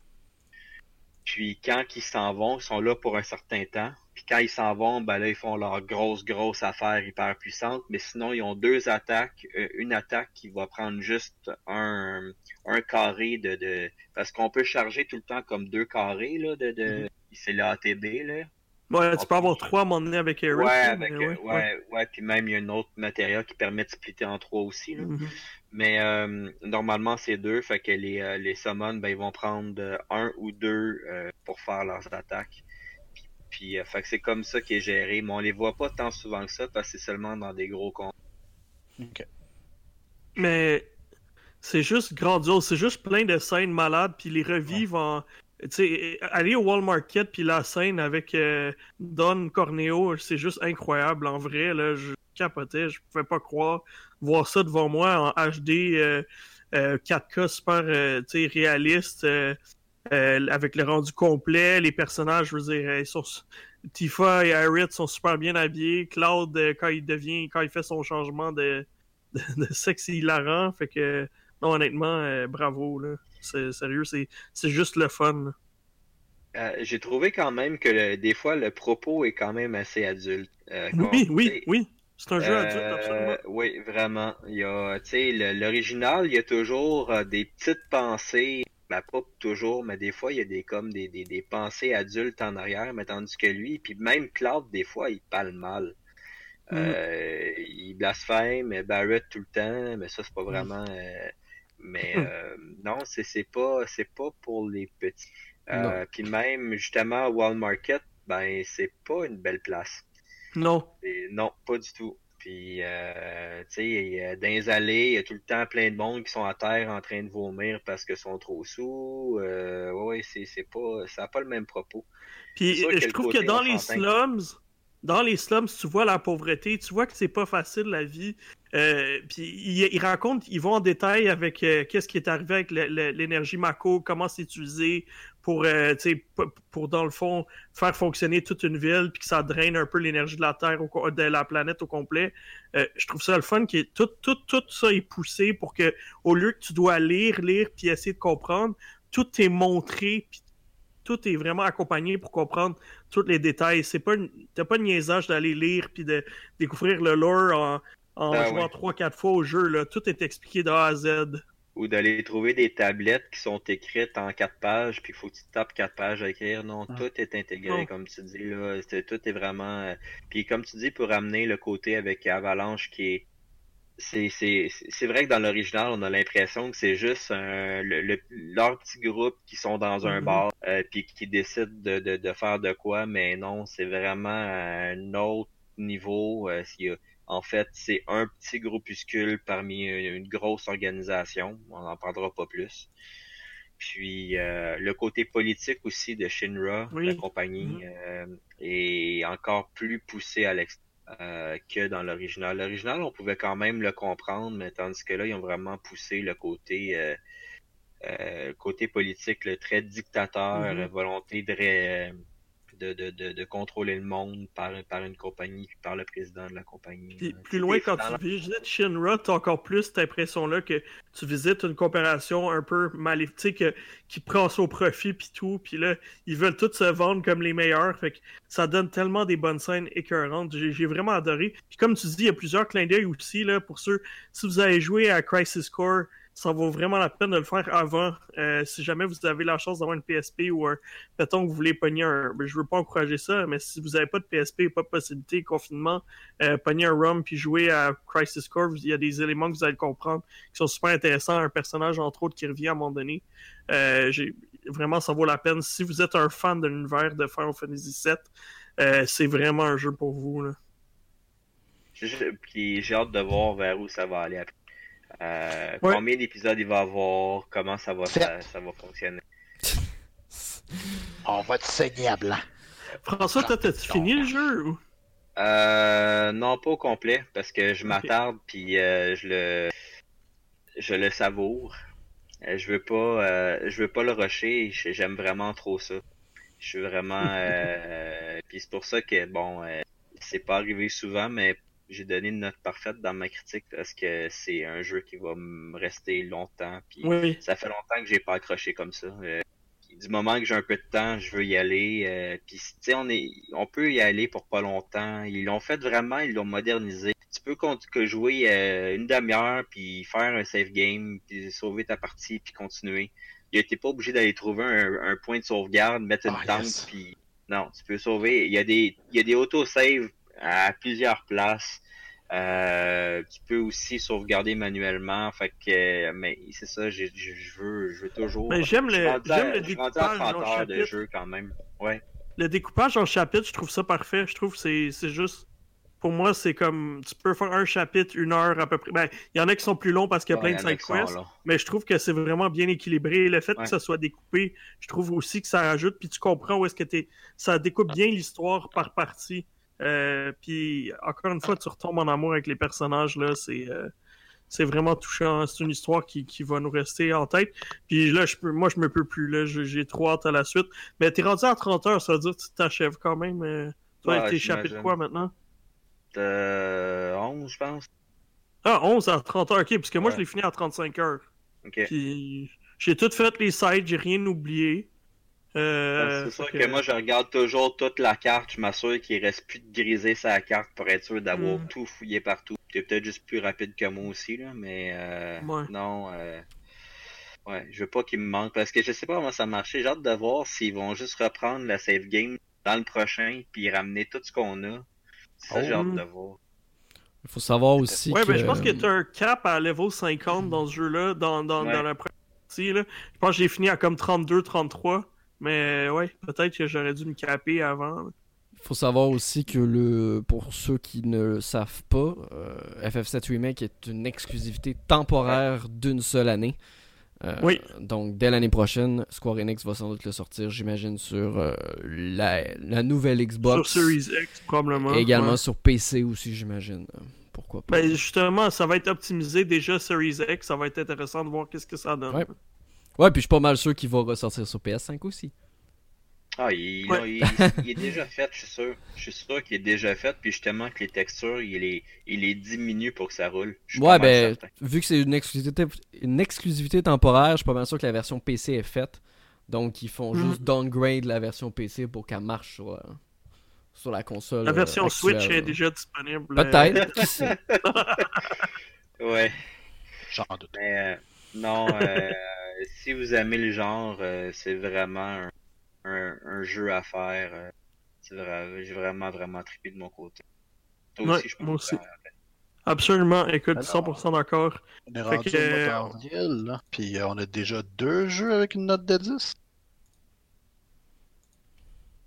Puis quand ils s'en vont, ils sont là pour un certain temps. Puis quand ils s'en vont, ben là, ils font leur grosse, grosse affaire hyper puissante. Mais sinon, ils ont deux attaques. Euh, une attaque qui va prendre juste un, un carré de, de... Parce qu'on peut charger tout le temps comme deux carrés, là, de... de... C'est l'ATB, là. Ouais, tu On peux avoir trois à un moment donné avec Eric. Ouais, avec, mais euh, ouais, ouais, puis même il y a un autre matériel qui permet de splitter en trois aussi. Là. Mhm. Mais euh, normalement c'est deux, fait que les, euh, les summons, ben, ils vont prendre un ou deux euh, pour faire leurs attaques. Puis, puis euh, fait que c'est comme ça qui est géré, mais on les voit pas tant souvent que ça parce que c'est seulement dans des gros comptes. Ok. Mais c'est juste grandiose, c'est juste plein de scènes malades, puis les revivre en. Aller au Wall Market, puis la scène avec euh, Don Corneo, c'est juste incroyable en vrai. Là, je capotais, je pouvais pas croire voir ça devant moi en HD euh, euh, 4K super euh, tu sais, réaliste, euh, euh, avec le rendu complet. Les personnages, je veux dire, ils sont. Tifa et Aerith sont super bien habillés. Cloud, euh, quand il devient, quand il fait son changement de, de, de sexe hilarant. Fait que, non, honnêtement, euh, bravo, là. C'est sérieux, c'est c'est juste le fun. Euh, J'ai trouvé quand même que le- des fois le propos est quand même assez adulte. Euh, Oui, oui, oui. C'est un jeu adulte, Euh, absolument. Oui, vraiment. Il y a, tu sais, l'original, il y a toujours des petites pensées. Ben, pas toujours, mais des fois, il y a des comme des, des, des pensées adultes en arrière, mais tandis que lui, puis même Cloud, des fois, il parle mal. Mm. Euh, il blasphème, Barrett tout le temps, mais ça, c'est pas vraiment. euh, mais Mm. euh, non, c'est c'est pas c'est pas pour les petits. Euh, puis même justement Wall Market, ben c'est pas une belle place. Non. Et non, pas du tout. Puis, euh, tu sais, dans les allées, il y a tout le temps plein de monde qui sont à terre en train de vomir parce qu'ils sont trop sous. Euh, ouais, c'est, c'est pas, ça n'a pas le même propos. Puis que je trouve que dans les slums, dans les slums, tu vois la pauvreté, tu vois que c'est pas facile la vie. Euh, puis ils il racontent, ils vont en détail avec euh, qu'est-ce qui est arrivé avec l'énergie Mako, comment c'est utilisé pour, euh, pour dans le fond faire fonctionner toute une ville, puis que ça draine un peu l'énergie de la Terre, au de la planète au complet. Euh, je trouve ça le fun qui est tout, tout, tout ça est poussé pour que au lieu que tu dois lire, lire puis essayer de comprendre, tout est montré, puis tout est vraiment accompagné pour comprendre tous les détails. C'est pas t'as pas de niaisage d'aller lire puis de découvrir le lore en, en Ah jouant trois quatre fois au jeu là. Tout est expliqué de A à Z. Ou d'aller trouver des tablettes qui sont écrites en quatre pages, puis il faut que tu tapes quatre pages à écrire. Non, Ah. tout est intégré, comme tu dis, là. Tout est vraiment. euh, Puis comme tu dis, pour amener le côté avec Avalanche qui est. C'est, vrai que dans l'original, on a l'impression que c'est juste un, le, le- leur petit groupe qui sont dans un Mhm. bar euh, puis qui décident de, de, de faire de quoi, mais non, c'est vraiment un autre niveau. euh, en fait, c'est un petit groupuscule parmi une, une grosse organisation. On n'en parlera pas plus. Puis euh, le côté politique aussi de Shinra, Oui. la compagnie, Mhm. euh, est encore plus poussé à euh, que dans l'original. L'original, on pouvait quand même le comprendre, mais tandis que là, ils ont vraiment poussé le côté euh, euh, côté politique, le très dictateur, Mhm. euh, volonté de, ré- de, de, de, de contrôler le monde par, par une compagnie, puis par le président de la compagnie. Puis Euh, plus tu loin, quand tu visites Shinra, t'as encore plus cette impression-là que tu visites une coopération un peu maléfique, tu qui prend au profit puis tout, puis là, ils veulent tous se vendre comme les meilleurs, fait que ça donne tellement des bonnes scènes écœurantes. J'ai j'ai vraiment adoré. Puis comme tu dis, il y a plusieurs clins d'œil aussi, là, pour ceux, si vous avez joué à Crisis Core, ça vaut vraiment la peine de le faire avant. Euh, si jamais vous avez la chance d'avoir une PSP ou un, mettons que vous voulez pogner un, je veux pas encourager ça, mais si vous avez pas de PSP, pas de possibilité, confinement, euh, pogner un ROM puis jouer à Crisis Core, il y a des éléments que vous allez comprendre qui sont super intéressants. Un personnage, entre autres, qui revient à un moment donné. Euh, vraiment, ça vaut la peine. Si vous êtes un fan de l'univers de Final Fantasy VII, euh, c'est vraiment un jeu pour vous. Puis j'ai hâte de voir vers où ça va aller après. Euh, Ouais. Combien d'épisodes il va avoir, comment ça va, ça, ça va fonctionner? On va te saigner à blanc. François, toi, t'as-tu fini le jeu? ou? Euh, non, pas au complet, parce que je m'attarde puis euh, je le je le savoure. Euh, je veux pas euh, je veux pas le rusher, j'aime vraiment trop ça. Je suis vraiment euh, puis c'est pour ça que bon euh, c'est pas arrivé souvent mais j'ai donné une note parfaite dans ma critique parce que c'est un jeu qui va me rester longtemps puis Oui. ça fait longtemps que j'ai pas accroché comme ça. Euh, du moment que j'ai un peu de temps, je veux y aller. Euh, puis tu sais, on est, on peut y aller pour pas longtemps. Ils l'ont fait vraiment, ils l'ont modernisé. Tu peux que jouer euh, une demi-heure puis faire un save game puis sauver ta partie puis continuer. Il t'es pas obligé d'aller trouver un, un point de sauvegarde, mettre une Ah, tente yes. puis non, tu peux sauver. Il y a des, il y a des auto-saves à plusieurs places. Euh, tu peux aussi sauvegarder manuellement. Fait que, mais c'est ça, je veux, je veux toujours. Mais j'aime le- j'aime le découpage 30 en de jeu quand même. Ouais. Le découpage en chapitres, je trouve ça parfait. Je trouve que c'est c'est juste. Pour moi, c'est comme. Tu peux faire un chapitre, une heure à peu près. Ben, il y en a qui sont plus longs parce qu'il y a Ouais, plein de side quests. Mais je trouve que c'est vraiment bien équilibré. Le fait Ouais. que ça soit découpé, je trouve aussi que ça rajoute. Puis tu comprends où est-ce que t'es. Ça découpe bien l'histoire par partie. Euh, puis encore une fois, tu retombes en amour avec les personnages. là. C'est. euh, c'est vraiment touchant. C'est une histoire qui, qui va nous rester en tête. Puis là, je peux, moi, je me peux plus. Là, J'ai- trop hâte à la suite. Mais t'es rendu à 30 heures, ça veut dire que tu t'achèves quand même. euh, Toi, Ouais, t'es échappé de quoi maintenant? Euh, 11, je pense. Ah, 11 à 30 heures, ok, parce que moi, Ouais. je l'ai fini à 35 heures. Ok. Puis j'ai tout fait les sites, j'ai rien oublié. Euh, c'est sûr que... moi, je regarde toujours toute la carte. Je m'assure qu'il reste plus de griser sa carte pour être sûr d'avoir Mm. tout fouillé partout. T'es peut-être juste plus rapide que moi aussi, là, mais euh, Ouais. non. Euh... Ouais, je veux pas qu'il me manque parce que je sais pas comment ça marche. J'ai hâte de voir s'ils vont juste reprendre la save game dans le prochain puis ramener tout ce qu'on a. Ça, j'ai Oh. hâte de voir. Il faut savoir aussi Ouais, que... ben je pense que t'as un cap à level 50 dans ce jeu-là, dans, dans, Ouais. dans la première partie. Là. Je pense que j'ai fini à comme 32-33. Mais ouais, peut-être que j'aurais dû me caper avant. Il faut savoir aussi que le pour ceux qui ne le savent pas, euh, FF7 Remake est une exclusivité temporaire d'une seule année. Euh, Oui. Donc dès l'année prochaine, Square Enix va sans doute le sortir, j'imagine, sur euh, la, la nouvelle Xbox. Sur Series X, probablement. Et également ouais. sur PC aussi, j'imagine. Pourquoi pas. Ben justement, ça va être optimisé déjà Series X. Ça va être intéressant de voir qu'est-ce que ça donne. Ouais. Ouais, puis je suis pas mal sûr qu'il va ressortir sur PS5 aussi. Ah, il, Ouais. là, il, il est déjà fait, je suis sûr. Je suis sûr qu'il est déjà fait, puis justement que les textures, il les, il les diminue pour que ça roule. Ouais, ben, certain. vu que c'est une exclusivité, une exclusivité temporaire, je suis pas mal sûr que la version PC est faite. Donc, ils font Mhm. juste downgrade la version PC pour qu'elle marche sur, euh, sur la console. La version euh, Switch est déjà disponible. Peut-être, qui sait? Ouais, J'en doute. mais euh, non, euh, si vous aimez le genre, euh, c'est vraiment un, un, un jeu à faire. euh, c'est vrai, j'ai vraiment, vraiment trippé de mon côté. Toi Ouais, aussi, je pense. moi aussi. Absolument, écoute, Alors. 100% d'accord. On est rendu que, au euh, là. Puis euh, on a déjà deux jeux avec une note de 10.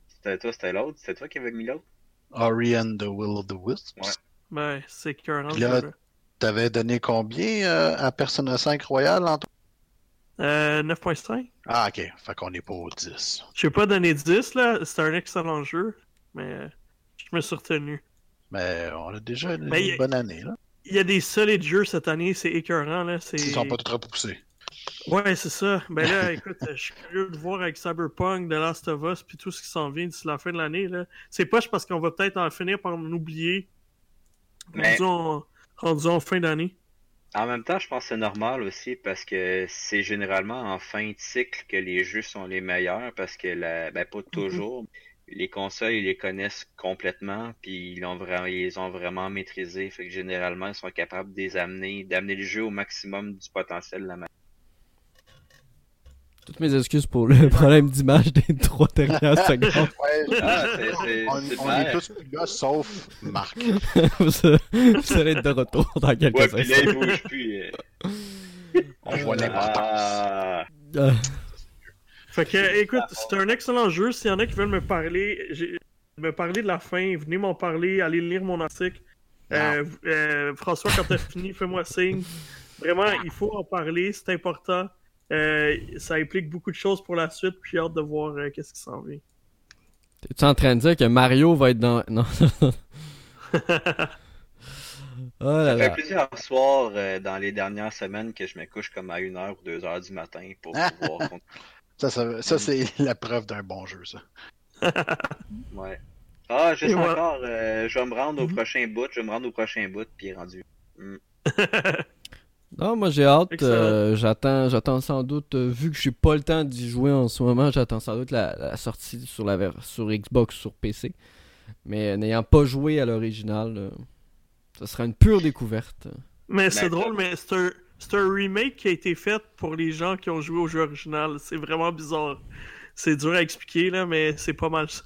C'était toi, c'était l'autre. C'était toi qui avais mis l'autre? Ori and the Will of the Wisps. Ouais. Ben, c'est écœurant. Puis ce là- jeu-là. T'avais donné combien euh, à Persona 5 Royal, Antoine? Euh, 9.5. Ah, ok. Fait qu'on est pas au 10. Je vais pas donner 10, là. C'est un excellent jeu. Mais je me suis retenu. Mais on a déjà une, Mais bonne année, là. Il y a des solides jeux cette année, c'est écœurant, là. C'est... Ils sont pas trop poussés. Ouais, c'est ça. Ben là, écoute, je suis curieux de voir avec Cyberpunk, The Last of Us, puis tout ce qui s'en vient d'ici la fin de l'année, là. C'est poche parce qu'on va peut-être en finir par en oublier. Mais- Rendu, en... rendu en fin d'année. En même temps, je pense que c'est normal aussi parce que c'est généralement en fin de cycle que les jeux sont les meilleurs parce que la, ben pas toujours. Les consoles, ils les connaissent complètement puis ils l'ont vraiment, ils les ont vraiment maîtrisé. Fait que généralement, ils sont capables de les amener, d'amener le jeu au maximum du potentiel de la machine. Toutes mes excuses pour le problème d'image des trois dernières secondes. Ouais, Ah, on, c'est on est tous plus là, sauf Marc. vous, vous allez être de retour dans quelques Ouais, puis là, il instants. bouge plus. euh. On voit l'importance. Ah, Ah, Fait que, écoute, c'est un excellent jeu. S'il y en a qui veulent me parler, me parler de la fin, venez m'en parler, allez lire mon article. Euh, euh, François, quand t'as fini, fais-moi signe. Vraiment, il faut en parler, c'est important. Euh, ça implique beaucoup de choses pour la suite, puis j'ai hâte de voir euh, qu'est-ce qui s'en vient. T'es-tu en train de dire que Mario va être dans. Non. oh là Ça fait plusieurs soirs euh, dans les dernières semaines que je me couche comme à 1h ou 2h du matin pour pouvoir continuer. Ça, ça, ça, c'est la preuve d'un bon jeu, ça. Ouais. Ah, juste Et encore, euh, je vais me rendre au Mhm. prochain bout, je vais me rendre au prochain bout, puis il est rendu. Non, moi j'ai hâte. Euh, j'attends, j'attends sans doute, euh, vu que j'ai pas le temps d'y jouer en ce moment, j'attends sans doute la, la sortie sur la sur Xbox, sur PC. Mais euh, n'ayant pas joué à l'original, euh, ça sera une pure découverte. Mais c'est drôle, mais c'est un, c'est un remake qui a été fait pour les gens qui ont joué au jeu original. C'est vraiment bizarre. C'est dur à expliquer, là, mais c'est pas mal ça.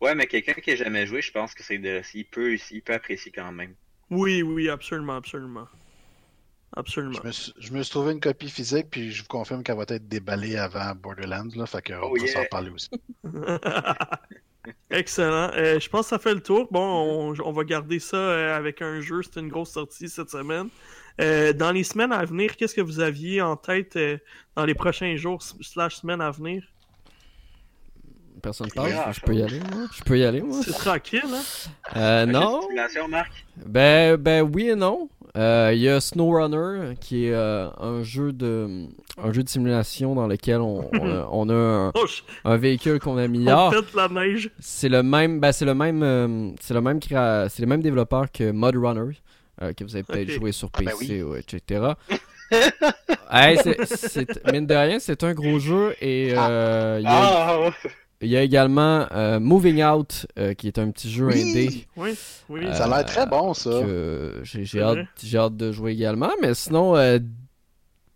Ouais, mais quelqu'un qui a jamais joué, je pense que c'est de... il peut, il peut apprécier quand même. Oui, oui, absolument, absolument. Absolument. Je me, suis, je me suis trouvé une copie physique, puis je vous confirme qu'elle va être déballée avant Borderlands, là. Fait qu'on Oh va yeah. s'en parler aussi. Excellent. Euh, je pense que ça fait le tour. Bon, on, on va garder ça euh, avec un jeu. C'était une grosse sortie cette semaine. Euh, dans les semaines à venir, qu'est-ce que vous aviez en tête euh, dans les prochains jours slash semaines à venir? Personne parle, Ah, je peux y aller, moi. Je peux y aller, moi. C'est tranquille, hein? Euh, non. Marc? Ben, ben oui et non. Euh, Il y a SnowRunner qui est euh, un jeu de un jeu de simulation dans lequel on, on a, on a un, Oh, un véhicule qu'on améliore. on pète la neige. C'est le même, ben c'est le même, euh, c'est le même créa- c'est le même développeur que Mud Runner euh, que vous avez peut-être joué sur Ah, ben PC ou etc. Hey, c'est- c'est- mine de rien, c'est un gros jeu et euh, il y a- Ah! Il y, a également euh, Moving Out euh, qui est un petit jeu Oui. indé Oui, oui. Euh, Ça a l'air très bon, ça. j'ai hâte, hâte de jouer également. Mais sinon, euh,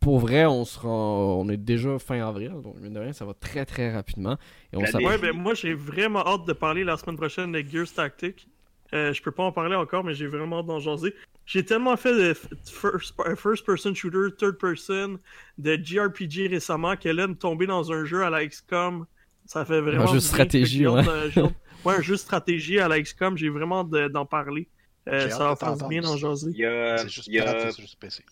pour vrai, on sera, on est déjà fin avril, donc mine de rien, ça va très très rapidement. Et on Ouais, ben moi j'ai vraiment hâte de parler la semaine prochaine de Gears Tactic. Euh, je peux pas en parler encore, mais j'ai vraiment hâte d'en jaser. J'ai tellement fait de f- first, euh, first person shooter, third person, de JRPG récemment que là, me tomber dans un jeu à la XCOM, ça fait vraiment. jeu de bien. stratégie, ouais. hâte- ouais, un jeu de stratégie à la XCOM, j'ai vraiment d'en parler. Euh, ça va faire bien d'en jaser. Il y a, C'est juste il y a, pirate, c'est juste PC.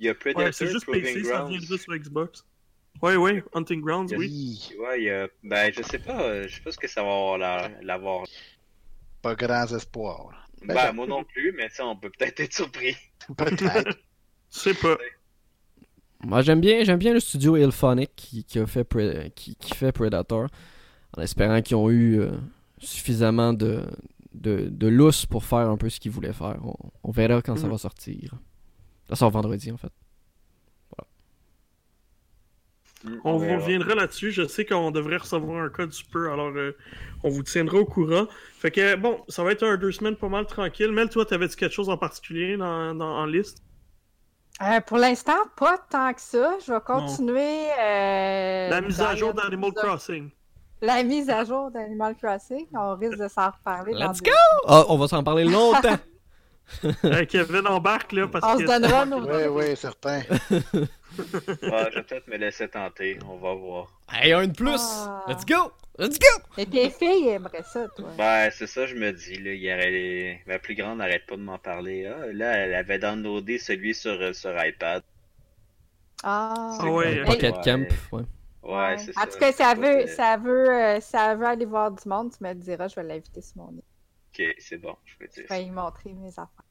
il y a Predator, Ouais, c'est juste Proving PC, ça Grounds. viendra sur Xbox. Ouais, ouais, Hunting Grounds, Yes. oui. Ouais, il y a, ben, je sais pas, euh, je sais pas ce que ça va avoir la- l'avoir. Pas grands espoirs. Ben, Ben, moi non plus, mais ça, on peut peut-être être surpris. Peut-être. Je sais pas. Moi, j'aime bien, j'aime bien le studio Ilphonic qui, qui a fait Pre- qui, qui fait Predator, en espérant qu'ils ont eu euh, suffisamment de, de, de lousse pour faire un peu ce qu'ils voulaient faire. On, on verra quand ça Mhm. va sortir. Ça sort vendredi en fait. On vous reviendra là-dessus. Je sais qu'on devrait recevoir un code super, alors euh, on vous tiendra au courant. Fait que bon, ça va être un deux semaines pas mal tranquille. Mel, toi, t'avais-tu quelque chose en particulier dans, dans- en liste? Euh, pour l'instant, pas tant que ça. Je vais continuer. euh, La mise à dans jour d'Animal Crossing. La mise à jour d'Animal Crossing. On risque de s'en reparler. dans Let's deux- go! Ah, on va s'en parler longtemps! Euh, Kevin embarque là parce On que se donnera nos. Oui, oui, certain. Ouais, je vais peut-être me laisser tenter, on va voir. hey, un de plus! Ah. Let's go! Let's go! Et tes filles aimeraient ça, toi. Ben, c'est ça, je me dis, là, il ma plus grande n'arrête pas de m'en parler. Ah, là, elle avait downloadé celui sur, euh, sur iPad. Ah, Ah ouais. Pocket Ouais. Camp, ouais. Ouais, c'est ça. En tout cas, ça veut, ça veut, euh, ça veut aller voir du monde, tu me le diras, je vais l'inviter sur mon lit. Ok, c'est bon, je peux dire Je vais lui montrer mes affaires.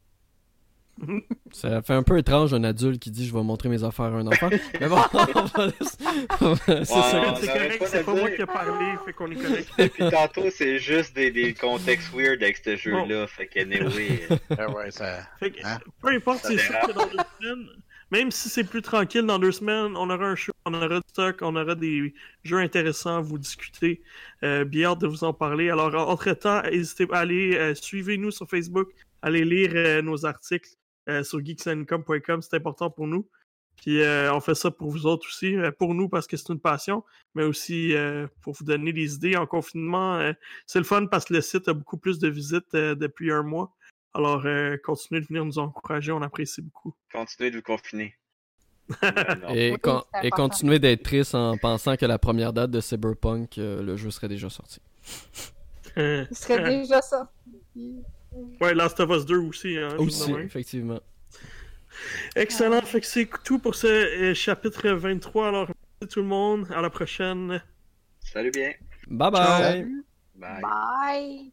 Ça fait un peu étrange un adulte qui dit je vais montrer mes affaires à un enfant. Mais bon, on va laisser- c'est Ouais, ça. c'est correct, pas c'est pas moi qui ai parlé, fait qu'on est correct. Puis tantôt, c'est juste des, des contextes weird avec ce jeu-là. Fait que, anyway, Ah ouais, ça... Fait que, Hein? peu importe, c'est sûr que dans deux semaines, même si c'est plus tranquille, dans deux semaines, on aura un show, on aura du stock, on aura des jeux intéressants à vous discuter. Euh, bien hâte de vous en parler. Alors, entre-temps, n'hésitez pas à aller, euh, suivez-nous sur Facebook, allez lire euh, nos articles euh, sur geeksandcom.com, c'est important pour nous. Puis euh, on fait ça pour vous autres aussi, euh, pour nous parce que c'est une passion, mais aussi euh, pour vous donner des idées. En confinement, euh, c'est le fun parce que le site a beaucoup plus de visites euh, depuis un mois. Alors, euh, continuez de venir nous encourager, on apprécie beaucoup. continuez de vous confiner. Et, con- et continuer d'être triste en pensant que la première date de Cyberpunk, euh, le jeu serait déjà sorti. Il serait déjà ça. Ouais, Last of Us 2 aussi. Hein, Aussi, effectivement. Excellent, fait que c'est tout pour ce euh, chapitre 23. Alors, merci tout le monde, à la prochaine. Salut bien. Bye bye! Bye. Bye!